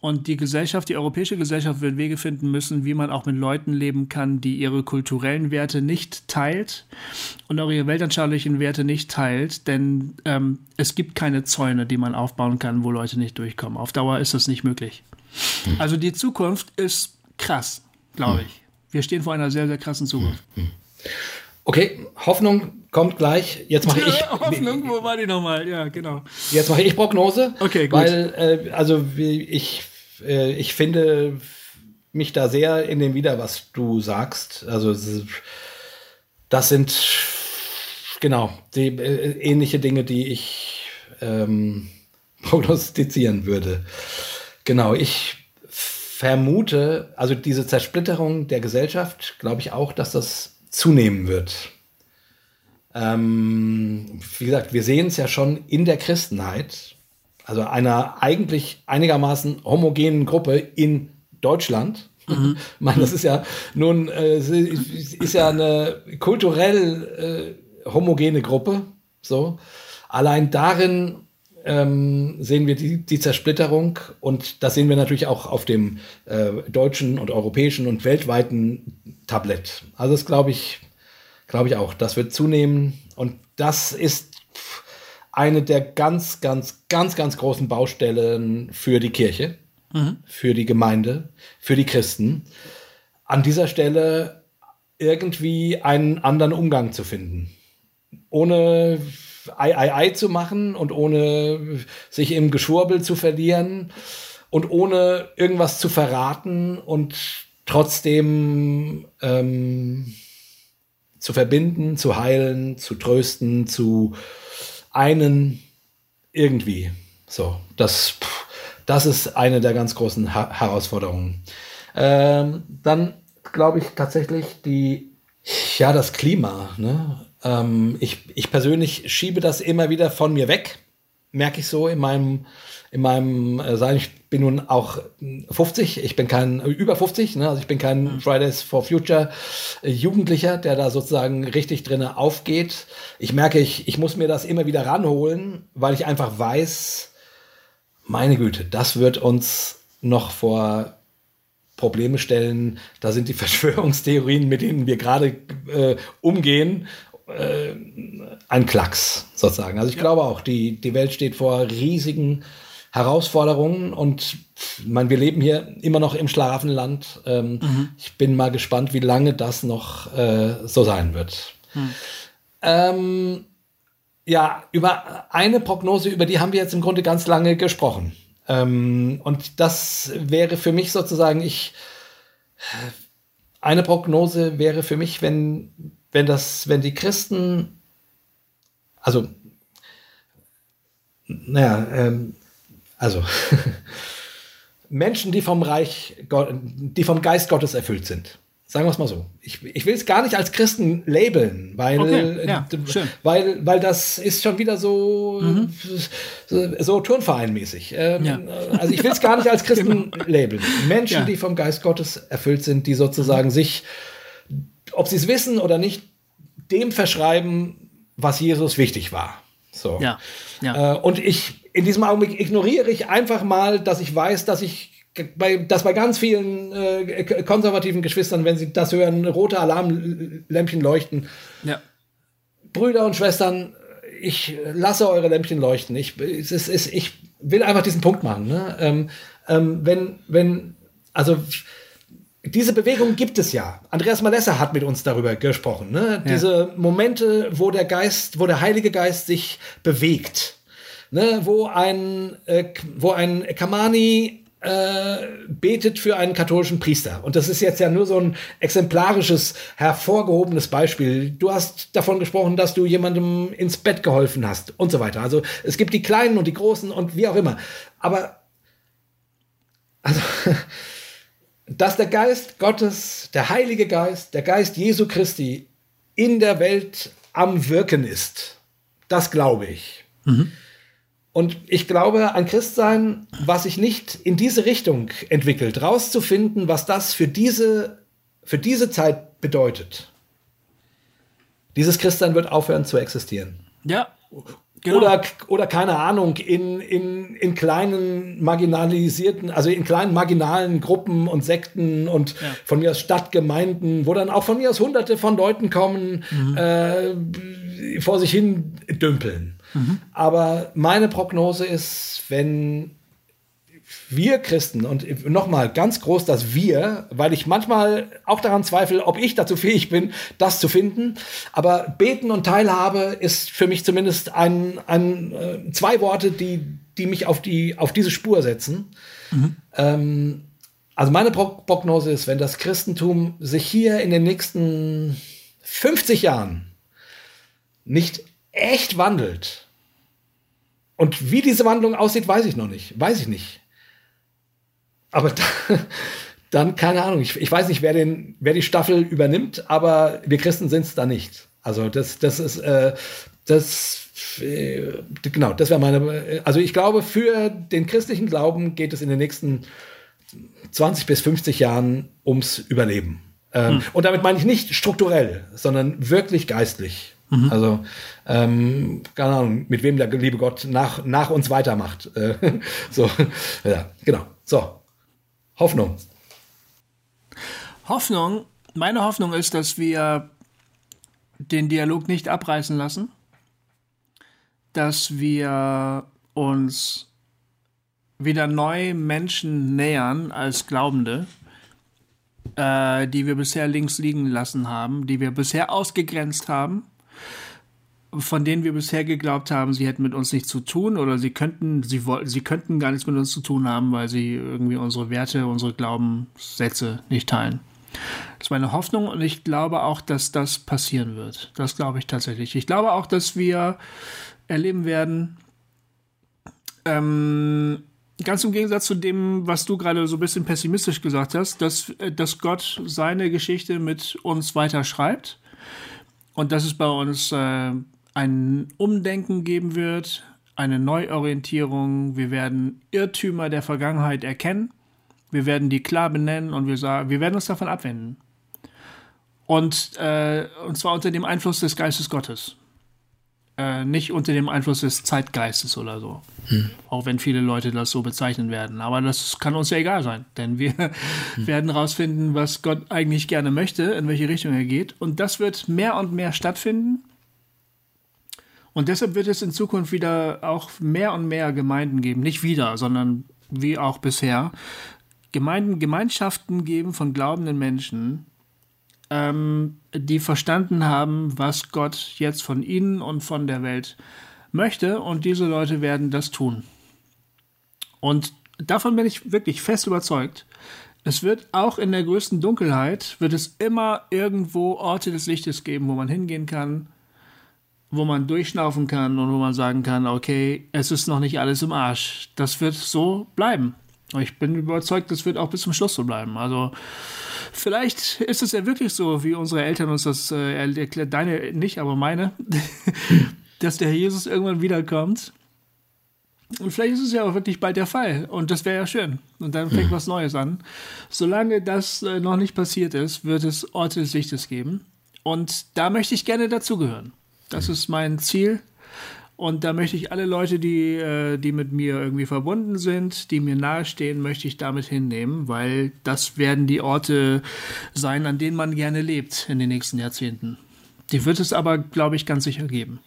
Und die Gesellschaft, die europäische Gesellschaft wird Wege finden müssen, wie man auch mit Leuten leben kann, die ihre kulturellen Werte nicht teilt und auch ihre weltanschaulichen Werte nicht teilt. Denn ähm, es gibt keine Zäune, die man aufbauen kann, wo Leute nicht durchkommen. Auf Dauer ist das nicht möglich. Hm. Also die Zukunft ist krass, glaube hm. ich. Wir stehen vor einer sehr, sehr krassen Zukunft. Hm. Okay, Hoffnung kommt gleich. Jetzt mache ich. Hoffnung, wo war die nochmal? Ja, genau. Jetzt mache ich Prognose. Okay, gut. Weil, äh, also ich äh, ich finde mich da sehr in dem wieder, was du sagst. Also das sind genau die äh, ähnliche Dinge, die ich ähm, prognostizieren würde. Genau, ich vermute, also diese Zersplitterung der Gesellschaft, glaube ich auch, dass das zunehmen wird. Ähm, wie gesagt, wir sehen es ja schon in der Christenheit, also einer eigentlich einigermaßen homogenen Gruppe in Deutschland. Mhm. Ich meine, das ist ja nun, äh, ist ja eine kulturell äh, homogene Gruppe. So. Allein darin ähm, sehen wir die, die Zersplitterung und das sehen wir natürlich auch auf dem äh, deutschen und europäischen und weltweiten Tablett. Also das glaube ich, glaube ich auch. Das wird zunehmen und das ist eine der ganz, ganz, ganz, ganz großen Baustellen für die Kirche, mhm. für die Gemeinde, für die Christen. An dieser Stelle irgendwie einen anderen Umgang zu finden. Ohne Ei, Ei, Ei zu machen und ohne sich im Geschwurbel zu verlieren und ohne irgendwas zu verraten und trotzdem ähm, zu verbinden, zu heilen, zu trösten, zu einen irgendwie. So, das, das ist eine der ganz großen ha Herausforderungen. Ähm, dann glaube ich tatsächlich die, ja, das Klima. Ne? Ähm, ich, ich persönlich schiebe das immer wieder von mir weg, merke ich so in meinem in meinem äh, Sein. Ich bin nun auch 50, ich bin kein, äh, über 50, ne? also ich bin kein mhm. Fridays for Future äh, Jugendlicher, der da sozusagen richtig drinne aufgeht. Ich merke, ich, ich muss mir das immer wieder ranholen, weil ich einfach weiß, meine Güte, das wird uns noch vor Probleme stellen. Da sind die Verschwörungstheorien, mit denen wir gerade äh, umgehen, äh, ein Klacks sozusagen. Also ich ja. glaube auch, die, die Welt steht vor riesigen Herausforderungen und man, wir leben hier immer noch im Schlafenland. Ähm, mhm. Ich bin mal gespannt, wie lange das noch äh, so sein wird. Mhm. Ähm, ja, über eine Prognose, über die haben wir jetzt im Grunde ganz lange gesprochen. Ähm, und das wäre für mich sozusagen, ich, eine Prognose wäre für mich, wenn, wenn das, wenn die Christen, also, naja, ähm, also Menschen, die vom Reich, die vom Geist Gottes erfüllt sind. Sagen wir es mal so. Ich, ich will es gar nicht als Christen labeln, weil, okay, ja, weil, weil das ist schon wieder so, mhm. so, so Turnvereinmäßig. Ähm, ja. Also ich will es gar nicht als Christen genau. labeln. Menschen, ja. die vom Geist Gottes erfüllt sind, die sozusagen mhm. sich, ob sie es wissen oder nicht, dem verschreiben, was Jesus wichtig war. So. Ja. ja. Äh, und ich in diesem Augenblick ignoriere ich einfach mal, dass ich weiß, dass ich bei, dass bei ganz vielen äh, konservativen Geschwistern, wenn sie das hören, rote Alarmlämpchen leuchten. Ja. Brüder und Schwestern, ich lasse eure Lämpchen leuchten. Ich, es ist, ich will einfach diesen Punkt machen. Ne? Ähm, ähm, wenn, wenn, also diese Bewegung gibt es ja. Andreas Malessa hat mit uns darüber gesprochen. Ne? Ja. Diese Momente, wo der Geist, wo der Heilige Geist sich bewegt ne, wo ein, äh, wo ein Kamani äh, betet für einen katholischen Priester. Und das ist jetzt ja nur so ein exemplarisches, hervorgehobenes Beispiel. Du hast davon gesprochen, dass du jemandem ins Bett geholfen hast und so weiter. Also es gibt die Kleinen und die Großen und wie auch immer. Aber also, dass der Geist Gottes, der Heilige Geist, der Geist Jesu Christi in der Welt am Wirken ist, das glaube ich. Mhm. Und ich glaube, ein Christsein, was sich nicht in diese Richtung entwickelt, rauszufinden, was das für diese, für diese Zeit bedeutet. Dieses Christsein wird aufhören zu existieren. Ja. Genau. Oder, oder keine Ahnung, in, in, in kleinen marginalisierten, also in kleinen marginalen Gruppen und Sekten und ja. von mir aus Stadtgemeinden, wo dann auch von mir aus hunderte von Leuten kommen, mhm. äh, vor sich hin dümpeln. Aber meine Prognose ist, wenn wir Christen und nochmal ganz groß das Wir, weil ich manchmal auch daran zweifle, ob ich dazu fähig bin, das zu finden. Aber Beten und Teilhabe ist für mich zumindest ein, ein äh, zwei Worte, die, die mich auf die auf diese Spur setzen. Mhm. Ähm, also meine Prognose ist, wenn das Christentum sich hier in den nächsten 50 Jahren nicht echt wandelt. Und wie diese Wandlung aussieht, weiß ich noch nicht. Weiß ich nicht. Aber da, dann, keine Ahnung. Ich, ich weiß nicht, wer, den, wer die Staffel übernimmt, aber wir Christen sind es da nicht. Also das, das ist, äh, das, äh, genau, das wäre meine, also ich glaube, für den christlichen Glauben geht es in den nächsten 20 bis 50 Jahren ums Überleben. Ähm, hm. Und damit meine ich nicht strukturell, sondern wirklich geistlich. Mhm. Also, ähm, keine Ahnung, mit wem der liebe Gott nach, nach uns weitermacht. Äh, so, ja, genau. So, Hoffnung. Hoffnung, meine Hoffnung ist, dass wir den Dialog nicht abreißen lassen, dass wir uns wieder neu Menschen nähern als Glaubende, äh, die wir bisher links liegen lassen haben, die wir bisher ausgegrenzt haben von denen wir bisher geglaubt haben, sie hätten mit uns nichts zu tun oder sie könnten, sie wollten, sie könnten gar nichts mit uns zu tun haben, weil sie irgendwie unsere Werte, unsere Glaubenssätze nicht teilen. Das ist meine Hoffnung und ich glaube auch, dass das passieren wird. Das glaube ich tatsächlich. Ich glaube auch, dass wir erleben werden, ähm, ganz im Gegensatz zu dem, was du gerade so ein bisschen pessimistisch gesagt hast, dass, dass Gott seine Geschichte mit uns weiterschreibt und dass es bei uns äh, ein Umdenken geben wird, eine Neuorientierung. Wir werden Irrtümer der Vergangenheit erkennen. Wir werden die klar benennen und wir, sagen, wir werden uns davon abwenden. Und, äh, und zwar unter dem Einfluss des Geistes Gottes. Äh, nicht unter dem Einfluss des Zeitgeistes oder so. Hm. Auch wenn viele Leute das so bezeichnen werden. Aber das kann uns ja egal sein, denn wir hm. werden herausfinden, was Gott eigentlich gerne möchte, in welche Richtung er geht. Und das wird mehr und mehr stattfinden. Und deshalb wird es in Zukunft wieder auch mehr und mehr Gemeinden geben. Nicht wieder, sondern wie auch bisher. Gemeinden, Gemeinschaften geben von glaubenden Menschen, ähm, die verstanden haben, was Gott jetzt von ihnen und von der Welt möchte. Und diese Leute werden das tun. Und davon bin ich wirklich fest überzeugt. Es wird auch in der größten Dunkelheit, wird es immer irgendwo Orte des Lichtes geben, wo man hingehen kann, wo man durchschnaufen kann und wo man sagen kann, okay, es ist noch nicht alles im Arsch. Das wird so bleiben. Ich bin überzeugt, das wird auch bis zum Schluss so bleiben. Also vielleicht ist es ja wirklich so, wie unsere Eltern uns das äh, erklärt, deine nicht, aber meine, dass der Herr Jesus irgendwann wiederkommt. Und vielleicht ist es ja auch wirklich bald der Fall. Und das wäre ja schön. Und dann fängt mhm. was Neues an. Solange das äh, noch nicht passiert ist, wird es Orte des Lichtes geben. Und da möchte ich gerne dazugehören. Das mhm. ist mein Ziel. Und da möchte ich alle Leute, die, äh, die mit mir irgendwie verbunden sind, die mir nahestehen, möchte ich damit hinnehmen, weil das werden die Orte sein, an denen man gerne lebt in den nächsten Jahrzehnten. Die wird es aber, glaube ich, ganz sicher geben.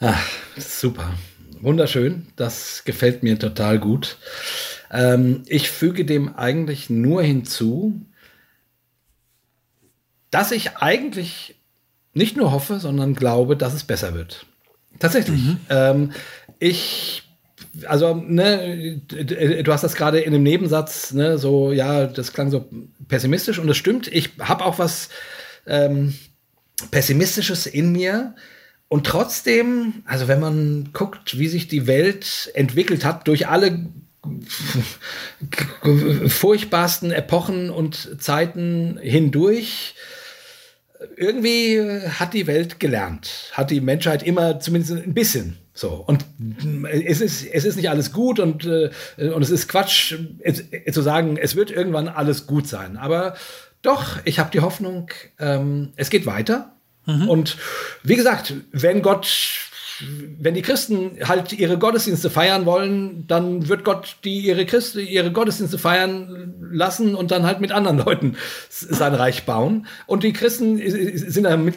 Ach, super. Wunderschön. Das gefällt mir total gut. Ähm, ich füge dem eigentlich nur hinzu, dass ich eigentlich nicht nur hoffe, sondern glaube, dass es besser wird. Tatsächlich. Mhm. Ähm, ich also, ne, du hast das gerade in einem Nebensatz, ne, so, ja, das klang so pessimistisch und das stimmt. Ich habe auch was ähm, Pessimistisches in mir. Und trotzdem, also wenn man guckt, wie sich die Welt entwickelt hat durch alle furchtbarsten Epochen und Zeiten hindurch, irgendwie hat die Welt gelernt, hat die Menschheit immer zumindest ein bisschen so. Und es ist, es ist nicht alles gut und, äh, und es ist Quatsch äh, zu sagen, es wird irgendwann alles gut sein. Aber doch, ich habe die Hoffnung, ähm, es geht weiter. Mhm. Und wie gesagt, wenn Gott wenn die Christen halt ihre Gottesdienste feiern wollen, dann wird Gott die ihre Christen ihre Gottesdienste feiern lassen und dann halt mit anderen Leuten sein Reich bauen. Und die Christen sind damit,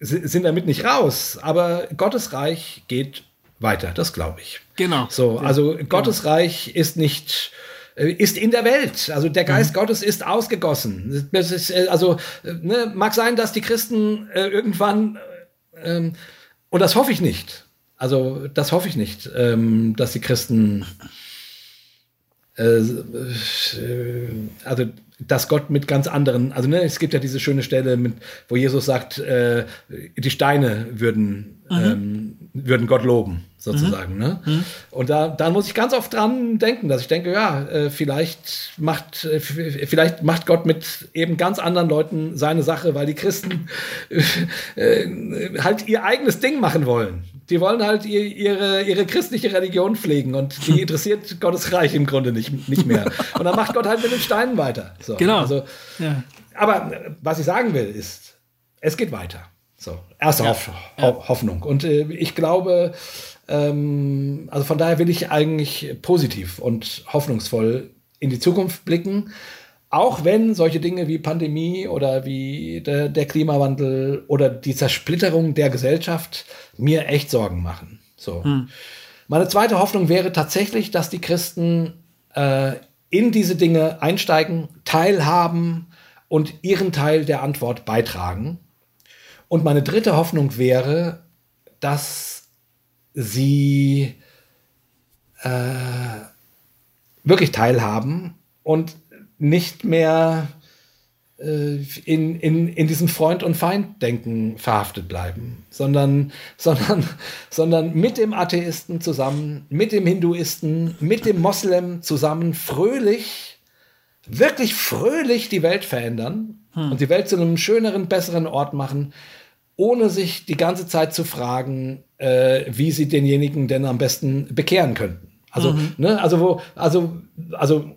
sind damit nicht raus, aber Gottes Reich geht weiter, das glaube ich. Genau. So, also ja, Gottes genau. Reich ist nicht äh, ist in der Welt. Also der Geist mhm. Gottes ist ausgegossen. Das ist, äh, also ne, mag sein, dass die Christen äh, irgendwann äh, ähm, und das hoffe ich nicht. Also, das hoffe ich nicht, ähm, dass die Christen, äh, äh, also, dass Gott mit ganz anderen, also ne, es gibt ja diese schöne Stelle, mit, wo Jesus sagt, äh, die Steine würden, mhm. ähm, würden Gott loben, sozusagen. Mhm. Ne? Mhm. Und da, da muss ich ganz oft dran denken, dass ich denke, ja, äh, vielleicht macht, äh, vielleicht macht Gott mit eben ganz anderen Leuten seine Sache, weil die Christen äh, halt ihr eigenes Ding machen wollen. Die wollen halt ihr, ihre, ihre christliche Religion pflegen und die interessiert Gottes Reich im Grunde nicht, nicht mehr. Und dann macht Gott halt mit den Steinen weiter. So, genau. Also, ja. Aber was ich sagen will, ist, es geht weiter. So, erste ja. Hoff ja. Hoffnung. Und äh, ich glaube, also von daher will ich eigentlich positiv und hoffnungsvoll in die Zukunft blicken. Auch wenn solche Dinge wie Pandemie oder wie der, der Klimawandel oder die Zersplitterung der Gesellschaft mir echt Sorgen machen. So. Hm. Meine zweite Hoffnung wäre tatsächlich, dass die Christen äh, in diese Dinge einsteigen, teilhaben und ihren Teil der Antwort beitragen. Und meine dritte Hoffnung wäre, dass sie äh, wirklich teilhaben und nicht mehr äh, in, in, in diesem Freund- und Feind-Denken verhaftet bleiben, sondern, sondern, sondern mit dem Atheisten zusammen, mit dem Hinduisten, mit dem Moslem zusammen fröhlich, wirklich fröhlich die Welt verändern hm. und die Welt zu einem schöneren, besseren Ort machen, ohne sich die ganze Zeit zu fragen, äh, wie sie denjenigen denn am besten bekehren könnten. Also, mhm. ne, also wo, also, also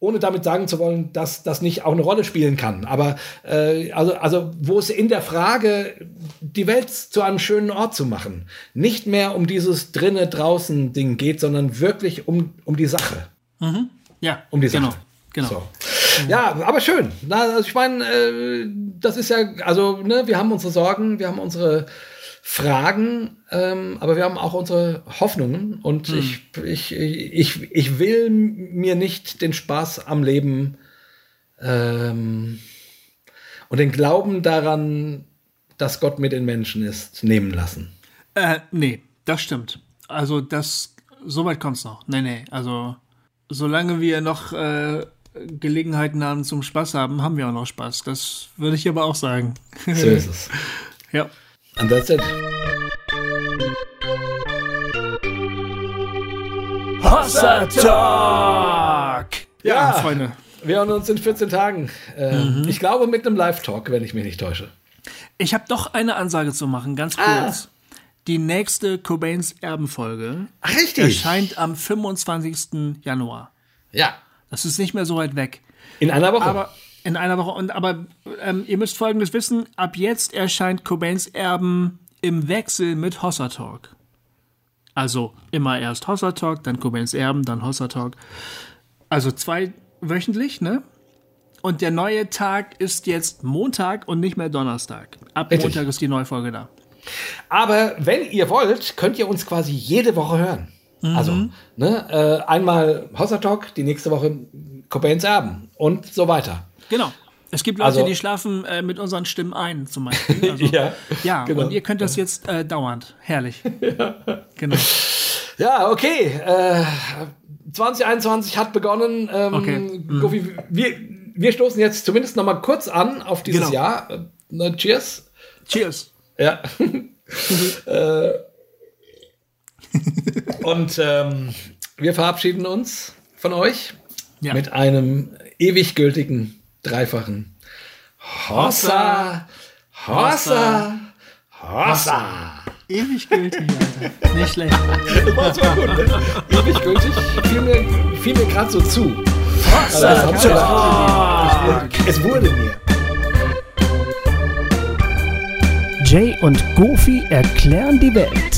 ohne damit sagen zu wollen, dass das nicht auch eine Rolle spielen kann. Aber äh, also, also wo es in der Frage, die Welt zu einem schönen Ort zu machen, nicht mehr um dieses drinne draußen Ding geht, sondern wirklich um, um die Sache. Mhm. Ja, um die Sache. Genau. Genau. So. Ja, aber schön. Na, also ich meine, äh, das ist ja, also ne, wir haben unsere Sorgen, wir haben unsere Fragen, ähm, aber wir haben auch unsere Hoffnungen und hm. ich, ich, ich, ich will mir nicht den Spaß am Leben ähm, und den Glauben daran, dass Gott mit den Menschen ist, nehmen lassen. Äh, nee, das stimmt. Also das, so weit kommt's noch. Nee, nee, also solange wir noch äh, Gelegenheiten haben zum Spaß haben, haben wir auch noch Spaß. Das würde ich aber auch sagen. So ist es. ja. And that's it. Hossa Talk! Ja, ja, Freunde. Wir hören uns in 14 Tagen. Äh, mhm. Ich glaube mit einem Live-Talk, wenn ich mich nicht täusche. Ich habe doch eine Ansage zu machen, ganz ah. kurz. Ah. Die nächste Cobains Erbenfolge erscheint am 25. Januar. Ja. Das ist nicht mehr so weit weg. In einer Woche. Aber in einer Woche. Und aber ähm, ihr müsst folgendes wissen: Ab jetzt erscheint Cobains Erben im Wechsel mit Hossa Talk. Also immer erst Hossa Talk, dann Cobains Erben, dann Hossa Talk. Also zwei wöchentlich, ne? Und der neue Tag ist jetzt Montag und nicht mehr Donnerstag. Ab Richtig. Montag ist die neue Folge da. Aber wenn ihr wollt, könnt ihr uns quasi jede Woche hören. Mhm. Also, ne, äh, einmal Hossa Talk, die nächste Woche Cobains Erben und so weiter. Genau. Es gibt Leute, also, die schlafen äh, mit unseren Stimmen ein, zum Beispiel. Also, ja, ja genau. und ihr könnt das jetzt äh, dauernd. Herrlich. ja. Genau. Ja, okay. Äh, 2021 hat begonnen. Ähm, okay. Mhm. Goofy, wir, wir stoßen jetzt zumindest noch mal kurz an auf dieses genau. Jahr. Äh, cheers. Cheers. Ja. äh, und ähm, wir verabschieden uns von euch ja. mit einem ewig gültigen dreifachen Hossa, Hossa, Hossa. Ewig gültig, Alter. Nicht schlecht. Das war gut, ne? Ewig gültig. Fiel mir, fiel mir gerade so zu. Hossa, also, es wurde mir. Jay und Goofy erklären die Welt.